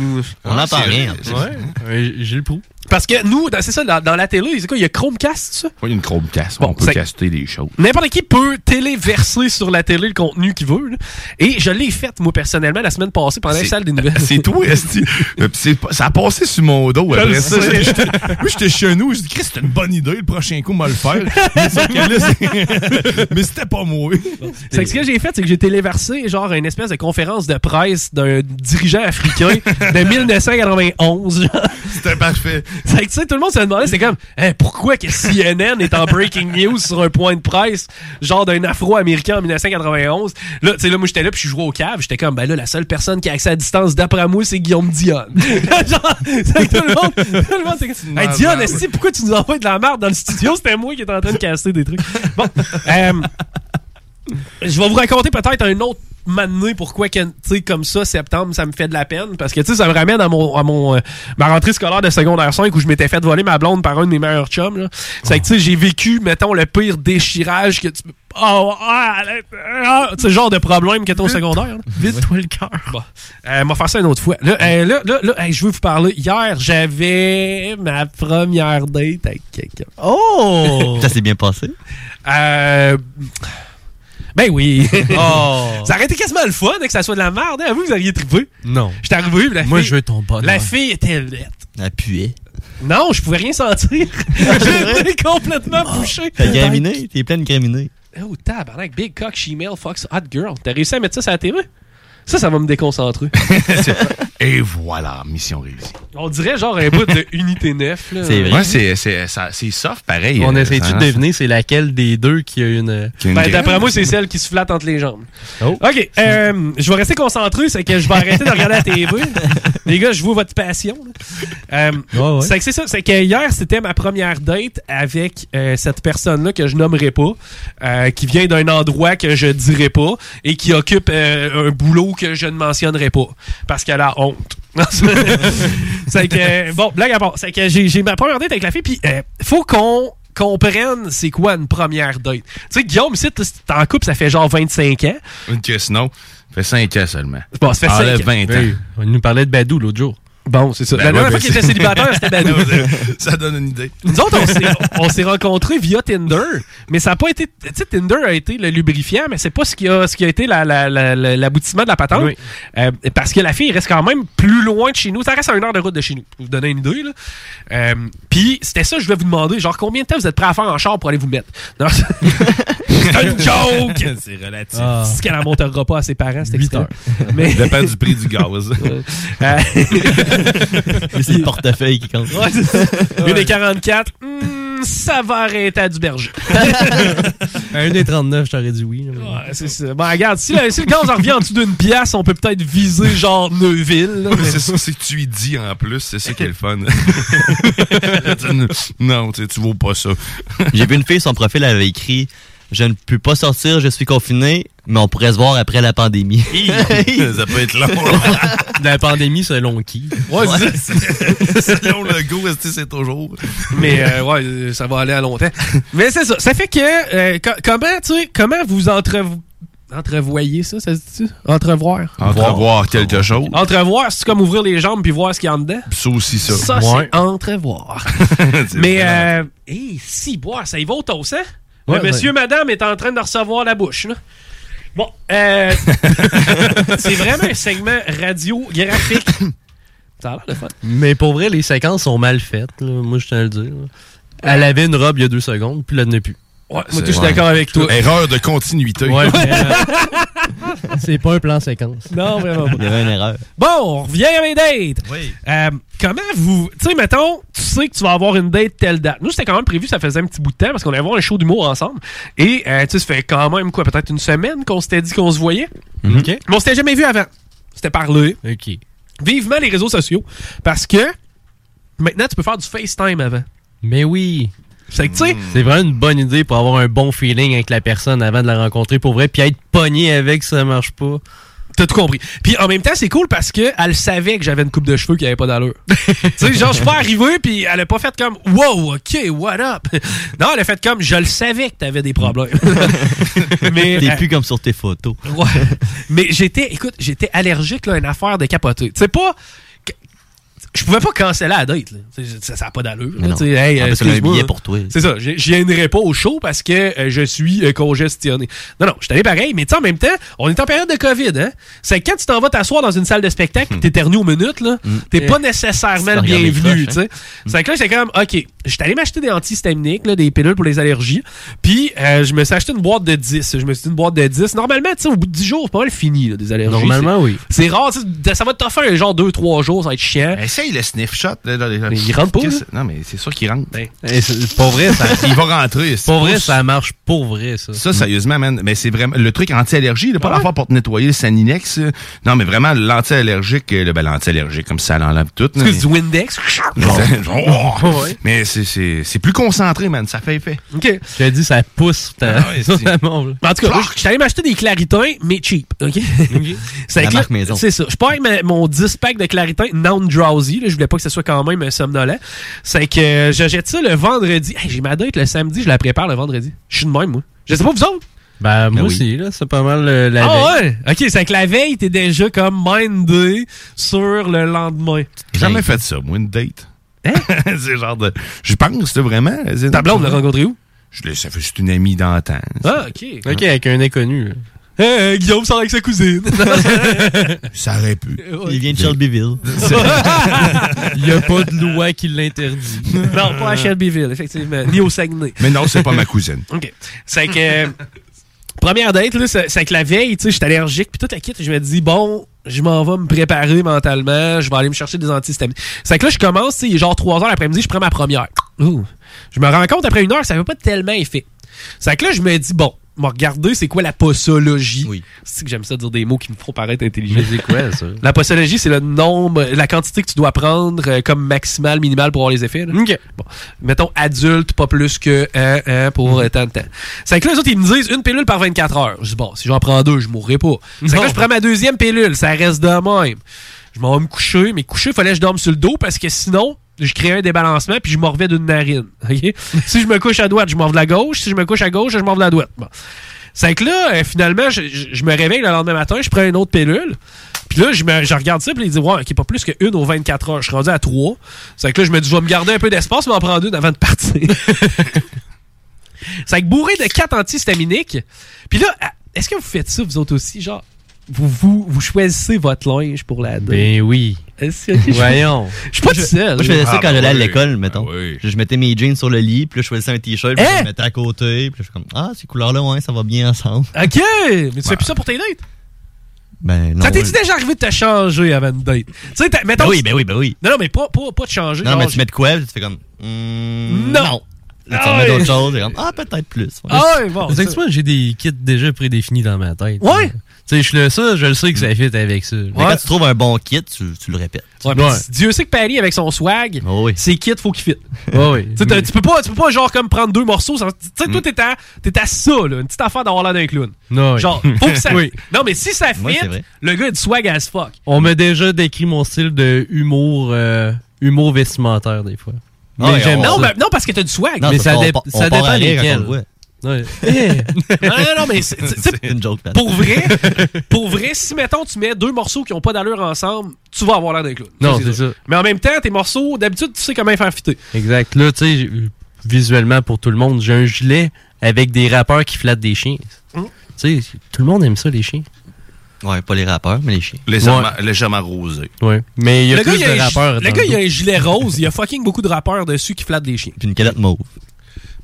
[SPEAKER 4] On n'entend rien.
[SPEAKER 3] Ouais, Gilles Proux.
[SPEAKER 1] Parce que nous, c'est ça, dans, dans la télé, il y a Chromecast, ça?
[SPEAKER 8] Pas une Chromecast.
[SPEAKER 1] Bon,
[SPEAKER 8] on peut caster des choses.
[SPEAKER 1] N'importe qui peut téléverser sur la télé le contenu qu'il veut. là. Et je l'ai fait, moi, personnellement, la semaine passée pendant la salle des nouvelles. [LAUGHS]
[SPEAKER 8] C'est tout, esti. Euh, pas- Ça a passé sur mon dos
[SPEAKER 1] Je
[SPEAKER 8] après ça. [LAUGHS] Moi, j'étais chez nous. Je dis, Chris, c'est une bonne idée. Le prochain coup, on va le faire. [LAUGHS] Mais, c'était pas moi.
[SPEAKER 1] C'est que ce que j'ai fait, c'est que j'ai téléversé genre une espèce de conférence de presse d'un dirigeant africain de 1991. genre.
[SPEAKER 8] C'était parfait. [LAUGHS]
[SPEAKER 1] C'est que tu sais, tout le monde se demandait, c'est comme, Hein, pourquoi que CNN est en breaking news sur un point de presse, genre d'un Afro-Américain en 1991. Là, tu sais, là, moi, j'étais là, puis je jouais au cave, j'étais comme, ben là, la seule personne qui a accès à distance, d'après moi, c'est Guillaume Dion. [LAUGHS] genre, c'est que tout le monde, tout le monde, c'est comme, hey, Dion, est pourquoi tu nous envoies de la merde dans le studio? C'était moi qui étais en train de casser des trucs. Bon, euh, je vais vous raconter peut-être un autre mané pourquoi que, tu sais comme ça septembre ça me fait de la peine parce que tu sais ça me ramène à mon à mon euh, ma rentrée scolaire de secondaire 5 où je m'étais fait voler ma blonde par un de mes meilleurs chums là. C'est que tu sais j'ai vécu mettons le pire déchirage que tu Oh, ah, ah, c'est le genre de problème que t'as au secondaire. là.
[SPEAKER 3] Vite-toi le cœur.
[SPEAKER 1] Bon. Euh, on va faire ça une autre fois. Là, euh, là, là, là, hey, je veux vous parler. Hier, j'avais ma première date avec quelqu'un.
[SPEAKER 3] Oh!
[SPEAKER 4] Ça s'est bien passé?
[SPEAKER 1] Euh. Ben oui. [LAUGHS]
[SPEAKER 3] Oh.
[SPEAKER 1] ça aurait été quasiment le fun hein, que ça soit de la merde. Hein? Vous, vous auriez trippé.
[SPEAKER 3] Non.
[SPEAKER 1] J'étais arrivé, la
[SPEAKER 3] Moi,
[SPEAKER 1] fille-
[SPEAKER 3] je veux ton bonheur.
[SPEAKER 1] La fille était laite.
[SPEAKER 4] Elle puait.
[SPEAKER 1] Non, je pouvais rien sentir. [LAUGHS] [LAUGHS] J'étais complètement bouché.
[SPEAKER 4] T'as graminé? T'es plein de graminé.
[SPEAKER 1] Oh, tabarnak, Big Cock, She-Mail, Fox, Hot Girl. T'as réussi à mettre ça sur la TV? Ça, ça va me déconcentrer. [LAUGHS]
[SPEAKER 8] Et voilà, mission réussie.
[SPEAKER 1] On dirait genre un bout de Unité 9. Là.
[SPEAKER 8] Ouais, c'est, c'est, ça- c'est soft, pareil.
[SPEAKER 3] On
[SPEAKER 8] Euh,
[SPEAKER 3] essaie-tu de deviner c'est laquelle des deux qui a une.
[SPEAKER 8] Qui a une
[SPEAKER 1] Ben. D'après moi, c'est celle qui se flatte entre les jambes.
[SPEAKER 3] Oh.
[SPEAKER 1] OK. euh, je vais rester concentré, c'est que je vais arrêter de regarder la TV. [LAUGHS] les gars, je vois votre passion. Euh, C'est que c'est ça. C'est que hier, c'était ma première date avec euh, cette personne-là que je nommerai pas, euh, qui vient d'un endroit que je dirai pas et qui occupe euh, un boulot que je ne mentionnerai pas parce qu'elle a honte. [LAUGHS] c'est que bon, blague à part, c'est que j'ai ma première date avec la fille, puis euh, faut qu'on comprenne c'est quoi une première date. Tu sais, Guillaume, si t'es en couple, ça fait genre 25 ans.
[SPEAKER 8] Une que sinon, ça fait 5 ans seulement.
[SPEAKER 1] Bon, ça fait
[SPEAKER 8] Enlève
[SPEAKER 1] cinq ans.
[SPEAKER 8] 20 ans.
[SPEAKER 3] Oui, on nous parlait de Badou l'autre jour.
[SPEAKER 1] Bon, c'est ça.
[SPEAKER 8] Ben
[SPEAKER 1] la dernière
[SPEAKER 8] ouais,
[SPEAKER 1] fois
[SPEAKER 8] ben
[SPEAKER 1] qu'il était célibataire, c'était [LAUGHS] Badou.
[SPEAKER 8] ça donne une idée.
[SPEAKER 1] Nous autres, on s'est- on s'est rencontrés via Tinder, mais ça n'a pas été. Tu sais, Tinder a été le lubrifiant, mais c'est pas ce qui a, ce qui a été la- la- la- la- l'aboutissement de la patente.
[SPEAKER 3] Oui.
[SPEAKER 1] Euh, parce que la fille reste quand même plus loin de chez nous. Ça reste à une heure de route de chez nous. Pour vous donner une idée, là. Euh, Puis, c'était ça, que je voulais vous demander. Genre, combien de temps vous êtes prêt à faire en char pour aller vous mettre? [LAUGHS] [LAUGHS] C'est une [LAUGHS] joke!
[SPEAKER 8] C'est relatif.
[SPEAKER 3] Ah.
[SPEAKER 1] C'est qu'elle en montera pas à ses parents, c'est. Mais.
[SPEAKER 8] Ça dépend du prix du gaz. [LAUGHS]
[SPEAKER 1] Euh, [LAUGHS]
[SPEAKER 4] C'est le portefeuille qui compte.
[SPEAKER 1] Ouais. Une des 44, hmm, ça va arrêter à du berger.
[SPEAKER 3] À 1,39, je t'aurais dit oui.
[SPEAKER 1] Ouais, c'est ça. Bon, regarde, si le, si le gaz en revient en dessous d'une pièce, on peut peut-être viser genre Neuville.
[SPEAKER 8] mais- c'est ça, c'est que tu y dis en plus, c'est ça qui est le fun. non, tu sais, tu vaux pas ça.
[SPEAKER 4] J'ai vu une fille, son profil avait écrit Je ne peux pas sortir, je suis confiné, mais on pourrait se voir après la pandémie. [LAUGHS] [LAUGHS]
[SPEAKER 8] ça peut être long.
[SPEAKER 3] La pandémie, selon qui?
[SPEAKER 1] Ouais, c'est ça. [LAUGHS]
[SPEAKER 8] Selon le go, est-ce que c'est toujours?
[SPEAKER 1] Mais euh, ouais, euh, ça va aller à longtemps. Mais c'est ça. Ça fait que euh, co- comment tu sais comment vous entrev- entrevoyez ça, ça se dit Entrevoir.
[SPEAKER 8] Entrevoir quelque chose.
[SPEAKER 1] Entrevoir, c'est comme ouvrir les jambes puis voir ce qu'il y a en dedans?
[SPEAKER 8] Ça aussi, ça.
[SPEAKER 1] Ça,
[SPEAKER 8] Ouais.
[SPEAKER 1] c'est entrevoir. Mais, euh, hé, si, boire, ça y va au toast, hein?
[SPEAKER 3] Ouais,
[SPEAKER 1] monsieur, madame est en train de recevoir la bouche, là. Bon, euh, [LAUGHS] c'est vraiment un segment radiographique. [COUGHS] Ça a l'air de fun.
[SPEAKER 3] Mais pour vrai, les séquences sont mal faites. là. Moi, je tiens à le dire. là. Elle avait une robe il y a deux secondes, puis là, elle n'est plus.
[SPEAKER 1] Ouais, moi, je suis d'accord avec toi.
[SPEAKER 8] Erreur de continuité.
[SPEAKER 3] Ouais, [LAUGHS] euh, c'est pas un plan séquence.
[SPEAKER 1] Non, vraiment pas.
[SPEAKER 4] Il y avait une erreur.
[SPEAKER 1] Bon, on revient à mes dates. Euh, comment vous. Tu sais, mettons, tu sais que tu vas avoir une date telle date. Nous, c'était quand même prévu, ça faisait un petit bout de temps parce qu'on allait avoir un show d'humour ensemble. Et, euh, tu sais, ça fait quand même, quoi, peut-être une semaine qu'on s'était dit qu'on se voyait.
[SPEAKER 3] OK.
[SPEAKER 1] Mais on s'était jamais vu avant. C'était parlé.
[SPEAKER 3] OK.
[SPEAKER 1] Vivement les réseaux sociaux. Parce que maintenant, tu peux faire du FaceTime avant.
[SPEAKER 3] Mais oui.
[SPEAKER 1] C'est que, tu sais,
[SPEAKER 3] C'est vraiment une bonne idée pour avoir un bon feeling avec la personne avant de la rencontrer pour vrai, puis être pogné avec si ça marche pas.
[SPEAKER 1] T'as tout compris. Puis en même temps, c'est cool parce que elle savait que j'avais une coupe de cheveux qui avait pas d'allure. [LAUGHS] tu sais, genre, je suis pas arrivé puis elle a pas fait comme Wow, ok, what up? Non, elle a fait comme Je le savais que t'avais des problèmes. [LAUGHS] Mais.
[SPEAKER 4] T'es
[SPEAKER 1] euh,
[SPEAKER 4] plus comme sur tes photos.
[SPEAKER 1] Ouais. Mais j'étais, écoute, j'étais allergique là, à une affaire de capoter. Tu sais pas. Je pouvais pas canceller la date. là. Ça n'a pas d'allure. Hey,
[SPEAKER 4] En
[SPEAKER 1] euh,
[SPEAKER 4] plus, on a un billet pour toi.
[SPEAKER 1] C'est ça. Je viendrai pas au show parce que euh, je suis euh, congestionné. Non, non, je allé pareil, mais tu sais, en même temps, on est en période de COVID. Hein? C'est que quand tu t'en vas t'asseoir dans une salle de spectacle et t'éternues aux minutes, là, t'es
[SPEAKER 4] Eh.
[SPEAKER 1] pas nécessairement
[SPEAKER 4] Tu
[SPEAKER 1] le bienvenu. sais. C'est que là, j'étais comme, OK, j'étais allé m'acheter des antihistaminiques, là, des pilules pour les allergies. Puis, euh, je me suis acheté une boîte de 10. Je me suis dit une boîte de 10. Normalement, tu sais, au bout de 10 jours, c'est pas mal fini, là, des allergies.
[SPEAKER 3] Normalement, oui.
[SPEAKER 1] C'est rare. Ça va te faire un genre 2-3 jours, ça va être chiant.
[SPEAKER 8] Essaye le sniff shot. Là, là, là.
[SPEAKER 1] Mais il rentre pas.
[SPEAKER 8] Non, mais c'est sûr qu'il rentre.
[SPEAKER 3] C'est- Pour vrai, ça. [LAUGHS]
[SPEAKER 8] Il va rentrer.
[SPEAKER 3] Pour vrai, ça marche pour vrai, ça.
[SPEAKER 8] Ça, sérieusement, man. Mais c'est vraiment le truc anti-allergie, là, pas l'affaire pour te nettoyer le Saninex. euh. Non, mais vraiment, l'anti-allergique, euh, le ben, l'anti-allergique, comme ça l'enlève tout.
[SPEAKER 1] Est-ce que c'est du Windex? [LAUGHS]
[SPEAKER 8] Oh, Mais c'est- plus concentré, man. Ça fait effet.
[SPEAKER 1] OK.
[SPEAKER 3] J'ai dit, ça pousse. ta-
[SPEAKER 8] Ah ouais. [LAUGHS]
[SPEAKER 1] En tout cas, moi, je suis allé m'acheter des claritins, mais cheap. OK? [LAUGHS] C'est. C'est ça. Je pars avec ma- mon 10 pack de claritins non-drowsy. Je voulais pas que ce soit quand même somnolent. C'est que euh, je jette ça le vendredi. Hey, J'ai ma date le samedi, je la prépare le vendredi. Je suis de même, moi. Je sais pas, vous autres?
[SPEAKER 3] Ben, moi
[SPEAKER 4] oui.
[SPEAKER 3] aussi, là, c'est pas mal euh, la
[SPEAKER 1] ah
[SPEAKER 3] veille.
[SPEAKER 1] ouais? OK, c'est que la veille, t'es déjà comme mindé sur le lendemain.
[SPEAKER 8] J'ai jamais fait ça, moi, une date. [LAUGHS] c'est genre de. Je pense, là, vraiment.
[SPEAKER 1] Hein? Ta blonde l'a rencontré où?
[SPEAKER 8] Je l'ai- ça fait juste une amie d'antan.
[SPEAKER 1] Ah, OK.
[SPEAKER 3] Ok, avec un inconnu.
[SPEAKER 1] Hey, Guillaume sort avec sa cousine. [LAUGHS]
[SPEAKER 8] Ça aurait pu.
[SPEAKER 4] Il vient de Shelbyville. [LAUGHS]
[SPEAKER 3] Il y a pas de loi qui l'interdit.
[SPEAKER 1] non, pas à Shelbyville, effectivement. Ni au Saguenay.
[SPEAKER 8] Mais non, c'est pas ma cousine.
[SPEAKER 1] OK. C'est que. Première date, là, c'est que la veille, tu sais, j'étais allergique, puis toute la kit, je me dis, bon, je m'en vais me préparer mentalement, je vais aller me chercher des antihistaminiques. C'est que là, je commence, il est genre 3 heures l'après-midi, je prends ma première. Je me rends compte après une heure, ça fait pas tellement effet. C'est que là, je me dis, bon, me regarder, c'est quoi la posologie?
[SPEAKER 4] Oui.
[SPEAKER 1] C'est que j'aime ça dire des mots qui me font paraître intelligent.
[SPEAKER 3] C'est quoi, ça? [LAUGHS]
[SPEAKER 1] La posologie, c'est le nombre, la quantité que tu dois prendre euh, comme maximale, minimale pour avoir les effets. là.
[SPEAKER 3] Ok.
[SPEAKER 1] Bon. Mettons adulte, pas plus que un, un pour euh, tant de temps. C'est que là, les autres, ils me disent une pilule par 24 heures. Je dis, bon, si j'en prends deux, je mourrai pas. C'est que là, je prends ma deuxième pilule, ça reste de même. Je m'en vais me coucher, mais coucher, il fallait que je dorme sur le dos parce que sinon, je crée un débalancement puis je morvais d'une narine. [LAUGHS] Si je me couche à droite, je morve de la gauche. Si je me couche à gauche, je morve de la droite. C'est que là, euh, finalement, je, me réveille le lendemain matin, je prends une autre pilule. Puis là, je, regarde ça, puis il dit, ouais, ok, pas plus qu'une aux 24 heures. Je suis rendu à 3. C'est que là, je me dis, je vais me garder un peu d'espace, mais en prendre une avant de partir. [LAUGHS] C'est que bourré de 4 antihistaminiques. Puis là, est-ce que vous faites ça, vous autres aussi? Genre, vous, vous, vous choisissez votre linge pour la date?
[SPEAKER 3] Ben oui. Voyons. [LAUGHS]
[SPEAKER 1] Je suis pas tout seul.
[SPEAKER 4] Moi, je faisais ça
[SPEAKER 8] Ah,
[SPEAKER 4] quand
[SPEAKER 8] bah
[SPEAKER 4] j'allais à
[SPEAKER 8] oui.
[SPEAKER 4] l'école, mettons.
[SPEAKER 8] Ah oui.
[SPEAKER 4] Je mettais mes jeans sur le lit, puis là, je choisissais un t-shirt, puis
[SPEAKER 1] Hein?
[SPEAKER 4] je le mettais à côté, puis là, je suis comme, ah, ces couleurs-là, ouais, ça va bien ensemble.
[SPEAKER 1] OK! Mais tu fais plus ça pour tes dates?
[SPEAKER 4] Ben, non.
[SPEAKER 1] ça t'es-tu
[SPEAKER 4] ouais.
[SPEAKER 1] déjà arrivé de te changer avant une date? Tu sais, mettons.
[SPEAKER 4] Ben oui, ben oui, ben oui.
[SPEAKER 1] Non, non, mais pas, pas, pas de changer.
[SPEAKER 4] Non,
[SPEAKER 1] genre,
[SPEAKER 4] mais tu mets de quoi, tu fais comme, hmm,
[SPEAKER 1] Non.
[SPEAKER 4] Là, tu
[SPEAKER 1] Ah
[SPEAKER 4] remets
[SPEAKER 1] ouais.
[SPEAKER 4] d'autres choses, et comme, ah, peut-être plus. ouais.
[SPEAKER 1] Ah ouais, bon. [LAUGHS]
[SPEAKER 3] J'ai des kits déjà prédéfinis dans ma tête.
[SPEAKER 1] Ouais?
[SPEAKER 3] Tu sais, je le ça, je le sais que ça fit avec ça.
[SPEAKER 4] Mais
[SPEAKER 1] Ouais.
[SPEAKER 4] quand tu trouves un bon kit, tu, tu le répètes.
[SPEAKER 1] Ouais, mais
[SPEAKER 3] Ouais.
[SPEAKER 1] Dieu sait que Paris, avec son swag,
[SPEAKER 4] Oh oui.
[SPEAKER 1] ses kits, faut qu'il fit.
[SPEAKER 3] Ouais, oui.
[SPEAKER 1] Tu peux pas, tu peux pas genre comme prendre deux morceaux. Tu sais, toi,
[SPEAKER 4] Mm.
[SPEAKER 1] t'es à, t'es à ça, là, une petite affaire d'avoir l'air d'un clown.
[SPEAKER 3] Non, oui.
[SPEAKER 1] Genre, faut que ça. [LAUGHS]
[SPEAKER 3] Oui.
[SPEAKER 1] Non, mais si ça fit, le gars a du swag as fuck.
[SPEAKER 3] On m'a déjà décrit mon style de humour, euh, humour vestimentaire, des fois.
[SPEAKER 4] Ah ouais,
[SPEAKER 3] j'aime
[SPEAKER 4] on-
[SPEAKER 1] Non,
[SPEAKER 3] ça.
[SPEAKER 1] mais- non, parce que t'as du swag.
[SPEAKER 4] Non,
[SPEAKER 3] mais
[SPEAKER 4] ça,
[SPEAKER 3] ça,
[SPEAKER 4] on
[SPEAKER 3] dé-
[SPEAKER 4] part- on
[SPEAKER 3] ça dépend lesquels. Ouais. [LAUGHS]
[SPEAKER 1] non, non, non, [LAUGHS] mais c'est-
[SPEAKER 4] une joke, Pat.
[SPEAKER 1] pour vrai, [LAUGHS] pour vrai, si mettons tu mets deux morceaux qui ont pas d'allure ensemble, tu vas avoir l'air d'un clown.
[SPEAKER 3] Non, c'est ça.
[SPEAKER 1] Mais en même temps, tes morceaux, d'habitude, tu sais comment les faire fitter.
[SPEAKER 3] Exact. Là, tu sais, visuellement pour tout le monde, j'ai un gilet avec des rappeurs qui flattent des chiens.
[SPEAKER 1] Hum.
[SPEAKER 3] Tu sais, tout le monde aime ça, les chiens.
[SPEAKER 4] Ouais, pas les rappeurs, mais les chiens.
[SPEAKER 8] Légèrement, légèrement rosé.
[SPEAKER 3] Ouais. Mais il y a
[SPEAKER 1] le
[SPEAKER 3] plus
[SPEAKER 1] gars, a
[SPEAKER 3] de
[SPEAKER 1] un
[SPEAKER 3] rappeurs.
[SPEAKER 1] le gars, il a
[SPEAKER 3] dos.
[SPEAKER 1] un gilet rose, il y a fucking beaucoup de rappeurs dessus qui flattent des chiens.
[SPEAKER 4] Puis une calotte mauve.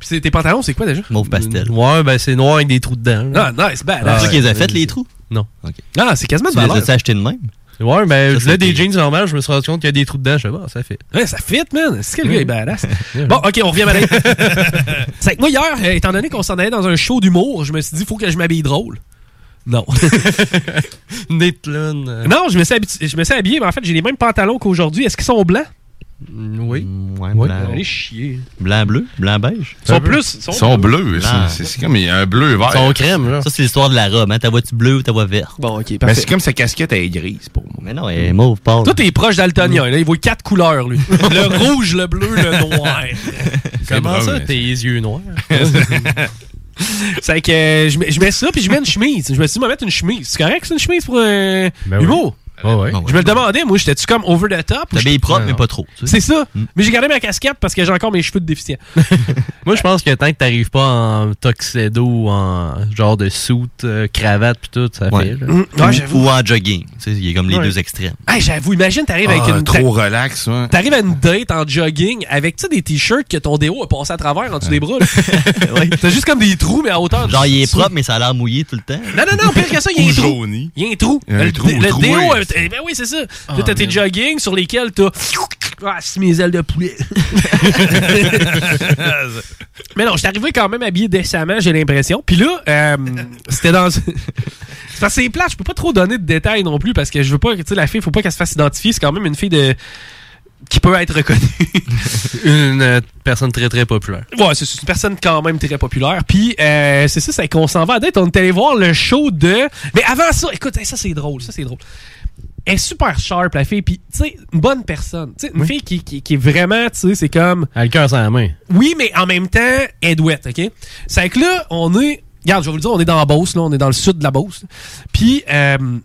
[SPEAKER 1] Puis tes pantalons, c'est quoi déjà?
[SPEAKER 4] Mauve pastel.
[SPEAKER 3] Ouais, ben c'est noir avec des trous dedans. là.
[SPEAKER 1] Ah, nice, bad.
[SPEAKER 4] C'est ça qu'ils ont fait, les trous?
[SPEAKER 3] Non.
[SPEAKER 4] Ok.
[SPEAKER 1] Ah, c'est quasiment de
[SPEAKER 4] Tu les
[SPEAKER 1] valeur.
[SPEAKER 4] as achetés de même?
[SPEAKER 3] Ouais, ben je voulais des jeans normales, je me suis rendu compte qu'il y a des trous dedans. Je sais pas, ça fait.
[SPEAKER 1] Ouais, ça fit, man. C'est que le gars est badass. [LAUGHS] Bon, ok, on revient à. [LAUGHS] C'est que moi, hier, euh, étant donné qu'on s'en allait dans un show d'humour, je me suis dit, faut que je m'habille drôle. Non. [LAUGHS]
[SPEAKER 3] Euh,
[SPEAKER 1] non, je me, suis habi- je me suis habillé, mais en fait, j'ai les mêmes pantalons qu'aujourd'hui. Est-ce qu'ils sont blancs?
[SPEAKER 3] Oui.
[SPEAKER 4] Ouais,
[SPEAKER 3] Ouais.
[SPEAKER 4] blanc.
[SPEAKER 1] Allez chier.
[SPEAKER 4] Blanc bleu, blanc beige.
[SPEAKER 1] Ils sont plus.
[SPEAKER 8] Ils sont bleus. C'est- comme il y a un bleu vert.
[SPEAKER 3] Ils sont crème, là.
[SPEAKER 4] Ça, c'est l'histoire de la robe. Hein. Ta voix-tu bleue ou ta voix verte?
[SPEAKER 1] Bon, ok,
[SPEAKER 8] Mais c'est comme sa casquette elle est grise pour moi.
[SPEAKER 4] Mais non, elle est mauve, pâle.
[SPEAKER 1] Toi, t'es proche d'Altonien, là. Il voit quatre couleurs, lui. [LAUGHS] le rouge, le bleu, le noir.
[SPEAKER 3] Comment
[SPEAKER 8] drôle,
[SPEAKER 3] ça, tes yeux noirs? [LAUGHS]
[SPEAKER 1] C'est que euh, je mets, je mets ça, puis je mets une chemise. Je me suis dit, je vais mettre une chemise. C'est correct, c'est une chemise pour un
[SPEAKER 3] Ben oui.
[SPEAKER 1] Humour?
[SPEAKER 3] ouais.
[SPEAKER 1] Je me le demandais, moi, j'étais-tu comme over the top? ou
[SPEAKER 4] T'habilles
[SPEAKER 1] j'étais-
[SPEAKER 4] propre, mais pas trop. tu sais.
[SPEAKER 1] C'est ça. Mais j'ai gardé ma casquette parce que j'ai encore mes cheveux de déficient. [LAUGHS]
[SPEAKER 3] Moi, je pense que tant que t'arrives pas en tuxedo ou en genre de suit, euh, cravate pis tout, ça
[SPEAKER 4] Ouais.
[SPEAKER 3] fait.
[SPEAKER 1] Mm, ouais, j'avoue.
[SPEAKER 4] Ou en jogging. Tu sais, il y a comme les deux extrêmes.
[SPEAKER 1] Hey, j'avoue, imagine, t'arrives avec
[SPEAKER 8] Ah,
[SPEAKER 1] une.
[SPEAKER 8] trop relax, ouais.
[SPEAKER 1] T'arrives à une date en jogging avec, tu sais, des t-shirts que ton déo a passé à travers en dessous des bras. [LAUGHS] T'as juste comme des trous, mais à hauteur.
[SPEAKER 4] Genre, il est propre, mais ça a l'air mouillé tout le temps.
[SPEAKER 1] Non, non, non, pire que ça, il y a
[SPEAKER 8] Ou
[SPEAKER 1] un trou. Il y a un trou. Le déo, euh, eh ben oui, c'est ça.
[SPEAKER 3] Ah,
[SPEAKER 1] Là, t'as tes jogging sur lesquels t'as. Ah, c'est mes ailes de poulet. [LAUGHS] Mais non, je suis arrivé quand même habillé décemment, j'ai l'impression. Puis là, euh, [LAUGHS] c'était dans. c'est parce que c'est plate, je peux pas trop donner de détails non plus parce que je veux pas tu sais, la fille, faut pas qu'elle se fasse identifier. C'est quand même une fille de. qui peut être reconnue. [LAUGHS]
[SPEAKER 3] Une euh, personne très très populaire.
[SPEAKER 1] Ouais, c'est c'est une personne quand même très populaire. Puis, euh, c'est ça, c'est qu'on s'en va à date. On est allé voir le show de. Mais avant ça, écoute, ça c'est drôle, ça c'est drôle. Elle est super sharp, la fille. Puis, tu sais, une bonne personne. Tu sais, une fille qui, qui, qui est vraiment, tu sais, c'est comme.
[SPEAKER 3] Elle a le cœur sur la main.
[SPEAKER 1] Oui, mais en même temps, elle douette, OK? C'est que là, on est. Regarde, je vais vous le dire, on est dans la Beauce, là. On est dans le sud de la Beauce. Puis, euh,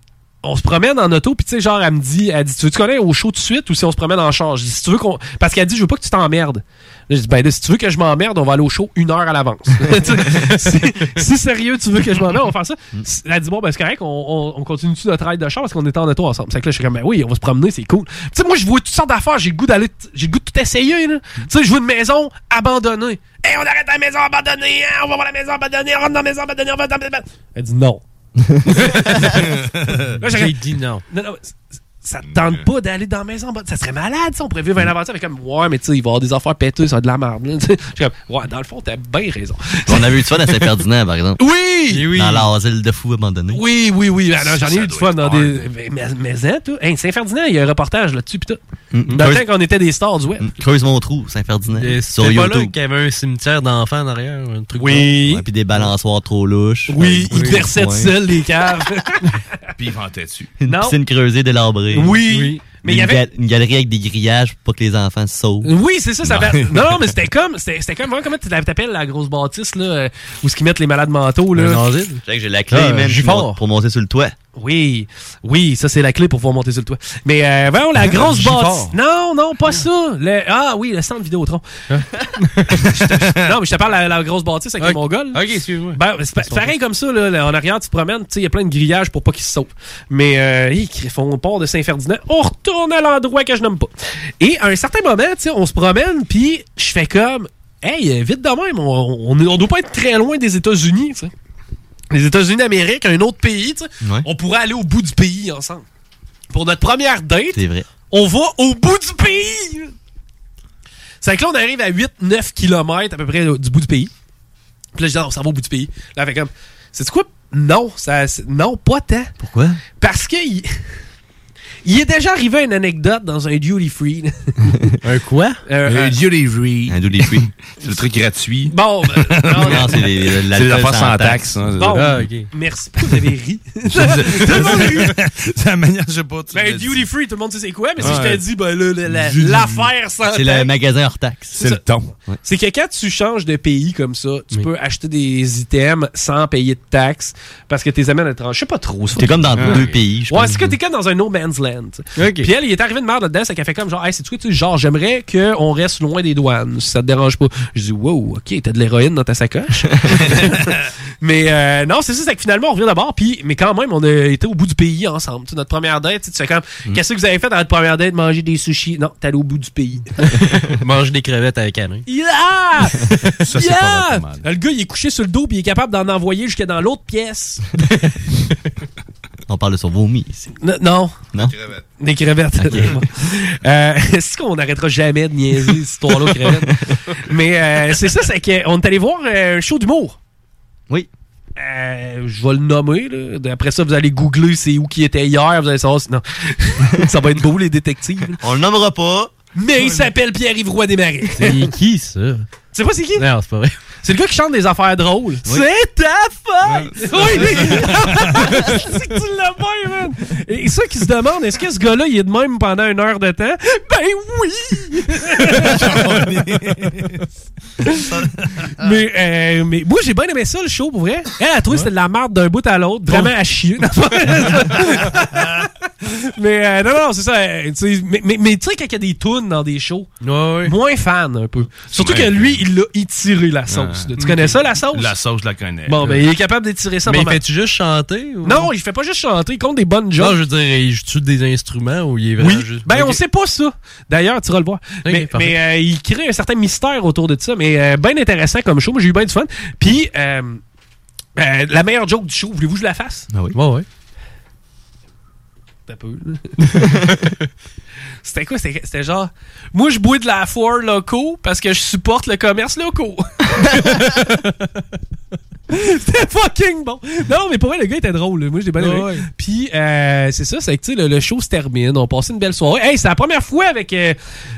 [SPEAKER 1] on se promène en auto, puis tu sais, genre, elle me dit, elle dit, tu veux-tu connais au show tout de suite ou si on se promène en charge? Je dis, si tu veux qu'on. Parce qu'elle dit, je veux pas que tu t'emmerdes. Je dis, ben, là, si tu veux que je m'emmerde, on va aller au show une heure à l'avance. [LAUGHS] Si, si sérieux, tu veux que je m'emmerde, on va faire ça. Elle dit, bon, ben, c'est correct, on, on, on continue-tu notre ride de char parce qu'on est en auto ensemble? C'est que là, je suis comme, ben oui, on va se promener, c'est cool. Tu sais, moi, je vois toutes sortes d'affaires, j'ai le goût d'aller, j'ai le goût de tout essayer, là. Tu sais, je vois une maison abandonnée. Hey, on arrête la maison abandonnée, hein, on va voir la maison abandonnée, on rentre dans la maison abandonnée, on va dans la maison Elle dit non. [LAUGHS] Là,
[SPEAKER 3] J'ai dit non.
[SPEAKER 1] Non, non, ça te tente pas d'aller dans la maison. Ça serait malade, ça. On pourrait vivre une aventure avec comme, ouais, mais tu sais, il va y avoir des affaires péteuses, ça a de la merde. Je suis comme, ouais, dans le fond, t'as bien raison.
[SPEAKER 4] On avait eu du fun à Saint-Ferdinand, par exemple.
[SPEAKER 1] Oui!
[SPEAKER 4] Dans l'asile de fous abandonné.
[SPEAKER 1] Oui, oui, oui. Ah, non, J'en ai eu du fun dans des. Mais, hein, tout. Hey, Saint-Ferdinand, il y a un reportage là-dessus, pis tout.
[SPEAKER 4] Mm,
[SPEAKER 1] Dans le temps qu'on était des stars du web.
[SPEAKER 4] Creuse mon trou, Saint-Ferdinand. Sur
[SPEAKER 3] pas là
[SPEAKER 4] YouTube.
[SPEAKER 3] qu'il y avait un cimetière d'enfants en arrière, un truc
[SPEAKER 1] Oui.
[SPEAKER 4] Puis des balançoires trop louches.
[SPEAKER 1] Oui, ils versaient seuls, les caves. [LAUGHS]
[SPEAKER 8] Puis il ventait dessus.
[SPEAKER 4] Une
[SPEAKER 1] Non.
[SPEAKER 4] piscine creusée, délabrée.
[SPEAKER 1] Oui. Mais il y
[SPEAKER 4] une,
[SPEAKER 1] avait-
[SPEAKER 4] une galerie avec des grillages pour pas que les enfants se sauvent.
[SPEAKER 1] Oui, c'est ça, ça
[SPEAKER 4] Non.
[SPEAKER 1] Non, mais c'était comme. C'était comme. Comment tu t'appelles la grosse bâtisse, là, euh, où ce qu'ils mettent les malades mentaux, là?
[SPEAKER 4] Je sais que j'ai la clé
[SPEAKER 1] Ah,
[SPEAKER 4] même pour, pour monter sur le toit.
[SPEAKER 1] Oui, oui, ça c'est la clé pour pouvoir monter sur le toit. Mais euh, voyons, la grosse
[SPEAKER 4] Gifford.
[SPEAKER 1] bâtisse. Non, non, pas ça. Le- Ah oui, le centre Vidéotron. [LAUGHS] non, mais je te parle de la, la grosse bâtisse avec les
[SPEAKER 3] Ok.
[SPEAKER 1] Mongols.
[SPEAKER 3] Ok, excuse-moi.
[SPEAKER 1] Ben, c'est pa- pareil comme ça, là, en arrière, tu te promènes, tu sais, il y a plein de grillages pour pas qu'ils se sauvent. Mais euh, ils font port de Saint-Ferdinand, on retourne à l'endroit que je n'aime pas. Et à un certain moment, tu sais, on se promène, puis je fais comme, hey, vite de même, on, on, on doit pas être très loin des États-Unis, sais. Les États-Unis d'Amérique, un autre pays.
[SPEAKER 4] Ouais.
[SPEAKER 1] On pourrait aller au bout du pays ensemble. Pour notre première date,
[SPEAKER 4] vrai.
[SPEAKER 1] on va au bout du pays. C'est que là, on arrive à 8-9 km à peu près du bout du pays. Puis là, je dis, non, on s'en va au bout du pays. Là, fait comme, c'est quoi? Non, ça, non, pas tant.
[SPEAKER 4] Pourquoi?
[SPEAKER 1] Parce que il, est déjà arrivé une anecdote dans un duty free. [LAUGHS]
[SPEAKER 3] un quoi?
[SPEAKER 1] un
[SPEAKER 8] duty free.
[SPEAKER 4] Un duty free.
[SPEAKER 8] C'est le truc gratuit. [LAUGHS]
[SPEAKER 1] Bon, ben, non,
[SPEAKER 4] Non, c'est les-
[SPEAKER 8] C'est affaires
[SPEAKER 4] sans
[SPEAKER 8] sans
[SPEAKER 4] taxe.
[SPEAKER 8] taxe. hein, c'est
[SPEAKER 1] Bon.
[SPEAKER 3] Ah, ok.
[SPEAKER 1] merci. Pourquoi vous avez ri? [LAUGHS]
[SPEAKER 8] Tout le monde rit. C'est la manière, je sais pas.
[SPEAKER 1] Ben,
[SPEAKER 8] dit.
[SPEAKER 1] duty free, tout le monde sait c'est quoi, mais si
[SPEAKER 8] Ouais.
[SPEAKER 1] je t'ai dit, ben l'affaire sans
[SPEAKER 4] C'est le
[SPEAKER 1] taxe.
[SPEAKER 4] magasin hors taxe.
[SPEAKER 8] C'est le ton.
[SPEAKER 1] C'est que quand tu changes de pays comme ça, tu peux acheter des items sans payer de taxes parce que tes amènes à l'étranger. Je sais pas trop. ça.
[SPEAKER 4] T'es comme dans deux pays, je
[SPEAKER 1] Ouais, c'est que t'es comme dans un no man's land.
[SPEAKER 3] Ok.
[SPEAKER 1] Puis elle, il est arrivé de merde là-dedans, c'est qu'elle fait comme genre, hey, c'est tu sais, genre, j'aimerais qu'on reste loin des douanes, si ça te dérange pas. Je dis, wow, ok, t'as de l'héroïne dans ta sacoche. [LAUGHS] mais euh, non, c'est ça, c'est que finalement, on revient d'abord, puis, mais quand même, on a été au bout du pays ensemble. Tu sais, notre première date, tu fais comme,
[SPEAKER 3] Mm.
[SPEAKER 1] qu'est-ce que vous avez fait dans votre première date? Manger des sushis? Non, t'es allé au bout du pays. [LAUGHS]
[SPEAKER 3] Mange des crevettes avec Anne.
[SPEAKER 1] Yeah! [LAUGHS]
[SPEAKER 8] Ça,
[SPEAKER 1] Yeah!
[SPEAKER 8] pas.
[SPEAKER 1] Le gars, il est couché sur le dos puis il est capable d'en envoyer jusqu'à dans l'autre pièce.
[SPEAKER 4] On parle de son vomi ici.
[SPEAKER 1] N- non.
[SPEAKER 4] Non?
[SPEAKER 1] Des crevettes. [LAUGHS] euh, [LAUGHS] c'est qu'on n'arrêtera jamais de niaiser cette histoire-là aux crevettes? [LAUGHS] Mais euh, c'est ça, c'est qu'on est allé voir euh, un show d'humour.
[SPEAKER 4] Oui.
[SPEAKER 1] Euh, je vais le nommer. Là. Après ça, vous allez googler c'est où qui était hier. Vous allez savoir. Non. ça va être beau, les détectives.
[SPEAKER 4] On le nommera pas.
[SPEAKER 1] Mais il s'appelle Pierre-Yves Roy des Marais. [LAUGHS]
[SPEAKER 3] C'est qui, ça?
[SPEAKER 1] Tu sais pas c'est qui?
[SPEAKER 3] Non, c'est pas vrai.
[SPEAKER 1] C'est le gars qui chante des affaires drôles. C'est ta faute! Oui, [LAUGHS] c'est que tu l'as pas, man! Et ceux qui se demandent, est-ce que ce gars-là, il est de même pendant une heure de temps? Ben oui! [LAUGHS] mais, euh, mais moi, j'ai bien aimé ça, le show, pour vrai. Elle a trouvé que c'était de la merde d'un bout à l'autre, vraiment à chier. [LAUGHS] mais euh, non, non, c'est ça. euh, mais mais, mais tu sais, quand il y a des tunes dans des shows, moins fan un peu. Surtout
[SPEAKER 8] Ouais.
[SPEAKER 1] que lui, il l'a étiré la sauce. Tu connais ça, la sauce?
[SPEAKER 8] La sauce, je la connais.
[SPEAKER 1] Bon, ben, il est capable d'étirer ça
[SPEAKER 3] Mais il fait-tu juste chanter? Ou...
[SPEAKER 1] Non, il fait pas juste chanter, il compte des bonnes jokes.
[SPEAKER 3] Non, je veux dire, il joue des instruments ou il est vraiment
[SPEAKER 1] Oui,
[SPEAKER 3] juste.
[SPEAKER 1] ben on sait pas ça. D'ailleurs, tu vas le voir. mais euh, il crée un certain mystère autour de ça, mais euh, bien intéressant comme show. Moi, j'ai eu bien du fun. Puis, euh, euh, la meilleure joke du show, voulez-vous que je la fasse?
[SPEAKER 4] Ah oui.
[SPEAKER 3] Ouais, ouais. [LAUGHS]
[SPEAKER 1] C'était quoi? C'était c'était genre, moi, je bois de la foire locaux parce que je supporte le commerce locaux. [LAUGHS] [LAUGHS] C'était fucking bon. Non, mais pour vrai, le gars était drôle. Moi, j'ai bien aimé.
[SPEAKER 3] Ouais.
[SPEAKER 1] Puis, euh, c'est ça, c'est que, tu sais, le, le show se termine. On passait une belle soirée. Hey, c'est la première fois avec euh,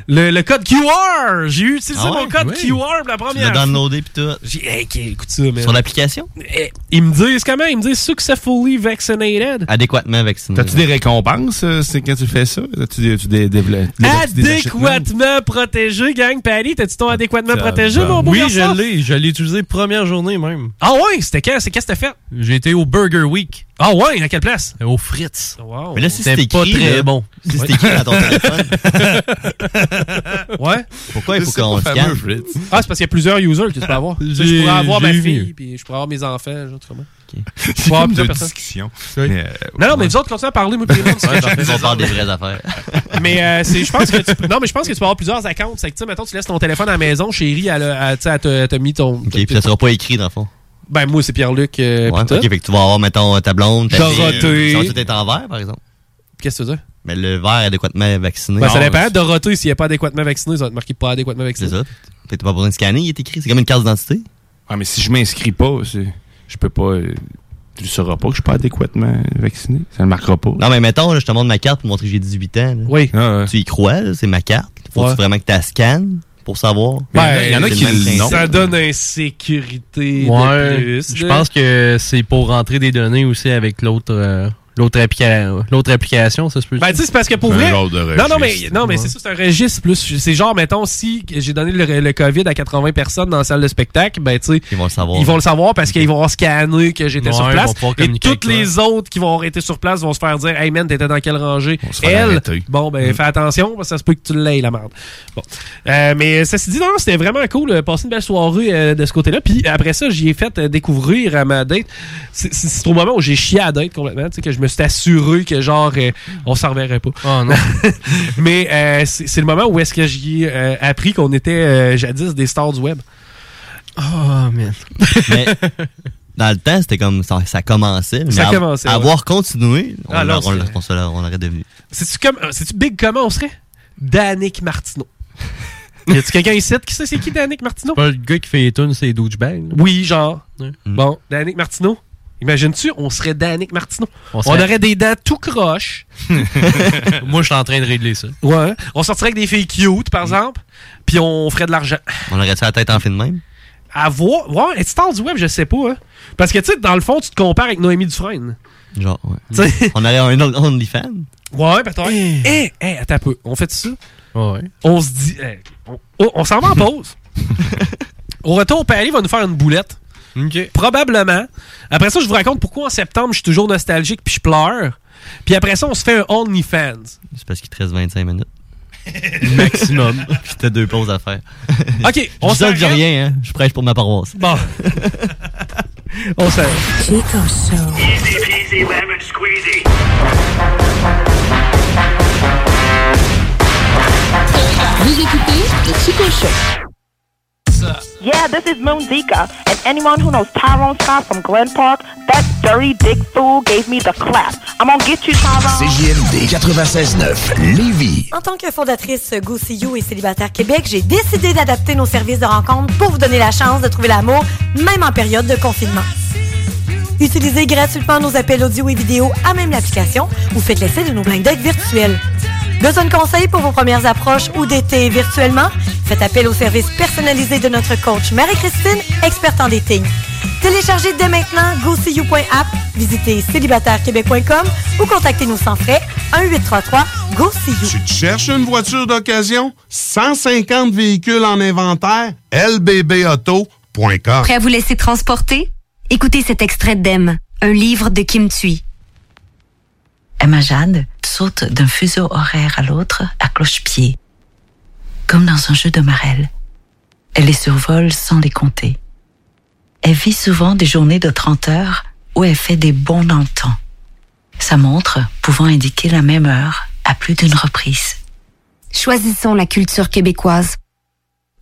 [SPEAKER 1] le, le code QR. J'ai utilisé
[SPEAKER 4] Ah
[SPEAKER 1] mon code
[SPEAKER 4] Oui.
[SPEAKER 1] QR pour la première fois.
[SPEAKER 4] downloadé pis tout.
[SPEAKER 1] J'ai, hey, écoute ça, man.
[SPEAKER 4] Sur l'application?
[SPEAKER 1] Eh, Ils me disent comment? Ils me disent successfully vaccinated.
[SPEAKER 4] Adéquatement vacciné.
[SPEAKER 8] T'as-tu des récompenses euh, c'est quand tu fais ça? As-tu des, tu des, des, des- des achievements?
[SPEAKER 1] Adéquatement protégé, gang. Patty, t'as-tu ton adéquatement protégé, mon beau
[SPEAKER 3] Oui, je l'ai. Je l'ai utilisé première journée même.
[SPEAKER 1] Ah ouais? C'était quand? C'est qu'est-ce que t'as fait?
[SPEAKER 3] J'ai été au Burger Week.
[SPEAKER 1] Ah ouais? À quelle place?
[SPEAKER 3] Au Fritz.
[SPEAKER 1] Wow.
[SPEAKER 4] Mais là, si
[SPEAKER 3] C'était pas
[SPEAKER 4] écrit,
[SPEAKER 3] très
[SPEAKER 4] là,
[SPEAKER 3] bon.
[SPEAKER 4] Si c'est écrit dans ton [LAUGHS] téléphone,
[SPEAKER 1] Ouais?
[SPEAKER 4] pourquoi il faut qu'on
[SPEAKER 8] fameux, Fritz.
[SPEAKER 1] Ah, c'est parce qu'il y a plusieurs users que tu peux avoir. Je pourrais avoir ma fille, puis je pourrais avoir mes enfants, genre, tu comprends? [LAUGHS]
[SPEAKER 8] C'est une
[SPEAKER 1] plusieurs
[SPEAKER 8] de
[SPEAKER 1] personnes.
[SPEAKER 8] discussion.
[SPEAKER 3] Oui.
[SPEAKER 8] Mais, euh,
[SPEAKER 1] Non, non, mais vous autres, continuez à parler, moi, puis les
[SPEAKER 4] on parle des vraies affaires.
[SPEAKER 1] Mais euh, c'est, je pense que tu, peux- non, mais je pense que tu peux avoir plusieurs accounts. C'est que, tu sais, mettons, tu laisses ton téléphone à la maison, chérie, elle, a- elle, elle t'a mis ton.
[SPEAKER 4] Ok, puis ça sera pas écrit dans le fond.
[SPEAKER 1] Ben, moi, c'est Pierre-Luc. euh,
[SPEAKER 4] Ouais, fait que tu vas avoir, mettons, ta blonde, ta
[SPEAKER 1] Dorothée.
[SPEAKER 4] Ça va tout être en vert, par exemple.
[SPEAKER 1] Qu'est-ce que tu veux dire?
[SPEAKER 4] Mais le vert adéquatement vacciné.
[SPEAKER 1] Ben, ça
[SPEAKER 4] Ah,
[SPEAKER 1] dépend. Dorothée, s'il n'est pas adéquatement vacciné, ça va être marqué pas adéquatement
[SPEAKER 4] C'est
[SPEAKER 1] vacciné.
[SPEAKER 4] ça. Fait que t'as pas besoin de scanner, il est écrit. C'est comme une carte d'identité.
[SPEAKER 8] Ah, mais si je m'inscris pas, c'est- je peux pas. euh, Tu ne sauras pas que je suis pas adéquatement vacciné. Ça ne marquera pas.
[SPEAKER 4] Non, mais mettons, là, je te montre ma carte pour montrer que j'ai 18 ans. là.
[SPEAKER 1] Oui.
[SPEAKER 8] Ah, ouais.
[SPEAKER 4] Tu y crois, là, c'est ma carte. Faut-tu
[SPEAKER 1] Ouais.
[SPEAKER 4] vraiment que tu la scannes pour savoir?
[SPEAKER 1] Ben,
[SPEAKER 8] il y en a qui
[SPEAKER 4] le.
[SPEAKER 1] Ça donne insécurité de
[SPEAKER 3] Ouais.
[SPEAKER 1] plus.
[SPEAKER 3] Je pense que c'est pour rentrer des données aussi avec l'autre euh, l'autre applica- l'autre application, ça se peut.
[SPEAKER 1] Ben, tu sais, c'est parce que pour
[SPEAKER 8] un
[SPEAKER 1] vrai.
[SPEAKER 8] genre de
[SPEAKER 1] non, non, mais, non, mais c'est ça, c'est un registre plus. C'est genre, mettons, si j'ai donné le, le COVID à 80 personnes dans la salle de spectacle, ben, tu sais.
[SPEAKER 4] Ils vont le savoir.
[SPEAKER 1] Ils vont le savoir parce qu'ils vont avoir scanné que j'étais
[SPEAKER 3] Ouais,
[SPEAKER 1] sur
[SPEAKER 3] ils
[SPEAKER 1] place. Et toutes les autres qui vont avoir été sur place vont se faire dire Hey man, t'étais dans quelle rangée? Elle, bon, ben, fais attention parce que ça se peut que tu l'aies, la merde. Bon. Euh, mais ça s'est dit, non, c'était vraiment cool. euh, Passer une belle soirée euh, de ce côté-là. Puis après ça, j'y ai fait euh, découvrir à ma date. C'est- au moment où j'ai chié à la date complètement. Tu sais, que je me suis assuré que genre, euh, on s'en reverrait pas.
[SPEAKER 3] Oh non. [LAUGHS]
[SPEAKER 1] mais euh, c'est le moment où est-ce que j'y ai euh, appris qu'on était euh, jadis des stars du web.
[SPEAKER 3] Oh, man. [LAUGHS]
[SPEAKER 4] Mais dans le temps, c'était comme ça, ça commençait. Mais
[SPEAKER 1] Ça
[SPEAKER 4] à-
[SPEAKER 1] commençait, ouais.
[SPEAKER 4] Avoir continué, on,
[SPEAKER 1] Ah, là,
[SPEAKER 4] on, on on aurait devenu.
[SPEAKER 1] C'est-tu comme. C'est-tu big comment on serait? Danick Martineau. [LAUGHS] y a-tu quelqu'un ici qui sait c'est qui Danick Martineau?
[SPEAKER 3] Pas le gars qui fait les tunes, c'est douchebag.
[SPEAKER 1] Oui, genre.
[SPEAKER 3] Ouais.
[SPEAKER 1] Bon, Danick Martineau. Imagines-tu, on serait Danick Martineau.
[SPEAKER 3] On
[SPEAKER 1] On,
[SPEAKER 3] serait-
[SPEAKER 1] aurait des dents tout croches. [LAUGHS]
[SPEAKER 3] Moi, je suis en train de régler ça.
[SPEAKER 1] Ouais. On sortirait avec des filles cute, par exemple. Puis on ferait de l'argent.
[SPEAKER 4] On aurait-tu la tête en fin de même?
[SPEAKER 1] À voir. Ouais, star du web, je sais pas. Hein. Parce que, tu sais, dans le fond, tu te compares avec Noémie Dufresne.
[SPEAKER 4] Genre, ouais.
[SPEAKER 1] Tu sais.
[SPEAKER 4] On aurait un OnlyFans?
[SPEAKER 1] Ouais, peut-être. Eh, eh, attends un peu. On fait ça?
[SPEAKER 3] Ouais.
[SPEAKER 1] On se dit. eh, on oh, on s'en va en pause. [LAUGHS] Au retour, Paris va nous faire une boulette. Probablement. Après ça, je vous raconte pourquoi en septembre, je suis toujours nostalgique puis je pleure. Puis après ça, on se fait un OnlyFans.
[SPEAKER 4] C'est parce qu'il te reste 25 minutes. [LAUGHS]
[SPEAKER 3] Maximum. [LAUGHS]
[SPEAKER 4] Puis t'as deux pauses à faire. [LAUGHS]
[SPEAKER 1] OK,
[SPEAKER 4] on ça, je dis
[SPEAKER 1] s'arrête.
[SPEAKER 4] rien, hein. Je prêche pour ma paroisse.
[SPEAKER 1] Bon. on s'arrête.
[SPEAKER 20] Chico Show.
[SPEAKER 5] Easy peasy lemon squeezy.
[SPEAKER 16] Vous écoutez le Chico Show.
[SPEAKER 27] Yeah, this is Moon Zika, and anyone who knows Tyrone Scott from Glen Park, that dirty dick fool gave me the clap. I'm gonna get you, Tyrone.
[SPEAKER 28] CJMD 96.9, Lévis.
[SPEAKER 29] En tant que fondatrice Go See You et Célibataire Québec, j'ai décidé d'adapter nos services de rencontre pour vous donner la chance de trouver l'amour, même en période de confinement. Utilisez gratuitement nos appels audio et vidéo à même l'application ou faites l'essai de nos blind dates virtuels. Besoin de conseils pour vos premières approches ou d'été virtuellement? Faites appel au service personnalisé de notre coach Marie-Christine, experte en dating. Téléchargez dès maintenant GoSeeYou.app, visitez célibatairequebec.com ou contactez-nous sans frais 1-833-GO-SEE-YOU.
[SPEAKER 30] Tu te cherches une voiture d'occasion? 150 véhicules en inventaire? lbbauto.com
[SPEAKER 31] Prêt à vous laisser transporter? Écoutez cet extrait d'Em, un livre de Kim Thuy.
[SPEAKER 17] Emma Jade saute d'un fuseau horaire à l'autre à cloche-pied, comme dans un jeu de marelle. Elle les survole sans les compter. Elle vit souvent des journées de 30 heures où elle fait des bonds dans temps. Sa montre pouvant indiquer la même heure à plus d'une reprise.
[SPEAKER 31] Choisissons la culture québécoise.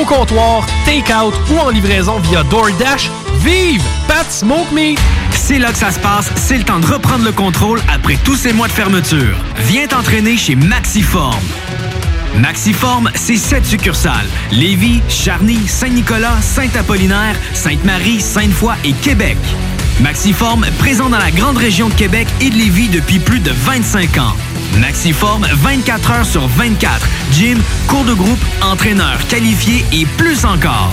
[SPEAKER 1] au comptoir, take-out ou en livraison via DoorDash. Vive Pat Smoke Meat!
[SPEAKER 7] C'est là que ça se passe, c'est le temps de reprendre le contrôle après tous ces mois de fermeture. Viens t'entraîner chez Maxiform. Maxiform, c'est sept succursales. Lévis, Charny, Saint-Nicolas, Saint-Apollinaire, Sainte-Marie, Sainte-Foy et Québec. Maxiform, présent dans la grande région de Québec et de Lévis depuis plus de 25 ans. Maxiform, 24 heures sur 24. Gym, cours de groupe, entraîneur qualifié et plus encore.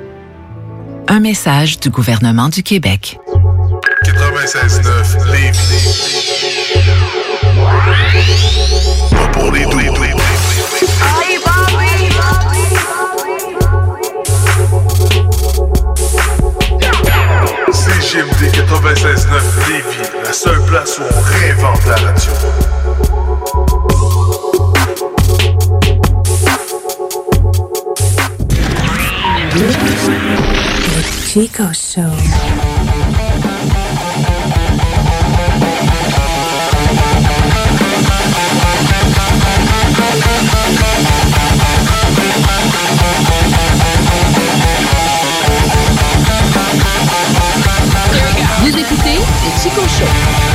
[SPEAKER 17] Un message du gouvernement du Québec.
[SPEAKER 26] 96.9 Lévis. Pas pour les doux. CGMD 96.9 Lévis, la seule place où on réinvente la radio.
[SPEAKER 20] Chico Show.
[SPEAKER 16] Vous écoutez le Chico Show.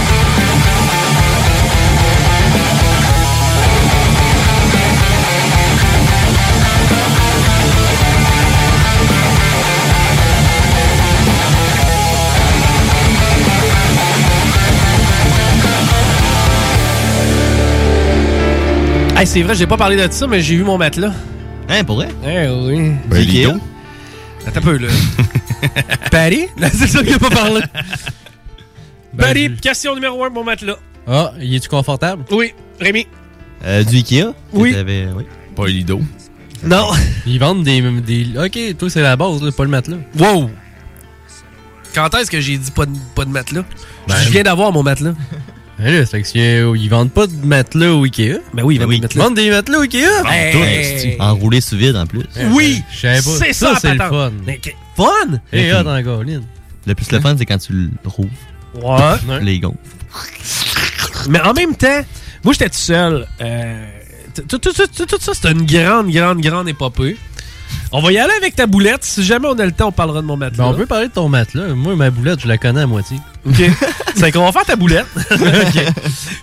[SPEAKER 1] Hey, c'est vrai, j'ai pas parlé de ça, mais j'ai vu mon matelas.
[SPEAKER 4] Hein, pour vrai?
[SPEAKER 1] Eh oui.
[SPEAKER 4] Ben, Ikea?
[SPEAKER 1] Attends un peu, là. [LAUGHS] Patty? c'est ça qu'il a pas parlé. Patty, question numéro 1 mon matelas.
[SPEAKER 3] Ah, il est-tu confortable?
[SPEAKER 1] Oui. Rémi?
[SPEAKER 4] Euh, du Ikea?
[SPEAKER 1] Oui.
[SPEAKER 4] Que t'avais- oui.
[SPEAKER 3] Pas Lido.
[SPEAKER 1] Non.
[SPEAKER 3] Ils vendent des. des... Ok, toi, c'est la base, là, pas le matelas.
[SPEAKER 1] Wow! Quand est-ce que j'ai dit pas de, pas de matelas?
[SPEAKER 3] Ben,
[SPEAKER 1] je viens d'avoir mon matelas.
[SPEAKER 3] Ben là, fait que si, euh, ils vendent pas de matelas au Ikea.
[SPEAKER 1] Ben oui, ils vendent des
[SPEAKER 3] Ils
[SPEAKER 1] matelas.
[SPEAKER 3] vendent des matelas au Ikea.
[SPEAKER 4] Esti, Enroulé sous vide en plus.
[SPEAKER 1] Oui!
[SPEAKER 3] Je savais pas.
[SPEAKER 1] C'est ça,
[SPEAKER 3] c'est le fun.
[SPEAKER 1] Mais que- Fun?
[SPEAKER 3] Et hot en Galine.
[SPEAKER 4] Le plus le fun, c'est quand tu le rouvres.
[SPEAKER 1] Ouais.
[SPEAKER 4] Les gonfles.
[SPEAKER 1] Mais en même temps, moi, j'étais tout seul. Euh, tout, tout- tout- tout- tout ça, c'est une grande, grande, grande épopée. On va y aller avec ta boulette. Si jamais on a le temps, on parlera de mon matelas.
[SPEAKER 3] Ben, on peut parler de ton matelas. Moi, ma boulette, je la connais à moitié.
[SPEAKER 1] OK. [LAUGHS] c'est qu'on va faire ta boulette. [LAUGHS] OK.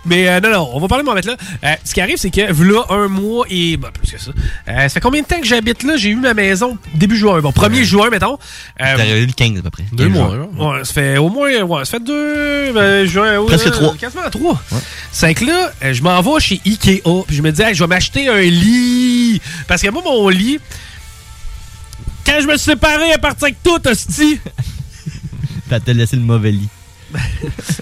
[SPEAKER 1] Mais euh, non, non, on va parler de mon matelas. Euh, ce qui arrive, c'est que là, un mois et... Ben, plus que ça. Euh, ça fait combien de temps que j'habite là? J'ai eu ma maison début juin. Bon, 1er juin, mettons. Euh,
[SPEAKER 4] T'es arrivé le 15 à peu près.
[SPEAKER 3] Deux
[SPEAKER 4] 15
[SPEAKER 3] mois.
[SPEAKER 1] Ouais, ça fait au moins, ouais, ça fait deux, ben, juin, ouais,
[SPEAKER 4] Presque trois.
[SPEAKER 1] Quasiment trois. C'est que là, euh, je m'en vais chez Ikea, puis je me dis, hey, je vais m'acheter un lit. Parce que moi, mon lit, Quand je me suis séparé, elle partie avec tout, hostie. [LAUGHS]
[SPEAKER 4] T'as te laissé le mauvais lit. [LAUGHS]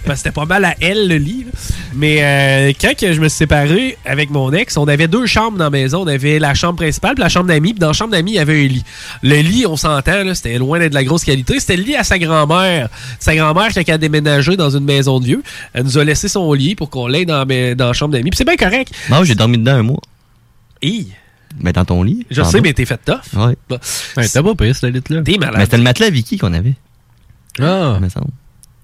[SPEAKER 1] Ben, c'était pas mal à elle, le lit. là. Mais euh, quand que je me suis séparé avec mon ex, on avait deux chambres dans la maison. On avait la chambre principale puis la chambre d'amis. Puis dans la chambre d'amis, il y avait un lit. Le lit, on s'entend, là, c'était loin d'être de la grosse qualité. C'était le lit à sa grand-mère. Sa grand-mère, quand elle a déménagé dans une maison de vieux, elle nous a laissé son lit pour qu'on l'aille dans, la- dans la chambre d'amis. Puis c'est bien correct.
[SPEAKER 4] Non, j'ai dormi dedans un mois.
[SPEAKER 1] Hi.
[SPEAKER 4] Ben, dans ton lit.
[SPEAKER 1] Je sais,
[SPEAKER 4] bas.
[SPEAKER 1] mais t'es fait tough.
[SPEAKER 4] Ouais.
[SPEAKER 1] Bah,
[SPEAKER 3] t'as pas pire, ce lit-là.
[SPEAKER 1] T'es malade.
[SPEAKER 4] Mais c'était le matelas Vicky qu'on avait.
[SPEAKER 3] Ah.
[SPEAKER 4] Me semble.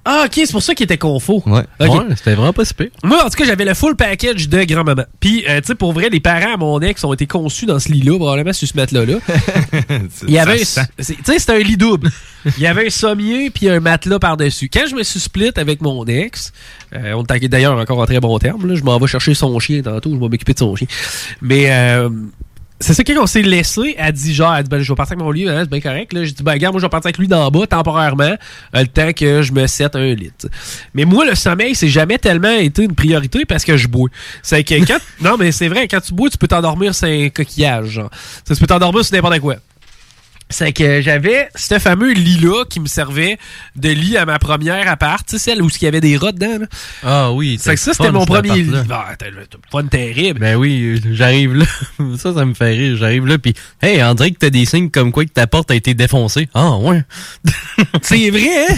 [SPEAKER 1] Ah, ok, c'est pour ça qu'il était confo.
[SPEAKER 4] Ouais.
[SPEAKER 1] Ok.
[SPEAKER 3] Ouais, c'était vraiment pas si pire.
[SPEAKER 1] Moi, en tout cas, j'avais le full package de grand-maman. Puis, euh, tu sais, pour vrai, les parents à mon ex ont été conçus dans ce lit-là, probablement sur ce matelas-là. [LAUGHS] Il y avait, tu sais, c'était un lit double. Il y avait un sommier puis un matelas par-dessus. Quand je me suis split avec mon ex, euh, on était d'ailleurs encore en très bon terme, là, je m'en vais chercher son chien tantôt, je vais m'occuper de son chien. Mais euh, c'est ça, quand on s'est laissé, elle dit genre, elle dit, ben, je vais partir avec mon lit, hein, c'est bien correct. Là, j'ai dit, ben, regarde, moi, je vais partir avec lui d'en bas temporairement, euh, le temps que je me sette un lit. Mais moi, le sommeil, c'est jamais tellement été une priorité parce que je bois. C'est que quand, [LAUGHS] non, mais c'est vrai, quand tu bois, tu peux t'endormir sur un coquillage, genre. Tu peux t'endormir sur n'importe quoi. C'est que j'avais ce fameux lit-là qui me servait de lit à ma première appart, tu sais, celle où il y avait des rats dedans. là.
[SPEAKER 3] Ah oui.
[SPEAKER 1] C'est que ça, c'était mon premier lit. Ah, t'as le fun terrible.
[SPEAKER 3] Ben oui, j'arrive là. [LAUGHS] ça, ça me fait rire. J'arrive là, puis hey, on dirait que t'as des signes comme quoi que ta porte a été défoncée. Ah ouais. [LAUGHS]
[SPEAKER 1] C'est vrai, hein?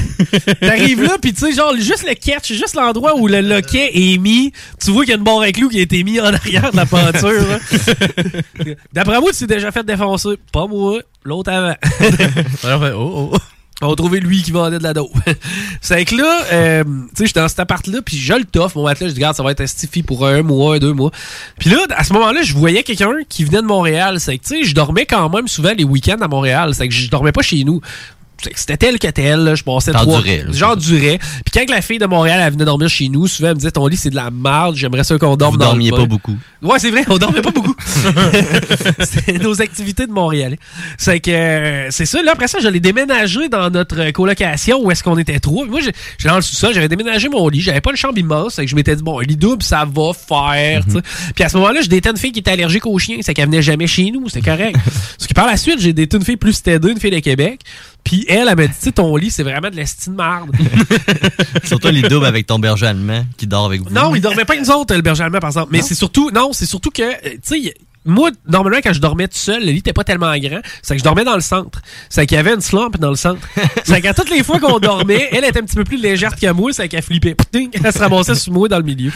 [SPEAKER 1] T'arrives là, puis tu sais, genre, juste le catch, juste l'endroit où le loquet est mis, tu vois qu'il y a une barre à clous qui a été mis en arrière de la peinture. hein. [LAUGHS] D'après moi, tu t'es déjà fait défoncer. Pas moi, l'autre avant. [LAUGHS]
[SPEAKER 3] Fait, oh, oh.
[SPEAKER 1] On a trouvé lui qui vendait de la dope. [LAUGHS] c'est que là, euh, tu sais, j'étais dans cet appart-là, puis je le toffe, mon matelas, je dis, regarde, ça va être stiffy pour un mois, deux mois. Puis là, à ce moment-là, je voyais quelqu'un qui venait de Montréal. C'est que, tu sais, je dormais quand même souvent les week-ends à Montréal. C'est que je dormais pas chez nous. C'est C'était tel que tel, là. je passais trois... J'endurais. Puis quand la fille de Montréal, elle venait dormir chez nous, souvent, elle me disait, ton lit, c'est de la merde, j'aimerais ça qu'on dorme
[SPEAKER 4] Vous
[SPEAKER 1] dans le
[SPEAKER 4] dormiez
[SPEAKER 1] bain.
[SPEAKER 4] pas beaucoup.
[SPEAKER 1] Ouais, c'est vrai, on dormait pas beaucoup. [LAUGHS] [LAUGHS] C'était nos activités de Montréal. C'est que euh, c'est ça. Là, après ça, j'allais déménager dans notre colocation où est-ce qu'on était trois. Moi, j'ai- j'étais dans le sous-sol, j'avais déménagé mon lit. J'avais pas une chambre immense. Que je m'étais dit, bon, un lit double, ça va faire. sais. Puis à ce moment-là, j'ai daté une fille qui était allergique aux chiens. C'est qu'elle venait jamais chez nous. C'était correct. [LAUGHS] Parce que par la suite, j'ai daté une fille plus stédée, une fille de Québec. Puis elle, elle m'a dit, tu sais, ton lit, c'est vraiment de la style marde. [LAUGHS]
[SPEAKER 4] Surtout les doubles avec ton berger allemand qui dort avec vous.
[SPEAKER 1] Non, il dormait pas avec nous autres, le berger allemand, par exemple. Mais c'est surtout, non, c'est surtout que, euh, tu sais, moi, normalement, quand je dormais tout seul, le lit était pas tellement grand. C'est que je dormais dans le centre. C'est qu'il y avait une slump dans le centre. [LAUGHS] C'est qu'à toutes les fois qu'on dormait, elle était un petit peu plus légère que moi. C'est qu'elle flippait. Elle se ramassait sous moi dans le milieu.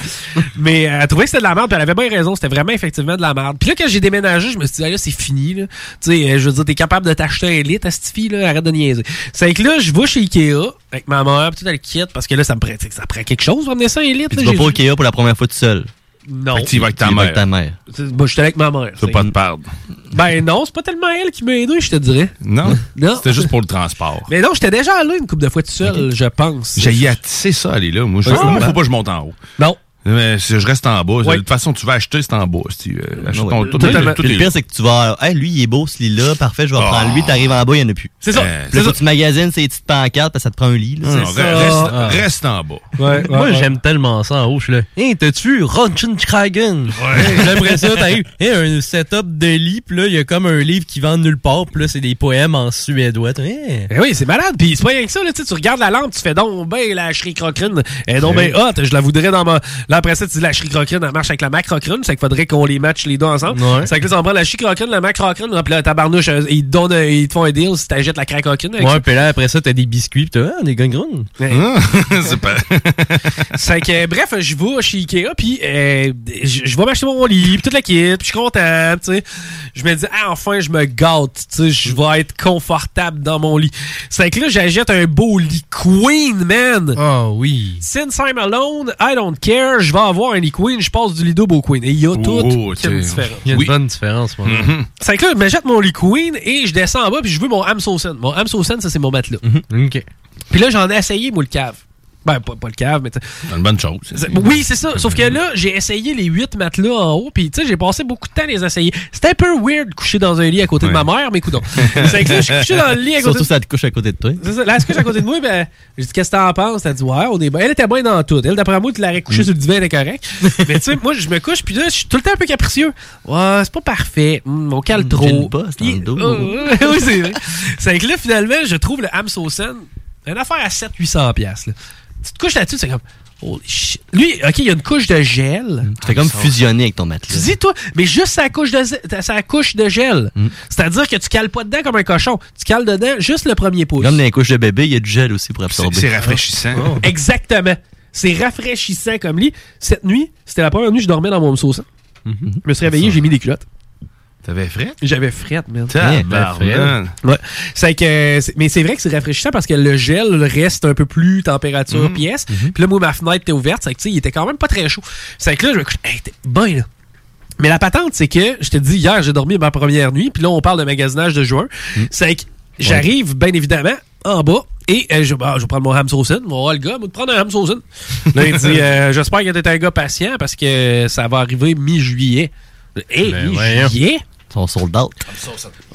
[SPEAKER 1] Mais euh, elle trouvait que c'était de la merde. Puis elle avait bien raison. C'était vraiment effectivement de la merde. Puis là, quand j'ai déménagé, je me suis dit, ah, là, c'est fini. Là. Tu sais, euh, je veux dire, t'es capable de t'acheter un lit à cette fille, là. Arrête de niaiser. C'est que là, je vais chez Ikea avec ma mère. Puis tout elle quitte parce que là, ça me sais, ça prend quelque chose. Amener ça un lit.
[SPEAKER 4] Puis
[SPEAKER 1] là.
[SPEAKER 4] tu vas pas au Ikea pour la première fois tout seul.
[SPEAKER 1] Non.
[SPEAKER 8] Fait que tu vas avec ta mère.
[SPEAKER 4] avec ta mère.
[SPEAKER 1] Moi, j'étais avec ma mère.
[SPEAKER 8] Tu pas te perdre.
[SPEAKER 1] Ben non, c'est pas tellement elle qui m'a aidé, je te dirais.
[SPEAKER 8] Non?
[SPEAKER 1] Non.
[SPEAKER 8] C'était juste pour le transport.
[SPEAKER 1] Mais non, j'étais déjà allé une couple de fois tout seul, je pense.
[SPEAKER 8] J'ai c'est ça, aller là. Moi, je,
[SPEAKER 1] Ouais,
[SPEAKER 8] moi, faut pas que je monte en haut.
[SPEAKER 1] Non.
[SPEAKER 8] Mais si je reste en bas.
[SPEAKER 1] Ouais.
[SPEAKER 8] De toute façon, tu vas acheter, c'est en bas. Si, tu, euh, achète
[SPEAKER 4] Ouais.
[SPEAKER 8] tout,
[SPEAKER 4] le-
[SPEAKER 8] tout
[SPEAKER 4] pire, c'est que tu vas. Hey, lui, il est beau, ce lit-là. Parfait, je vais
[SPEAKER 8] Ah.
[SPEAKER 4] prendre lui. T'arrives en bas, il y en a plus.
[SPEAKER 1] C'est ça.
[SPEAKER 8] Euh,
[SPEAKER 4] là, tu magasines ces petites pancartes parce que ça te prend un lit. là.
[SPEAKER 8] Non, non,
[SPEAKER 4] C'est ça.
[SPEAKER 8] reste,
[SPEAKER 4] Ah.
[SPEAKER 8] reste en bas.
[SPEAKER 1] Ouais,
[SPEAKER 3] Moi, j'aime tellement ça en haut. Je suis là. Hey, t'as-tu vu Ronchenkragen? Ouais. [LAUGHS] Après ça, t'arrives. Hey, un setup de lit. Puis là, il y a comme un livre qui vend de nulle part. Puis là, c'est des poèmes en suédois. Hey.
[SPEAKER 1] Ben oui, c'est malade. Puis c'est pas rien que ça, là, tu sais, tu regardes la lampe, tu fais donc ben la Shri Crocrine. Elle est donc ben hot, je la voudrais dans ma. Là, après ça, tu dis la Shri Crocrine, elle marche avec la Mac Crocrine, c'est qu'il faudrait qu'on les matche les deux ensemble.
[SPEAKER 3] Ouais.
[SPEAKER 1] C'est que là, ça en prend la Shri Crocrine, la Mac Crocrine, puis là, tabarnouche, euh, ils te donnent, un- ils te font un deal si t'achètes la avec
[SPEAKER 3] Ouais, puis là, après ça, t'as des biscuits. Puis t'as ah, des gangrons. [LAUGHS]
[SPEAKER 8] c'est pas. [LAUGHS]
[SPEAKER 1] C'est que, bref, je vais chez Ikea, puis euh, je vais m'acheter mon lit, puis toute la kit, puis je suis content, tu sais. Je me dis, ah, enfin, je me gâte, tu sais, je vais être confortable dans mon lit. C'est que là, j'achète un beau lit Queen, man!
[SPEAKER 3] Ah oui.
[SPEAKER 1] Since I'm alone, I don't care, je vais avoir un lit Queen, je passe du double au Queen. Et il y a
[SPEAKER 8] Oh,
[SPEAKER 1] qui a une
[SPEAKER 8] tu sais.
[SPEAKER 1] différence.
[SPEAKER 3] Il y a une
[SPEAKER 8] Oui.
[SPEAKER 3] bonne différence, moi.
[SPEAKER 8] Mhm.
[SPEAKER 1] C'est que là, je m'achète mon lit Queen et je descends en bas, puis je veux mon Amsosen. Mon Amsosen, ça, c'est mon matelas.
[SPEAKER 3] OK.
[SPEAKER 1] Puis là, j'en ai essayé, moi, le cave. Ben, pas, pas le cave, mais...
[SPEAKER 8] C'est une bonne chose.
[SPEAKER 1] Oui, c'est ça. Sauf que là, j'ai essayé les huit matelas en haut, puis tu sais, j'ai passé beaucoup de temps à les essayer. C'était un peu weird de coucher dans un lit à côté de ma mère, mais écoute C'est que là, je suis couché dans le lit à côté
[SPEAKER 4] Surtout ça te couche à côté de toi.
[SPEAKER 1] c'est ça. Là, elle se couche à côté de moi, ben, j'ai dit, qu'est-ce que t'en penses? Elle dit, ouais, on est bien. Elle était bien dans tout. Elle, d'après moi, tu l'aurais couché
[SPEAKER 4] Mm.
[SPEAKER 1] sur le divan, elle était correct. Mais tu sais, moi, je me couche, puis là, je suis tout le temps un peu capricieux. Ouais, c'est pas parfait. Hum, on cale trop.
[SPEAKER 4] Pas, c'est dans le dos.
[SPEAKER 1] Euh, oui, c'est vrai. C'est que là, finalement, je trouve le Hamsosen, une affaire à 700-800$. Tu te couches là-dessus, c'est comme, holy shit. Lui, OK, il y a une couche de gel.
[SPEAKER 4] Tu fais comme fusionner avec ton matelas.
[SPEAKER 1] Tu dis, toi, mais juste sa couche de, sa couche de gel.
[SPEAKER 4] Mm.
[SPEAKER 1] C'est-à-dire que tu cales pas dedans comme un cochon. Tu cales dedans juste le premier pouce.
[SPEAKER 4] Comme dans les couches de bébé, il y a du gel aussi pour absorber.
[SPEAKER 8] c'est rafraîchissant.
[SPEAKER 1] Oh. Exactement. C'est rafraîchissant comme lit. Cette nuit, c'était la première nuit que je dormais dans mon sauce. Je me suis réveillé, j'ai mis des culottes.
[SPEAKER 8] T'avais frais?
[SPEAKER 1] J'avais frette, man.
[SPEAKER 8] Tabarnak.
[SPEAKER 1] Ouais. C'est que, mais c'est vrai que c'est rafraîchissant parce que le gel reste un peu plus température
[SPEAKER 8] Mhm.
[SPEAKER 1] pièce. Puis là, moi, ma fenêtre était ouverte. C'est que, tu sais, il était quand même pas très chaud. C'est que là, je me couche, hey, t'es bien, là. Mais la patente, c'est que, je te dis, hier, j'ai dormi ma première nuit. Puis là, on parle de magasinage de juin. C'est que j'arrive, bien évidemment, en bas. Et euh, je, bah, je vais prendre mon ham saucine. Mon le gars, moi, de prendre un ham. Là, il dit, [LAUGHS] euh, j'espère que t'es un gars patient parce que ça va arriver mi-juillet. Hé,
[SPEAKER 4] Ben,
[SPEAKER 1] mi-juillet?
[SPEAKER 4] Sold out.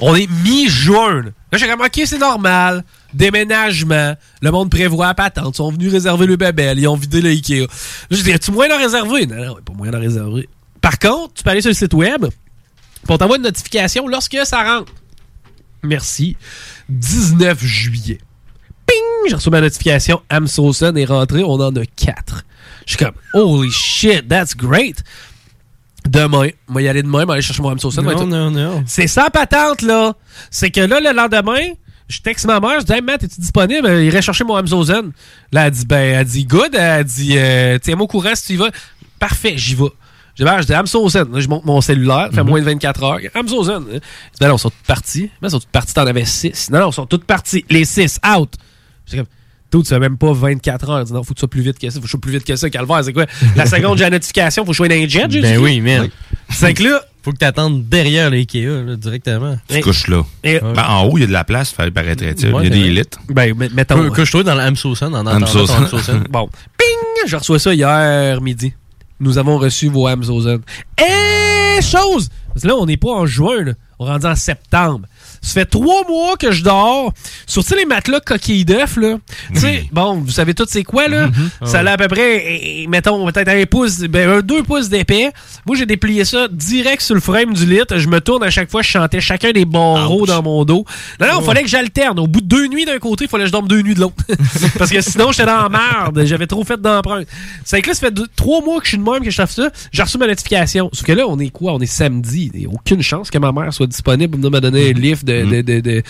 [SPEAKER 1] On est mi-juin. Là, j'ai comme, OK, c'est normal. Déménagement. Le monde prévoit la patente. Ils sont venus réserver le babel. Ils ont vidé le Ikea. Là, je dis, as-tu moyen d'en réserver? Non, non, pas moyen réserver. Par contre, tu peux aller sur le site web. On t'envoie une notification lorsque ça rentre. Merci. 19 juillet. Ping! J'ai reçu ma notification. Amsosen est rentré. On en a 4. Je suis comme, holy shit, that's great. Demain, moi y aller demain, moi aller chercher mon Amsosen.
[SPEAKER 3] Non, non, non.
[SPEAKER 1] C'est sans patente, là. C'est que là, le lendemain, je texte ma mère, je dis, hey, Matt, es-tu disponible? Il irait chercher mon Amsozen. Là, elle dit, ben, elle dit, good. Elle dit, euh, tiens-moi au courant si tu y vas. Parfait, j'y vais. Je dis, ben, je dis, je monte mon cellulaire, fait
[SPEAKER 3] Mhm.
[SPEAKER 1] moins de 24 heures. Amsozen. Je dis, ben, non, ils sont toutes parties. Ben, ils sont toutes parties, t'en avais 6. Non, non, ils sont toutes parties. Les 6, out. Tout, tu fais même pas 24 heures. Non, faut que tu sois plus vite que ça. Faut que je sois plus vite que ça, Calvaire. C'est quoi? La seconde, j'ai la notification, faut que je sois dans un jet,
[SPEAKER 3] Ben oui, man.
[SPEAKER 1] C'est que là.
[SPEAKER 3] Faut que t'attendes derrière l'IKEA, là, directement.
[SPEAKER 8] Tu couches là.
[SPEAKER 1] Et-
[SPEAKER 8] Ben, en haut, il y a de la place, il paraîtrait-il.
[SPEAKER 3] Ouais,
[SPEAKER 8] il y a
[SPEAKER 3] c'est
[SPEAKER 8] des lits.
[SPEAKER 1] Ben, met- mettons.
[SPEAKER 3] Que je trouve dans le Hamsosen, en. [LAUGHS]
[SPEAKER 1] Bon. Ping! Je reçois ça hier midi. Nous avons reçu vos Amazon. Et chose! Parce que là, on n'est pas en juin, là. On est rendu en septembre. Ça fait trois mois que je dors sur les matelas coquilles d'œufs, là. Tu sais, bon, vous savez tous c'est quoi, là? Ça a à peu près, eh, eh, mettons, peut-être un pouce, ben, un deux pouces d'épais. Moi, j'ai déplié ça direct sur le frame du lit. Je me tourne à chaque fois, je chantais chacun des barreaux dans mon dos. Non, non, il fallait que j'alterne. Au bout de deux nuits d'un côté, il fallait que je dorme deux nuits de l'autre. [LAUGHS] Parce que sinon, j'étais dans la merde. J'avais trop fait d'empreintes. C'est que là, ça fait deux- trois mois que je suis de même, que je fais ça. J'ai reçu ma notification. Sauf que là, on est quoi? On est samedi. Il n'y a aucune chance que ma mère soit disponible pour me donner un lift de. de, de, de-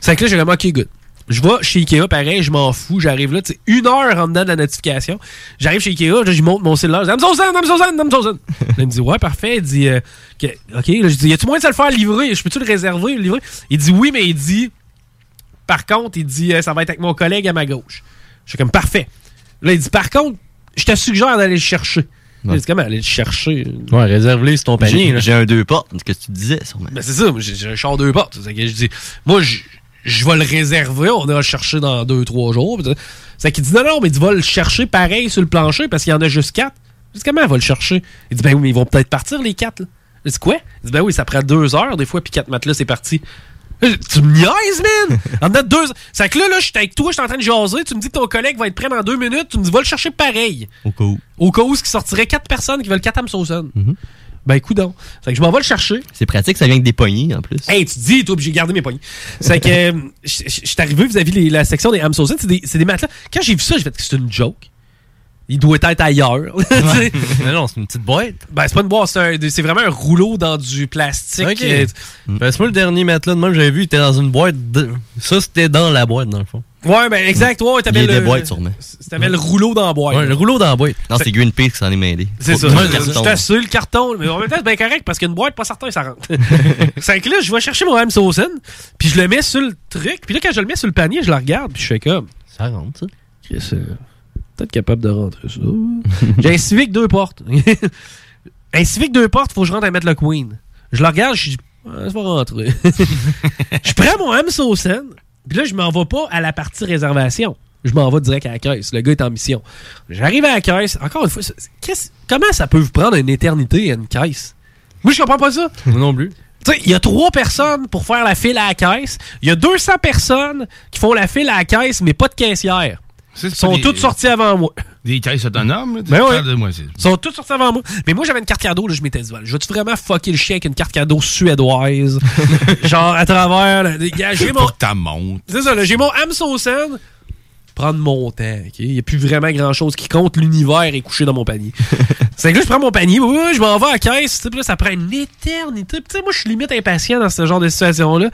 [SPEAKER 1] C'est que là, j'ai vraiment, OK, good. Je vais chez Ikea, pareil, je m'en fous. J'arrive là, tu sais, une heure en dedans de la notification. J'arrive chez Ikea, là, je monte mon cellulaire. Je dis, Amazon, Amazon, Amazon. Là, il me dit, ouais, parfait. Il dit, euh, OK. Là, je dis, y a-tu moyen de se le faire livrer? Je peux-tu le réserver, le livrer? Il dit, oui, mais il dit, par contre, il dit, euh, ça va être avec mon collègue à ma gauche. Je suis comme, parfait. Là, il dit, par contre, je te suggère d'aller le chercher. Il dit, comment aller le chercher?
[SPEAKER 3] Ouais, réserve-les sur ton panier,
[SPEAKER 4] J'ai un deux portes, ce que tu disais, sûrement.
[SPEAKER 1] Ben, c'est ça, j'ai un char deux portes. C'est que je dis, moi, je, je vais le réserver, on ira le chercher dans deux, trois jours. C'est qu'il dit, non, non, mais tu vas le chercher pareil sur le plancher parce qu'il y en a juste quatre. Je dis, comment elle va le chercher? Il dit, ben oui, mais ils vont peut-être partir les quatre. Là. Je dis, quoi? Il dit, ben oui, ça prend deux heures des fois, puis quatre matelas, c'est parti. Tu me niaises, man! [LAUGHS] En dedans de deux C'est que là, là, je suis avec toi, je suis en train de jaser, tu me dis que ton collègue va être prêt dans deux minutes, tu me dis, va le chercher pareil.
[SPEAKER 4] Au cas où.
[SPEAKER 1] Au cas où, ce qui sortirait quatre personnes qui veulent quatre Amsosen. Ben, écoute donc. C'est que je m'en vais le chercher.
[SPEAKER 4] C'est pratique, ça vient avec des poignées, en plus.
[SPEAKER 1] Hey, tu dis, toi, j'ai gardé mes poignées. C'est que euh, je suis arrivé vis-à-vis la section des Amsosen, c'est des, c'est des matelas. Quand j'ai vu ça, j'ai fait que c'est une joke. Il doit être ailleurs. [LAUGHS]
[SPEAKER 3] Mais non, c'est une petite boîte.
[SPEAKER 1] ben, c'est pas une boîte, c'est un- c'est vraiment un rouleau dans du plastique. Euh,
[SPEAKER 3] Parce que moi, le dernier matelas de même que j'avais vu, il était dans une boîte. de- Ça, c'était dans la boîte, dans le fond.
[SPEAKER 1] Ouais, ben, exact. Ouais, t'avais
[SPEAKER 4] Il y a
[SPEAKER 1] le.
[SPEAKER 4] des boîtes, sûrement.
[SPEAKER 1] T'avais le rouleau dans la boîte.
[SPEAKER 3] Ouais, le rouleau dans la boîte.
[SPEAKER 4] Non, c'est Greenpeace qui s'en est mêlé.
[SPEAKER 1] C'est ça. Suis assis, le carton. Mais en même temps, c'est bien correct parce qu'une boîte, pas certain, ça rentre. [LAUGHS] c'est que là, je vais chercher mon ham puis je le mets sur le truc. Puis là, quand je le mets sur le panier, je le regarde, puis je fais comme.
[SPEAKER 3] Ça rentre, ça.
[SPEAKER 1] Peut-être capable de rentrer ça. [LAUGHS] J'ai un Civic deux portes. [LAUGHS] un Civic deux portes, faut que je rentre à mettre le Queen. Je le regarde, je dis, Ah, ça va rentrer. [LAUGHS] je prends mon ham saucine, puis là, je m'en vais pas à la partie réservation. Je m'en vais direct à la caisse. Le gars est en mission. J'arrive à la caisse. Encore une fois, comment ça peut vous prendre une éternité à une caisse? Moi, je comprends pas ça.
[SPEAKER 3] non plus.
[SPEAKER 1] Tu sais, il y a trois personnes pour faire la file à la caisse. Il y a 200 personnes qui font la file à la caisse, mais pas de caissière. Ils sont
[SPEAKER 8] des-
[SPEAKER 1] toutes sorties avant moi.
[SPEAKER 8] Des caisses autonomes, là. tu
[SPEAKER 1] Ben ouais.
[SPEAKER 8] parles de moi, c'est-
[SPEAKER 1] Ils sont tous sortis avant moi. Mais moi, j'avais une carte cadeau, là, je m'étais dit, je vais-tu vraiment fucker le chien avec une carte cadeau suédoise? [LAUGHS] Genre, à travers, des j'ai mon.
[SPEAKER 8] T'en montes.
[SPEAKER 1] C'est ça, là, j'ai mon Amsosen. Prendre mon temps, OK? Il n'y a plus vraiment grand-chose qui compte. L'univers est couché dans mon panier. [LAUGHS] c'est que là, je prends mon panier, oui, je m'en vais à la caisse. tu sais, puis là, ça prend une éternité. Puis, tu sais, moi, je suis limite impatient dans ce genre de situation-là.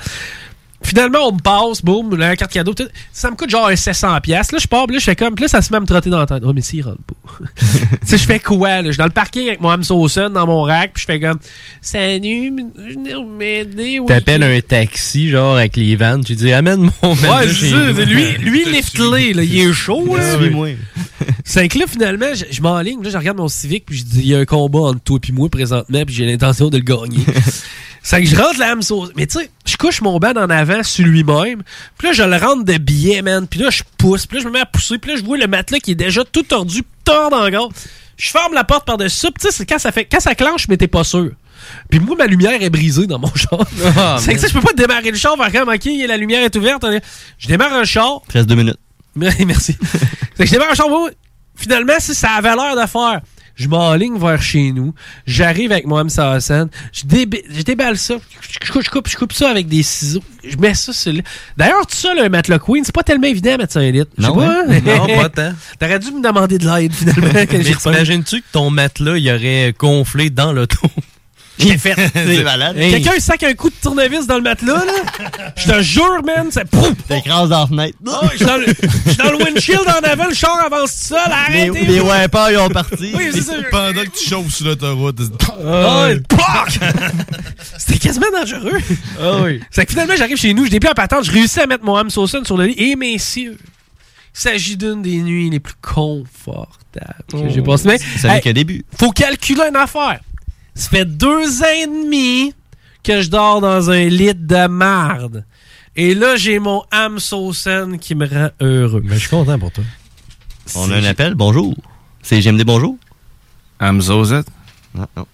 [SPEAKER 1] Finalement, on me passe, boum, la carte cadeau. tout. Ça me coûte genre un 700$. piastres. Là, je pars, là, je fais comme. Puis là, ça se met à me trotter dans la tête. Oh, mais si, il rentre pas. [LAUGHS] tu sais, je fais quoi, là? Je suis dans le parking avec mon Amsosen dans mon rack, puis je fais comme. Salut, je venais m'aider. oui.
[SPEAKER 3] T'appelles un taxi, genre, avec les vannes. Tu dis, amène mon
[SPEAKER 1] Ouais, c'est ça. Lui, lui [LAUGHS] liftelé, là, il est chaud. Là.
[SPEAKER 3] Suis-moi.
[SPEAKER 1] C'est que là, finalement, je, je m'enligne, là, je regarde mon Civic, puis je dis, il y a un combat entre toi et moi présentement, puis j'ai l'intention de le gagner. [LAUGHS] c'est que je rentre la même sauce. Mais tu sais, je couche mon ban en avant sur lui-même, puis là, je le rentre de billets, man, puis là, je pousse, puis là, je me mets à pousser, puis là, je vois le matelas qui est déjà tout tordu, tord en gros. Je ferme la porte par-dessus, puis tu sais, c'est quand ça fait, quand ça clenche, mais t'es pas sûr. Puis moi, ma lumière est brisée dans mon char.
[SPEAKER 3] Ah, [LAUGHS]
[SPEAKER 1] c'est que ça, je peux pas démarrer le char, faire comme, ok, la lumière est ouverte. Je démarre un char,
[SPEAKER 4] Il reste deux minutes. [LAUGHS]
[SPEAKER 1] Merci. [LAUGHS] Fait que je démarre un char. Finalement, si ça avait l'air de faire, je m'enligne vers chez nous. J'arrive avec mon M100 Je, je déballe ça. Je, coupe, je coupe- je coupe ça avec des ciseaux. Je mets ça sur le. D'ailleurs, tout ça, là, un matelas Queen, c'est pas tellement évident à mettre sur un lit. Je sais
[SPEAKER 3] Non,
[SPEAKER 1] pas,
[SPEAKER 3] hein?
[SPEAKER 1] hein?
[SPEAKER 3] Non, pas tant. [LAUGHS]
[SPEAKER 1] T'aurais dû me demander de l'aide, finalement. [LAUGHS]
[SPEAKER 3] Mais t'imagines-tu que ton matelas, il aurait gonflé dans l'auto?
[SPEAKER 1] J'ai fait.
[SPEAKER 3] C'est malade. Hey.
[SPEAKER 1] Quelqu'un sac un coup de tournevis dans le matelas, là? Je te jure, man, c'est pouf!
[SPEAKER 4] T'écrases dans la fenêtre.
[SPEAKER 1] Oh, je suis dans le- dans windshield en avant, le char avance tout seul,
[SPEAKER 4] Les,
[SPEAKER 1] arrêtez!
[SPEAKER 4] les wipers, ils ont parti.
[SPEAKER 1] Oui, c'est ça.
[SPEAKER 8] Pendant que tu chauffes sur l'autoroute.
[SPEAKER 1] Ah, POC! C'était quasiment dangereux.
[SPEAKER 3] Ah oui.
[SPEAKER 1] C'est que finalement, j'arrive chez nous, je plus à patente, je réussis à mettre mon âme sur le lit. Et messieurs, il s'agit d'une des nuits les plus confortables que j'ai passées. Mais,
[SPEAKER 4] Ça n'est qu'un début.
[SPEAKER 1] Faut calculer une affaire. Ça fait deux ans et demi que je dors dans un lit de marde. Et là, j'ai mon âme saucine qui me rend heureux.
[SPEAKER 3] Mais je suis content pour toi.
[SPEAKER 4] On a un appel. Bonjour. C'est GMD, bonjour.
[SPEAKER 8] Amzozet.
[SPEAKER 4] Non, non.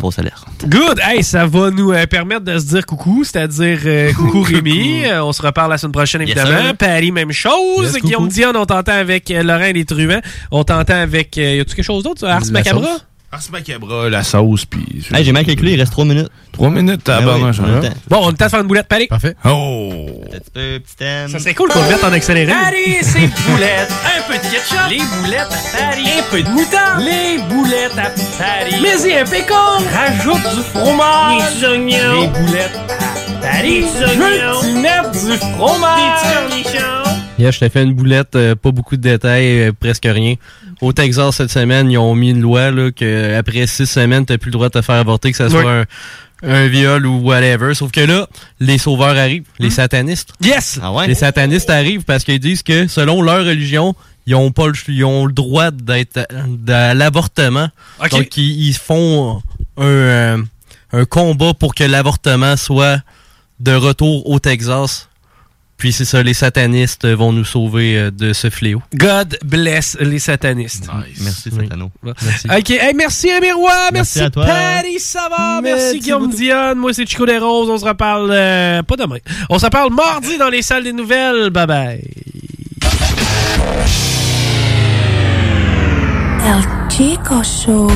[SPEAKER 4] Fausse alerte.
[SPEAKER 1] Good! Hey, ça va nous euh, permettre de se dire coucou, c'est-à-dire euh, coucou Rémi. Euh, on se reparle la semaine prochaine, évidemment. Paris, même chose.
[SPEAKER 3] Yes,
[SPEAKER 1] Guillaume. Dion, on t'entend avec euh, Laurent et les Truands. On t'entend avec... euh, y a-tu quelque chose d'autre? Ars
[SPEAKER 8] La
[SPEAKER 1] Macabra?
[SPEAKER 8] sauce. Ars Macabra, la sauce, puis...
[SPEAKER 4] Hey, j'ai mal calculé, il reste trois minutes.
[SPEAKER 8] Trois minutes, t'as
[SPEAKER 4] Ben oui,
[SPEAKER 8] abandonné,
[SPEAKER 4] on le temps.
[SPEAKER 1] Bon, on est temps de faire une boulette, Paris.
[SPEAKER 3] Parfait.
[SPEAKER 8] Oh!
[SPEAKER 4] Petit peu, petit thème.
[SPEAKER 1] Ça serait cool qu'on le mette en accéléré.
[SPEAKER 32] Paris, c'est boulettes. Un peu de ketchup. Les boulettes à Paris. Un peu de moutarde. Les boulettes à Paris. Mais y un pécan. Rajoute du fromage. Des oignons. Les boulettes à Paris. Des oignons. Tu mettre du fromage. Des petits cornichons.
[SPEAKER 3] Yeah, je t'ai fait une boulette, euh, pas beaucoup de détails, euh, presque rien. Au Texas, cette semaine, ils ont mis une loi là, que après six semaines, t'as plus le droit de te faire avorter, que ça soit un, un viol ou whatever. Sauf que là, les sauveurs arrivent, les satanistes.
[SPEAKER 1] Yes!
[SPEAKER 4] Ah ouais?
[SPEAKER 3] Les satanistes arrivent parce qu'ils disent que, selon leur religion, ils ont pas le, ils ont le droit d'être à l'avortement.
[SPEAKER 1] Ok.
[SPEAKER 3] Donc, ils, ils font un, euh, un combat pour que l'avortement soit de retour au Texas. Puis c'est ça, les satanistes vont nous sauver euh, de ce fléau.
[SPEAKER 1] God bless les satanistes.
[SPEAKER 3] Merci,
[SPEAKER 4] Satano.
[SPEAKER 3] Merci.
[SPEAKER 1] OK. Hey, merci Roy. Merci,
[SPEAKER 4] Merci à toi.
[SPEAKER 1] Paris Savard. Merci,
[SPEAKER 3] Merci
[SPEAKER 1] Guillaume. Dionne. Moi, c'est Chico des Roses. On se reparle euh, pas demain. On se reparle mardi dans les salles des nouvelles. Bye bye.
[SPEAKER 20] El Chico Show.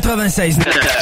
[SPEAKER 33] 96.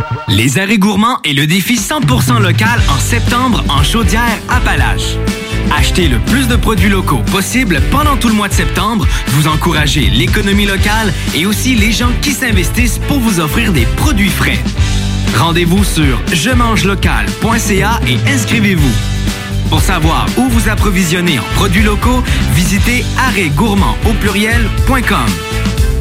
[SPEAKER 7] Les arrêts gourmands et le défi 100% local en septembre en chaudière Appalaches. Achetez le plus de produits locaux possible pendant tout le mois de septembre. Vous encouragez l'économie locale et aussi les gens qui s'investissent pour vous offrir des produits frais. Rendez-vous sur je mange local.ca et inscrivez-vous. Pour savoir où vous approvisionner en produits locaux, visitez arrêtgourmand au pluriel.com.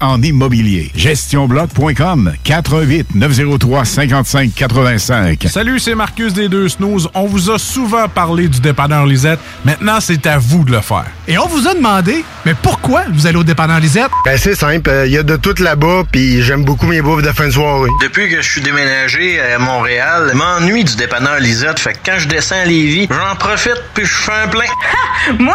[SPEAKER 34] en immobilier. GestionBloc.com 418 903 55 85.
[SPEAKER 35] Salut, c'est Marcus des Deux Snooze. On vous a souvent parlé du dépanneur Lisette. Maintenant, c'est à vous de le faire.
[SPEAKER 13] Et on vous a demandé, mais pourquoi vous allez au dépanneur Lisette?
[SPEAKER 14] Ben c'est simple, il y a de tout là-bas, puis j'aime beaucoup mes bouffes de fin de soirée.
[SPEAKER 15] Depuis que je suis déménagé à Montréal, je m'ennuie du dépanneur Lisette. Fait que quand je descends à Lévis, j'en profite puis je fais un plein. [LAUGHS]
[SPEAKER 36] Moi?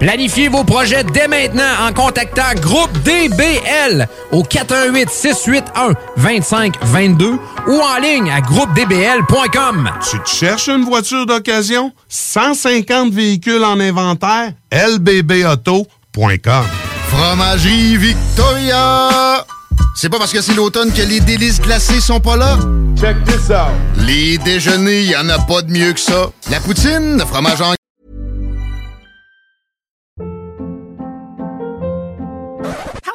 [SPEAKER 11] Planifiez vos projets dès maintenant en contactant Groupe DBL au 418 681 2522 ou en ligne à groupedbl.com.
[SPEAKER 30] Tu te cherches une voiture d'occasion? 150 véhicules en inventaire? lbbauto.com
[SPEAKER 37] Fromagerie Victoria! C'est pas parce que c'est l'automne que les délices glacées sont pas là? Check this out! Les déjeuners, y en a pas de mieux que ça. La poutine, le fromage en